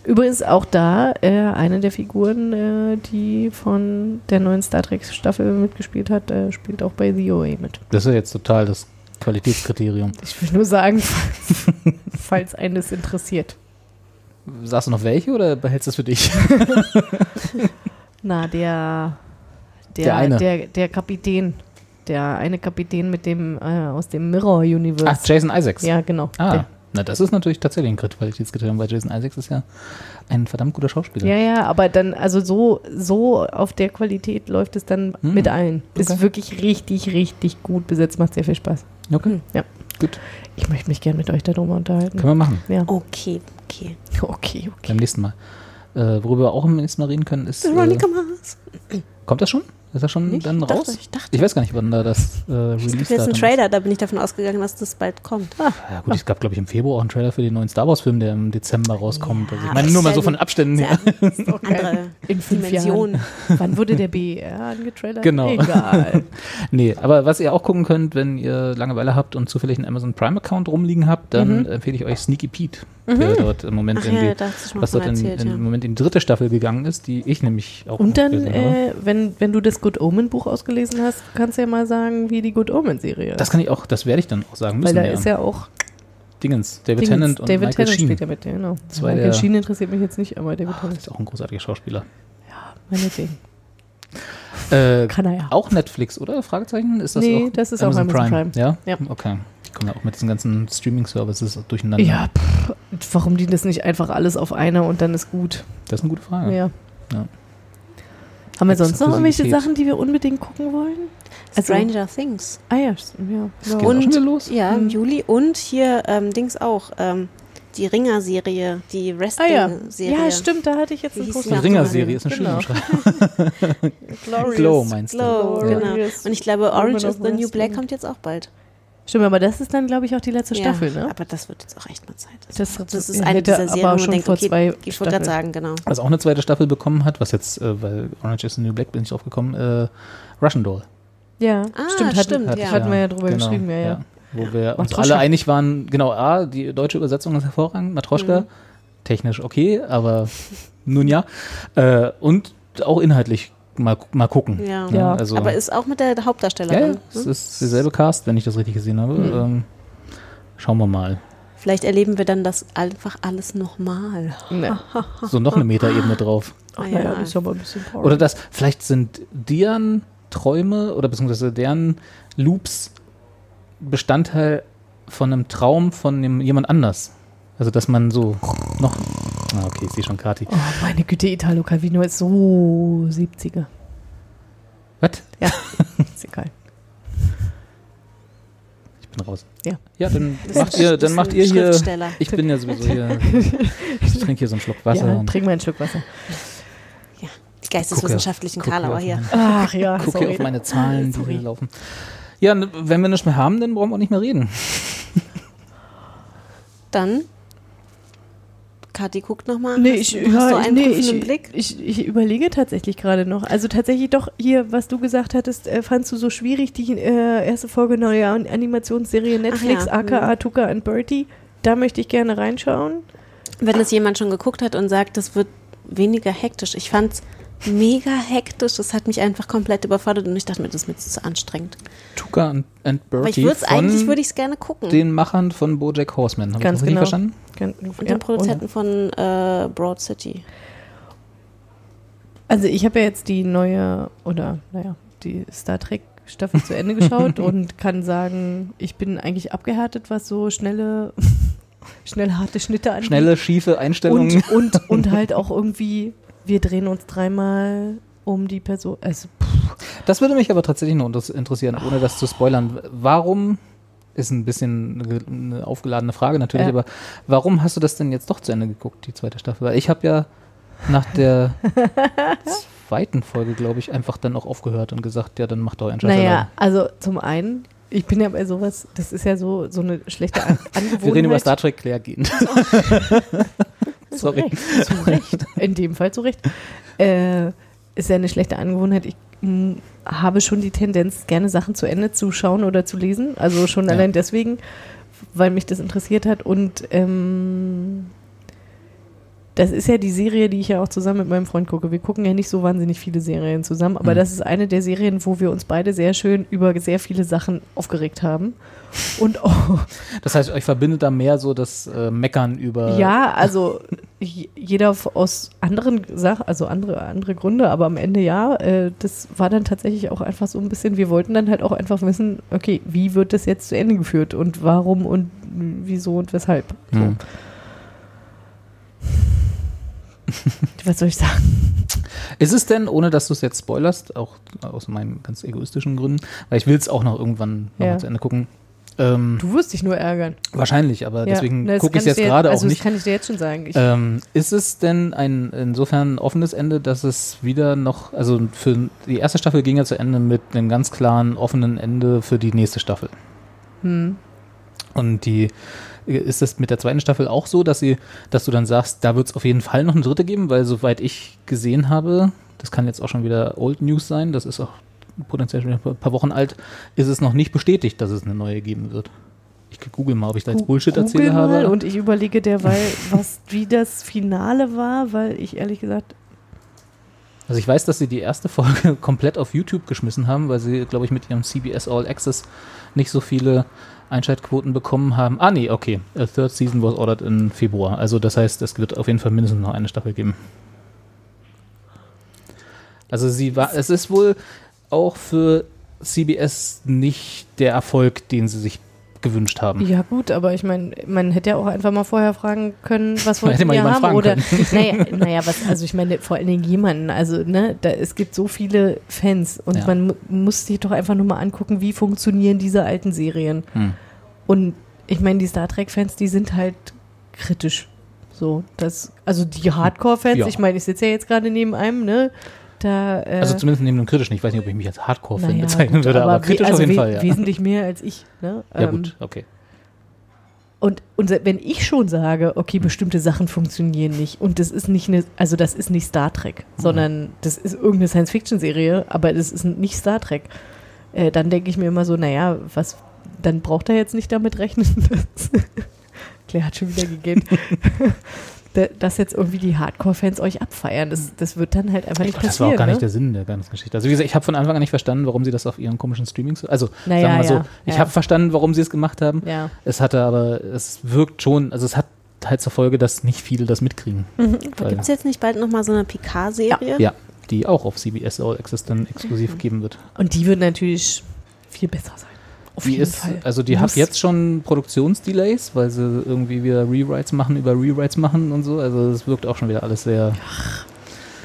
Speaker 1: Übrigens auch da äh, eine der Figuren, äh, die von der neuen Star Trek Staffel mitgespielt hat, äh, spielt auch bei The OA mit.
Speaker 3: Das ist ja jetzt total das Qualitätskriterium.
Speaker 1: Ich will nur sagen, falls eines interessiert.
Speaker 3: Sagst du noch welche oder behältst du es für dich?
Speaker 1: Na, der, der,
Speaker 3: Der eine.
Speaker 1: der, der Kapitän. Der eine Kapitän mit dem äh, aus dem Mirror Universe.
Speaker 3: Ach, Jason Isaacs.
Speaker 1: Ja, genau.
Speaker 3: Ah,
Speaker 1: Der.
Speaker 3: Na das ist natürlich tatsächlich ein Qualitätskriterium, weil Jason Isaacs ist ja ein verdammt guter Schauspieler.
Speaker 1: Ja, ja, aber dann, also so, so auf der Qualität läuft es dann
Speaker 3: Hm.
Speaker 1: mit allen. Ist
Speaker 3: Okay.
Speaker 1: wirklich richtig, richtig gut besetzt, macht sehr viel Spaß.
Speaker 3: Okay.
Speaker 1: Ja.
Speaker 3: Gut.
Speaker 1: Ich möchte mich gerne mit euch darüber unterhalten.
Speaker 3: Können wir machen.
Speaker 1: Ja.
Speaker 2: Okay, okay.
Speaker 1: Okay, okay.
Speaker 3: Beim nächsten Mal. Äh, worüber wir auch im nächsten Mal reden können, ist. Äh,
Speaker 2: Veronica Mars.
Speaker 3: kommt das schon? Ist das schon
Speaker 2: Nicht?
Speaker 3: dann
Speaker 2: Ich dachte,
Speaker 3: raus?
Speaker 2: ich dachte.
Speaker 3: ich weiß gar nicht, wann da das äh,
Speaker 2: Es gibt
Speaker 3: Release
Speaker 2: jetzt einen
Speaker 3: ist.
Speaker 2: Trailer, da bin ich davon ausgegangen, dass das bald kommt. Ah,
Speaker 3: Ja gut, es gab glaube ich im Februar auch einen Trailer für den neuen Star Wars Film, der im Dezember rauskommt. also ich meine nur mal so von Abständen her.
Speaker 2: andere
Speaker 1: In fünf
Speaker 2: Dimensionen.
Speaker 1: Jahren. Wann wurde der BER angetrailert?
Speaker 3: Genau.
Speaker 1: Egal.
Speaker 3: nee, aber was ihr auch gucken könnt, wenn ihr Langeweile habt und zufällig einen Amazon Prime Account rumliegen habt, dann
Speaker 1: Mhm.
Speaker 3: empfehle ich euch Sneaky Pete,
Speaker 1: Mhm.
Speaker 3: der dort im Moment
Speaker 2: Ach
Speaker 3: in
Speaker 2: ja,
Speaker 3: die, was dort in,
Speaker 2: erzählt,
Speaker 3: in,
Speaker 2: ja.
Speaker 3: im Moment in die dritte Staffel gegangen ist, die ich nämlich auch
Speaker 1: Und dann, äh, wenn, wenn du das Good Omen Buch ausgelesen hast, kannst du ja mal sagen, wie die Good Omen Serie ist.
Speaker 3: Das kann ich auch, das werde ich dann auch sagen
Speaker 1: Weil
Speaker 3: müssen.
Speaker 1: da ist ja auch
Speaker 3: Dingens, David
Speaker 1: Dingens,
Speaker 3: Tennant und
Speaker 1: David
Speaker 3: Michael
Speaker 1: Tennant
Speaker 3: Sheen.
Speaker 1: spielt ja mit, ja, genau.
Speaker 3: Zwei
Speaker 1: Michael
Speaker 3: der-
Speaker 1: Sheen interessiert mich jetzt nicht, aber David Tennant
Speaker 3: ist auch ein großartiger Schauspieler.
Speaker 1: meinetwegen.
Speaker 3: Äh,
Speaker 1: Kann er ja.
Speaker 3: Auch Netflix, oder? Fragezeichen? Ist das
Speaker 1: Nee,
Speaker 3: auch
Speaker 1: das ist auch Amazon Prime.
Speaker 3: Ja?
Speaker 1: Ja.
Speaker 3: Okay. Kommen ja auch mit diesen ganzen Streaming-Services durcheinander.
Speaker 1: Ja, pff, warum die das nicht einfach alles auf einer und dann ist gut?
Speaker 3: Das ist eine gute Frage.
Speaker 1: Ja.
Speaker 3: Ja.
Speaker 1: Haben wir sonst noch irgendwelche. Sachen, die wir unbedingt gucken wollen? Also-
Speaker 2: Stranger Things.
Speaker 1: Ah ja, ja.
Speaker 3: Das geht auch schon wieder los?
Speaker 2: Ja, im
Speaker 1: Hm.
Speaker 2: Juli. Und hier ähm, Dings auch. Ähm, die Ringer-Serie, die
Speaker 1: Ah ja.
Speaker 2: Wrestling-Serie.
Speaker 1: ja, stimmt, da hatte ich jetzt einen Post.
Speaker 2: die
Speaker 3: Ringer-Serie ist eine
Speaker 1: Genau.
Speaker 3: schöne. Glow meinst du?
Speaker 2: Glow, genau. Und ich glaube, Orange is the New. Black kommt jetzt auch bald.
Speaker 1: Stimmt, aber das ist dann, glaube ich, auch die letzte
Speaker 2: Ja,
Speaker 1: Staffel, ne?
Speaker 2: Aber das wird jetzt auch echt mal Zeit.
Speaker 1: Das,
Speaker 2: Das ist
Speaker 1: ja,
Speaker 2: eine dieser
Speaker 1: aber
Speaker 2: Serien, wo man
Speaker 1: schon
Speaker 2: denkt,
Speaker 1: vor
Speaker 2: okay,
Speaker 1: zwei
Speaker 2: ich wollte gerade
Speaker 1: Staffeln.
Speaker 2: sagen, genau.
Speaker 3: Was auch eine zweite Staffel bekommen hat, was jetzt, äh, weil Orange is the New Black bin ich drauf gekommen, äh, Russian Doll.
Speaker 1: Ja,
Speaker 2: Ah,
Speaker 1: stimmt, hatten,
Speaker 2: stimmt,
Speaker 3: Hatte
Speaker 2: ja.
Speaker 1: hatten wir ja drüber
Speaker 3: genau,
Speaker 1: geschrieben, ja, ja.
Speaker 3: Wo wir uns alle einig waren, genau, A, die deutsche Übersetzung ist hervorragend, Matroschka,
Speaker 2: Mhm.
Speaker 3: technisch okay, aber nun ja. Äh, und auch inhaltlich mal, mal gucken.
Speaker 2: Ja.
Speaker 3: Ne? Also,
Speaker 2: aber ist auch mit der
Speaker 3: ja,
Speaker 2: Hauptdarstellerin.
Speaker 3: ja, es
Speaker 2: ne?
Speaker 3: ist derselbe Cast, wenn ich das richtig gesehen habe.
Speaker 2: Mhm.
Speaker 3: Ähm, schauen wir mal.
Speaker 2: Vielleicht erleben wir dann das einfach alles nochmal.
Speaker 1: Ne.
Speaker 3: So noch eine Metaebene drauf.
Speaker 1: Ach,
Speaker 2: Ah,
Speaker 1: ja,
Speaker 2: ja.
Speaker 1: das ist aber ein bisschen traurig.
Speaker 3: Oder das, vielleicht sind deren Träume oder beziehungsweise deren Loops Bestandteil von einem Traum von dem, jemand anders. Also, dass man so noch. Ah, okay, ich sehe schon Kati.
Speaker 1: Oh, meine Güte, Italo Calvino ist so 70er.
Speaker 3: Was?
Speaker 1: Ja, ist egal.
Speaker 3: Ich bin raus.
Speaker 1: Ja.
Speaker 3: Ja, dann
Speaker 2: Das
Speaker 3: macht ihr, dann macht ihr hier. Ich bin ja sowieso hier. Ich trinke hier so einen Schluck Wasser.
Speaker 1: Ja, trink mal einen Schluck Wasser.
Speaker 2: Die geisteswissenschaftlichen
Speaker 3: Gucke-
Speaker 2: Karlauer hier.
Speaker 1: Ach ja,
Speaker 3: Gucke
Speaker 1: sorry.
Speaker 3: auf meine Zahlen, die hier laufen. Ja, wenn wir nichts mehr haben, dann brauchen wir auch nicht mehr reden.
Speaker 2: Dann. Kathi guckt nochmal.
Speaker 1: Nee,
Speaker 2: hast,
Speaker 1: ich,
Speaker 2: hast
Speaker 1: ja, nee, ich,
Speaker 2: Blick?
Speaker 1: Ich, ich überlege tatsächlich gerade noch. Also tatsächlich doch hier, was du gesagt hattest, äh, fandst du so schwierig, die äh, erste Folge neuer An- Animationsserie Netflix,
Speaker 2: ja,
Speaker 1: aka
Speaker 2: mhm.
Speaker 1: Tuka and Bertie. Da möchte ich gerne reinschauen.
Speaker 2: Wenn es jemand schon geguckt hat und sagt, das wird weniger hektisch. Ich fand's mega hektisch. Das hat mich einfach komplett überfordert und ich dachte mir, das ist mir zu anstrengend.
Speaker 3: Tuka and, and
Speaker 2: Aber ich
Speaker 3: Bertie
Speaker 2: würde es eigentlich, würde ich es gerne gucken.
Speaker 3: den Machern von BoJack Horseman. Habe ich
Speaker 1: Ganz
Speaker 3: das richtig
Speaker 1: genau.
Speaker 3: verstanden?
Speaker 2: Und
Speaker 1: ja,
Speaker 2: den Produzenten von äh, Broad City.
Speaker 1: Also ich habe ja jetzt die neue, oder naja, die Star Trek Staffel zu Ende geschaut und kann sagen, ich bin eigentlich abgehärtet, was so schnelle, schnell harte Schnitte angeht.
Speaker 3: Schnelle, schiefe Einstellungen.
Speaker 1: Und, und, und halt auch irgendwie, wir drehen uns dreimal um die Person. Also,
Speaker 3: Das würde mich aber tatsächlich noch inter- interessieren, ohne das zu spoilern. Warum, ist ein bisschen eine, ge- eine aufgeladene Frage natürlich,
Speaker 1: Ja.
Speaker 3: aber warum hast du das denn jetzt doch zu Ende geguckt, die zweite Staffel? Weil ich habe ja nach der zweiten Folge, glaube ich, einfach dann auch aufgehört und gesagt, ja, dann macht doch ein Scheiß
Speaker 1: naja,
Speaker 3: alleine.
Speaker 1: also zum einen, ich bin ja bei sowas, das ist ja so, so eine schlechte An Angewohnheit.
Speaker 3: Wir reden über Star Trek Claire gehend. Sorry.
Speaker 1: Zu Recht. In dem Fall zu Recht. Äh, ist ja eine schlechte Angewohnheit. Ich mh, habe schon die Tendenz, gerne Sachen zu Ende zu schauen oder zu lesen. Also schon
Speaker 3: Ja.
Speaker 1: allein deswegen, weil mich das interessiert hat. Und ähm, das ist ja die Serie, die ich ja auch zusammen mit meinem Freund gucke. Wir gucken ja nicht so wahnsinnig viele Serien zusammen, aber
Speaker 3: Mhm.
Speaker 1: das ist eine der Serien, wo wir uns beide sehr schön über sehr viele Sachen aufgeregt haben. Und oh,
Speaker 3: Das heißt, euch verbindet da mehr so das äh, Meckern über.
Speaker 1: ja, also jeder aus anderen Sachen, also andere, andere Gründe, aber am Ende ja, äh, das war dann tatsächlich auch einfach so ein bisschen, wir wollten dann halt auch einfach wissen, okay, wie wird das jetzt zu Ende geführt und warum und wieso und weshalb. So.
Speaker 3: Hm.
Speaker 1: Was soll ich sagen?
Speaker 3: Ist es denn, ohne dass du es jetzt spoilerst, auch aus meinen ganz egoistischen Gründen, weil ich will es auch noch irgendwann noch
Speaker 1: Ja.
Speaker 3: mal zu Ende gucken. Ähm,
Speaker 1: Du wirst dich nur ärgern.
Speaker 3: wahrscheinlich, aber
Speaker 1: Ja,
Speaker 3: deswegen
Speaker 1: das
Speaker 3: gucke ich es jetzt gerade
Speaker 1: also
Speaker 3: auch
Speaker 1: das
Speaker 3: nicht.
Speaker 1: kann ich dir jetzt schon sagen.
Speaker 3: Ähm, ist es denn ein insofern ein offenes Ende, dass es wieder noch, also für die erste Staffel ging ja zu Ende mit einem ganz klaren offenen Ende für die nächste Staffel.
Speaker 1: hm.
Speaker 3: Und die ist es mit der zweiten Staffel auch so, dass sie, dass du dann sagst, da wird es auf jeden Fall noch eine dritte geben, weil soweit ich gesehen habe, das kann jetzt auch schon wieder Old News sein, das ist auch potenziell schon ein paar Wochen alt, ist es noch nicht bestätigt, dass es eine neue geben wird. Ich google mal, ob ich da jetzt Bullshit erzähle habe.
Speaker 1: Und ich überlege derweil, was, wie das Finale war, weil ich ehrlich gesagt,
Speaker 3: Also ich weiß, dass sie die erste Folge komplett auf YouTube geschmissen haben, weil sie, glaube ich, mit ihrem CBS All Access nicht so viele Einschaltquoten bekommen haben. Ah nee, okay. A third season was ordered in Februar. Also das heißt, es wird auf jeden Fall mindestens noch eine Staffel geben. Also sie war, es ist wohl auch für CBS nicht der Erfolg, den sie sich gewünscht haben.
Speaker 1: ja gut, aber ich meine, man hätte ja auch einfach mal vorher fragen können, was wir
Speaker 3: jemanden
Speaker 1: haben oder naja, naja, was, also ich meine vor allen Dingen jemanden, also ne, da, es gibt so viele Fans und
Speaker 3: Ja.
Speaker 1: man mu- muss sich doch einfach nur mal angucken, wie funktionieren diese alten Serien.
Speaker 3: Hm.
Speaker 1: Und ich meine, die Star Trek-Fans, die sind halt kritisch. So, das, also die Hardcore-Fans,
Speaker 3: Ja.
Speaker 1: ich meine, ich sitze ja jetzt gerade neben einem, ne? Da, äh,
Speaker 3: Also zumindest neben dem kritischen. Ich weiß nicht, ob ich mich als Hardcore-Fan
Speaker 1: naja,
Speaker 3: bezeichnen würde, aber,
Speaker 1: we-
Speaker 3: kritisch
Speaker 1: also
Speaker 3: auf jeden
Speaker 1: we-
Speaker 3: Fall. Ja,
Speaker 1: Wesentlich mehr als ich. Ne?
Speaker 3: ja
Speaker 1: Ähm,
Speaker 3: gut, okay.
Speaker 1: Und, und wenn ich schon sage, okay, bestimmte Sachen funktionieren nicht und das ist nicht eine, also das ist nicht Star Trek,
Speaker 3: Mhm.
Speaker 1: sondern das ist irgendeine Science-Fiction-Serie, aber das ist nicht Star Trek, äh, dann denke ich mir immer so, naja, was, dann braucht er jetzt nicht damit rechnen, dass Claire hat schon wieder da- dass jetzt irgendwie die Hardcore-Fans euch abfeiern. Das, das wird dann halt einfach nicht
Speaker 3: Das war
Speaker 1: passieren.
Speaker 3: auch gar nicht
Speaker 1: ne?
Speaker 3: der Sinn der ganzen Geschichte. Also wie gesagt, ich habe von Anfang an nicht verstanden, warum sie das auf ihren komischen Streamings, also
Speaker 1: Naja,
Speaker 3: sagen wir mal so,
Speaker 1: ja,
Speaker 3: ich
Speaker 1: ja.
Speaker 3: habe verstanden, warum sie es gemacht haben.
Speaker 1: Ja.
Speaker 3: Es hatte aber, es wirkt schon, also es hat halt zur Folge, dass nicht viele das mitkriegen.
Speaker 2: Mhm. Gibt es jetzt nicht bald nochmal so eine Picard-Serie?
Speaker 3: Ja, die auch auf CBS All Access dann exklusiv
Speaker 1: Mhm.
Speaker 3: geben wird.
Speaker 1: Und die wird natürlich viel besser sein.
Speaker 3: Die ist,
Speaker 1: Fall.
Speaker 3: also die hat jetzt schon Produktionsdelays, weil sie irgendwie wieder Rewrites machen über Rewrites machen und so. Also es wirkt auch schon wieder alles sehr,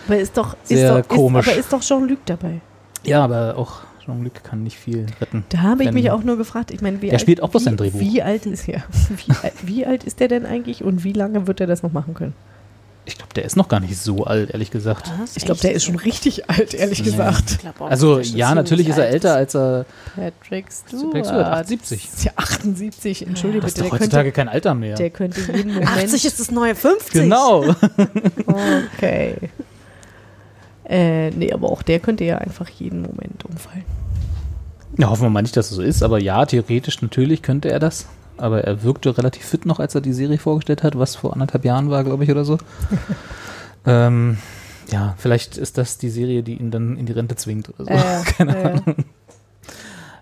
Speaker 1: Aber ist doch,
Speaker 3: sehr
Speaker 1: ist doch,
Speaker 3: komisch.
Speaker 1: Ist, aber ist doch Jean-Luc dabei.
Speaker 3: ja, aber auch Jean-Luc kann nicht viel retten.
Speaker 1: Da habe ich mich auch nur gefragt, ich meine, wie alt,
Speaker 3: spielt auch bloß
Speaker 1: wie,
Speaker 3: sein Drehbuch.
Speaker 1: Wie alt ist er? Wie, wie alt ist der denn eigentlich und wie lange wird er das noch machen können?
Speaker 3: Ich glaube, der ist noch gar nicht so alt, ehrlich gesagt.
Speaker 1: Ich glaube, der ist schon richtig alt, ehrlich
Speaker 3: Ja.
Speaker 1: gesagt.
Speaker 3: Also ja, natürlich ist er älter als er.
Speaker 1: Patrick Stewart.
Speaker 3: Patrick Stewart, 78.
Speaker 1: Ist ja 78, entschuldige
Speaker 3: Das ist
Speaker 1: bitte.
Speaker 3: doch
Speaker 1: der
Speaker 3: heutzutage
Speaker 1: könnte,
Speaker 3: kein Alter mehr.
Speaker 1: Der könnte jeden Moment.
Speaker 2: 80 ist das neue 50.
Speaker 3: Genau.
Speaker 1: Okay. Äh, nee, aber auch der könnte ja einfach jeden Moment umfallen.
Speaker 3: Ja, hoffen wir mal nicht, dass es so ist, aber ja, theoretisch natürlich könnte er das. Aber er wirkte relativ fit noch, als er die Serie vorgestellt hat, was vor anderthalb Jahren war, glaube ich, oder so. ähm, ja, vielleicht ist das die Serie, die ihn dann in die Rente zwingt oder so.
Speaker 1: Äh,
Speaker 3: Keine
Speaker 1: äh.
Speaker 3: Ahnung.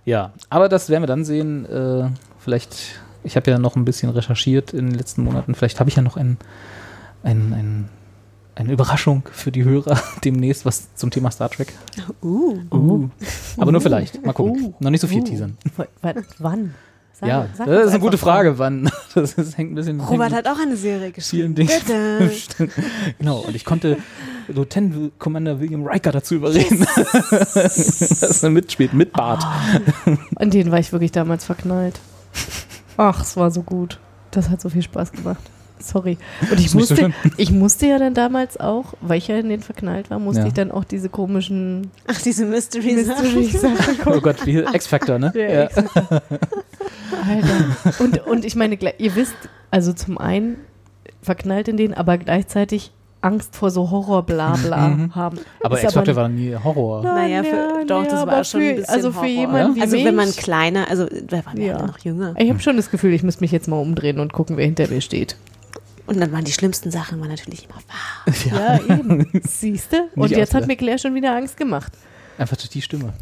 Speaker 3: Ja, aber das werden wir dann sehen. Äh, vielleicht, ich habe ja noch ein bisschen recherchiert in den letzten Monaten. Vielleicht habe ich ja noch ein, ein, ein, eine Überraschung für die Hörer demnächst, was zum Thema Star Trek.
Speaker 2: Uh.
Speaker 3: Uh. Aber nur vielleicht. Mal gucken.
Speaker 1: Uh.
Speaker 3: Noch nicht so viel
Speaker 1: Uh.
Speaker 3: teasern.
Speaker 1: W wann? Sag-
Speaker 3: ja,
Speaker 1: sag
Speaker 3: das ist eine gute Frage, wann. Das ist, hängt ein bisschen.
Speaker 2: Robert hat auch eine Serie geschrieben. Bitte.
Speaker 3: genau, und ich konnte Lieutenant Commander William Riker dazu überreden, dass er mitspielt, mit Bart.
Speaker 1: An den war ich wirklich damals verknallt. Ach, es war so gut. Das hat so viel Spaß gemacht. Sorry. Und ich
Speaker 3: so
Speaker 1: musste,
Speaker 3: schlimm.
Speaker 1: ich musste ja dann damals auch, weil ich ja in den verknallt war, musste
Speaker 3: Ja.
Speaker 1: ich dann auch diese komischen
Speaker 2: Ach, diese Mystery-Sachen.
Speaker 1: Gucken.
Speaker 3: Oh Gott, wie X-Factor, ne?
Speaker 1: Ja, X-Factor. Alter. Und, und ich meine, ihr wisst, also zum einen verknallt in den, aber gleichzeitig Angst vor so Horror-Blabla
Speaker 3: Mhm.
Speaker 1: haben.
Speaker 3: Aber
Speaker 1: Ist
Speaker 3: X-Factor war nie Horror.
Speaker 2: Naja, für,
Speaker 1: ja,
Speaker 2: doch,
Speaker 1: ja,
Speaker 2: das war schon
Speaker 1: für-
Speaker 2: ein bisschen
Speaker 1: also für jemanden wie
Speaker 2: Also wenn man
Speaker 1: mich-
Speaker 2: kleiner, also da waren wir
Speaker 1: Ja.
Speaker 2: alle noch jünger.
Speaker 1: Ich habe schon das Gefühl, ich müsste mich jetzt mal umdrehen und gucken, wer hinter mir steht.
Speaker 2: Und dann waren die schlimmsten Sachen waren natürlich immer wahr.
Speaker 1: Ja, eben. Siehst du? Und jetzt hat mir Claire schon wieder Angst gemacht.
Speaker 3: Einfach durch die Stimme.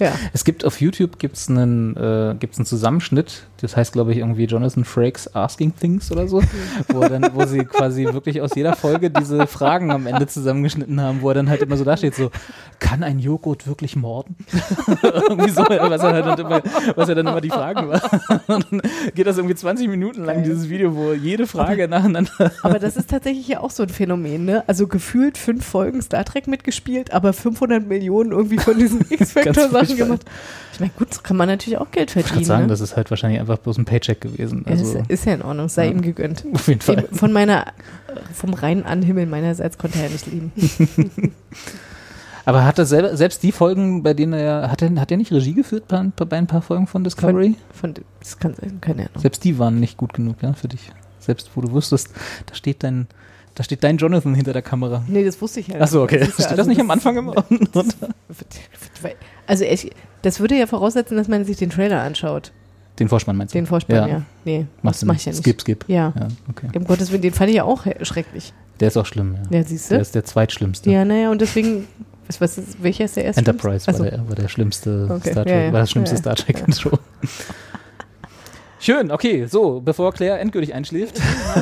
Speaker 1: Ja.
Speaker 3: Es gibt auf YouTube gibt's einen, äh, gibt's einen Zusammenschnitt, das heißt, glaube ich, irgendwie Jonathan Frakes Asking Things oder so, wo, dann, wo sie quasi wirklich aus jeder Folge diese Fragen am Ende zusammengeschnitten haben, wo er dann halt immer so dasteht, so, kann ein Joghurt wirklich morden? irgendwie so, was er, halt dann immer, was er dann immer die Fragen war. Und dann geht das irgendwie 20 Minuten lang, dieses Video, wo jede Frage nacheinander.
Speaker 1: Aber das ist tatsächlich ja auch so ein Phänomen, ne? Also gefühlt fünf Folgen Star Trek mitgespielt, aber 500 Millionen irgendwie von diesen X-Factor-Sachen gemacht. Ich meine, gut, so kann man natürlich auch Geld
Speaker 3: Ich würde
Speaker 1: verdienen.
Speaker 3: sagen,
Speaker 1: ne?
Speaker 3: das ist halt wahrscheinlich einfach bloß ein Paycheck gewesen.
Speaker 1: Ja,
Speaker 3: Also,
Speaker 1: ist, ist ja in Ordnung, sei
Speaker 3: Ja.
Speaker 1: ihm gegönnt.
Speaker 3: Auf jeden Fall.
Speaker 1: Von meiner, vom reinen Anhimmel meinerseits konnte er ja nicht lieben.
Speaker 3: aber hat er selber, selbst die Folgen, bei denen er, hat er, hat er nicht Regie geführt bei, bei ein paar Folgen von Discovery?
Speaker 1: Von, von, das kann sein, keine Ahnung.
Speaker 3: Selbst die waren nicht gut genug, ja, für dich. Selbst wo du wusstest, da steht dein, da steht dein Jonathan hinter der Kamera.
Speaker 1: Nee, das wusste ich ja.
Speaker 3: Achso, okay.
Speaker 1: Das ja-
Speaker 3: steht
Speaker 1: also
Speaker 3: das nicht am
Speaker 1: das-
Speaker 3: Anfang immer?
Speaker 1: Also ich, das würde ja voraussetzen, dass man sich den Trailer anschaut.
Speaker 3: Den Vorspann meinst du?
Speaker 1: Den Vorspann, ja. Nee,
Speaker 3: Machst
Speaker 1: das mach
Speaker 3: nicht.
Speaker 1: ich ja nicht.
Speaker 3: Skip, skip.
Speaker 1: Ja.
Speaker 3: Ja, okay.
Speaker 1: Um Gottes Willen, den fand ich ja auch schrecklich.
Speaker 3: Der ist auch schlimm, ja.
Speaker 1: Ja, siehst du?
Speaker 3: Der ist der zweitschlimmste.
Speaker 1: Ja, naja, und deswegen, was, ist, welcher ist der erste?
Speaker 3: Enterprise war,
Speaker 1: Achso.
Speaker 3: der, war der schlimmste
Speaker 1: Okay,
Speaker 3: Star Trek,
Speaker 1: ja, ja.
Speaker 3: war das schlimmste
Speaker 1: Ja,
Speaker 3: Star Trek
Speaker 1: ja.
Speaker 3: Intro. Schön, okay, so, bevor Claire endgültig einschläft.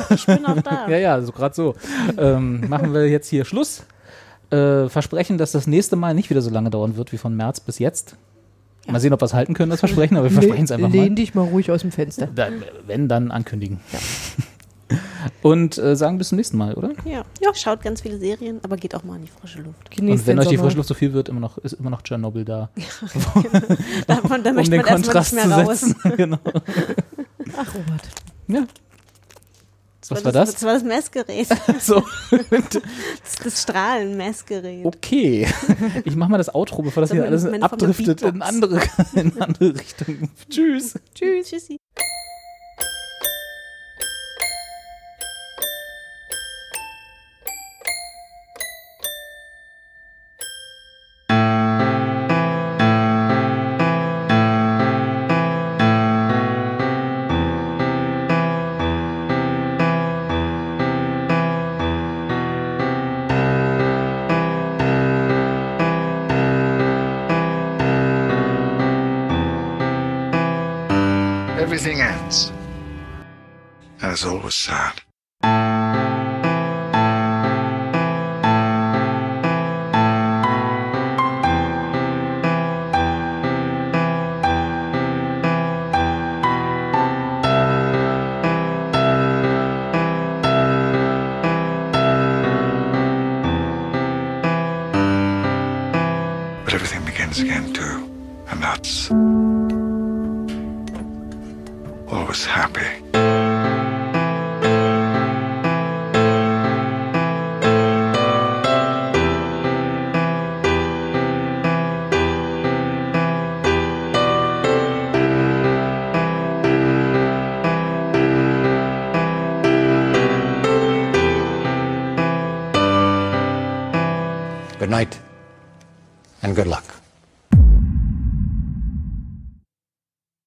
Speaker 2: Ich bin auch da.
Speaker 3: ja, ja, so gerade so. Ähm, machen wir jetzt hier Schluss. Äh, versprechen, dass das nächste Mal nicht wieder so lange dauern wird wie von März bis jetzt. Mal sehen, ob wir es halten können, das Versprechen, aber wir versprechen es einfach
Speaker 1: Lehn
Speaker 3: mal.
Speaker 1: dich mal ruhig aus dem Fenster.
Speaker 3: Dann, wenn, dann ankündigen. Und äh, sagen bis zum nächsten Mal, oder?
Speaker 2: Ja. ja, schaut ganz viele Serien, aber geht auch mal in die frische Luft.
Speaker 3: Und wenn euch die Frische Luft zu viel wird, immer noch, ist immer noch Tschernobyl da.
Speaker 2: Davon- da
Speaker 3: um
Speaker 2: möchte
Speaker 3: den
Speaker 2: man erstmal
Speaker 3: Kontrast
Speaker 2: nicht
Speaker 3: zu
Speaker 2: mehr raus.
Speaker 3: setzen. genau.
Speaker 1: Ach, Robert.
Speaker 3: Ja. Was war das?
Speaker 2: Das war das Messgerät.
Speaker 3: So.
Speaker 2: Das, das Strahlenmessgerät.
Speaker 3: Okay. Ich mach mal das Outro, bevor das
Speaker 2: So
Speaker 3: hier alles abdriftet in andere, in andere Richtungen. Tschüss.
Speaker 2: Tschüss. Tschüssi.
Speaker 19: And it's always sad.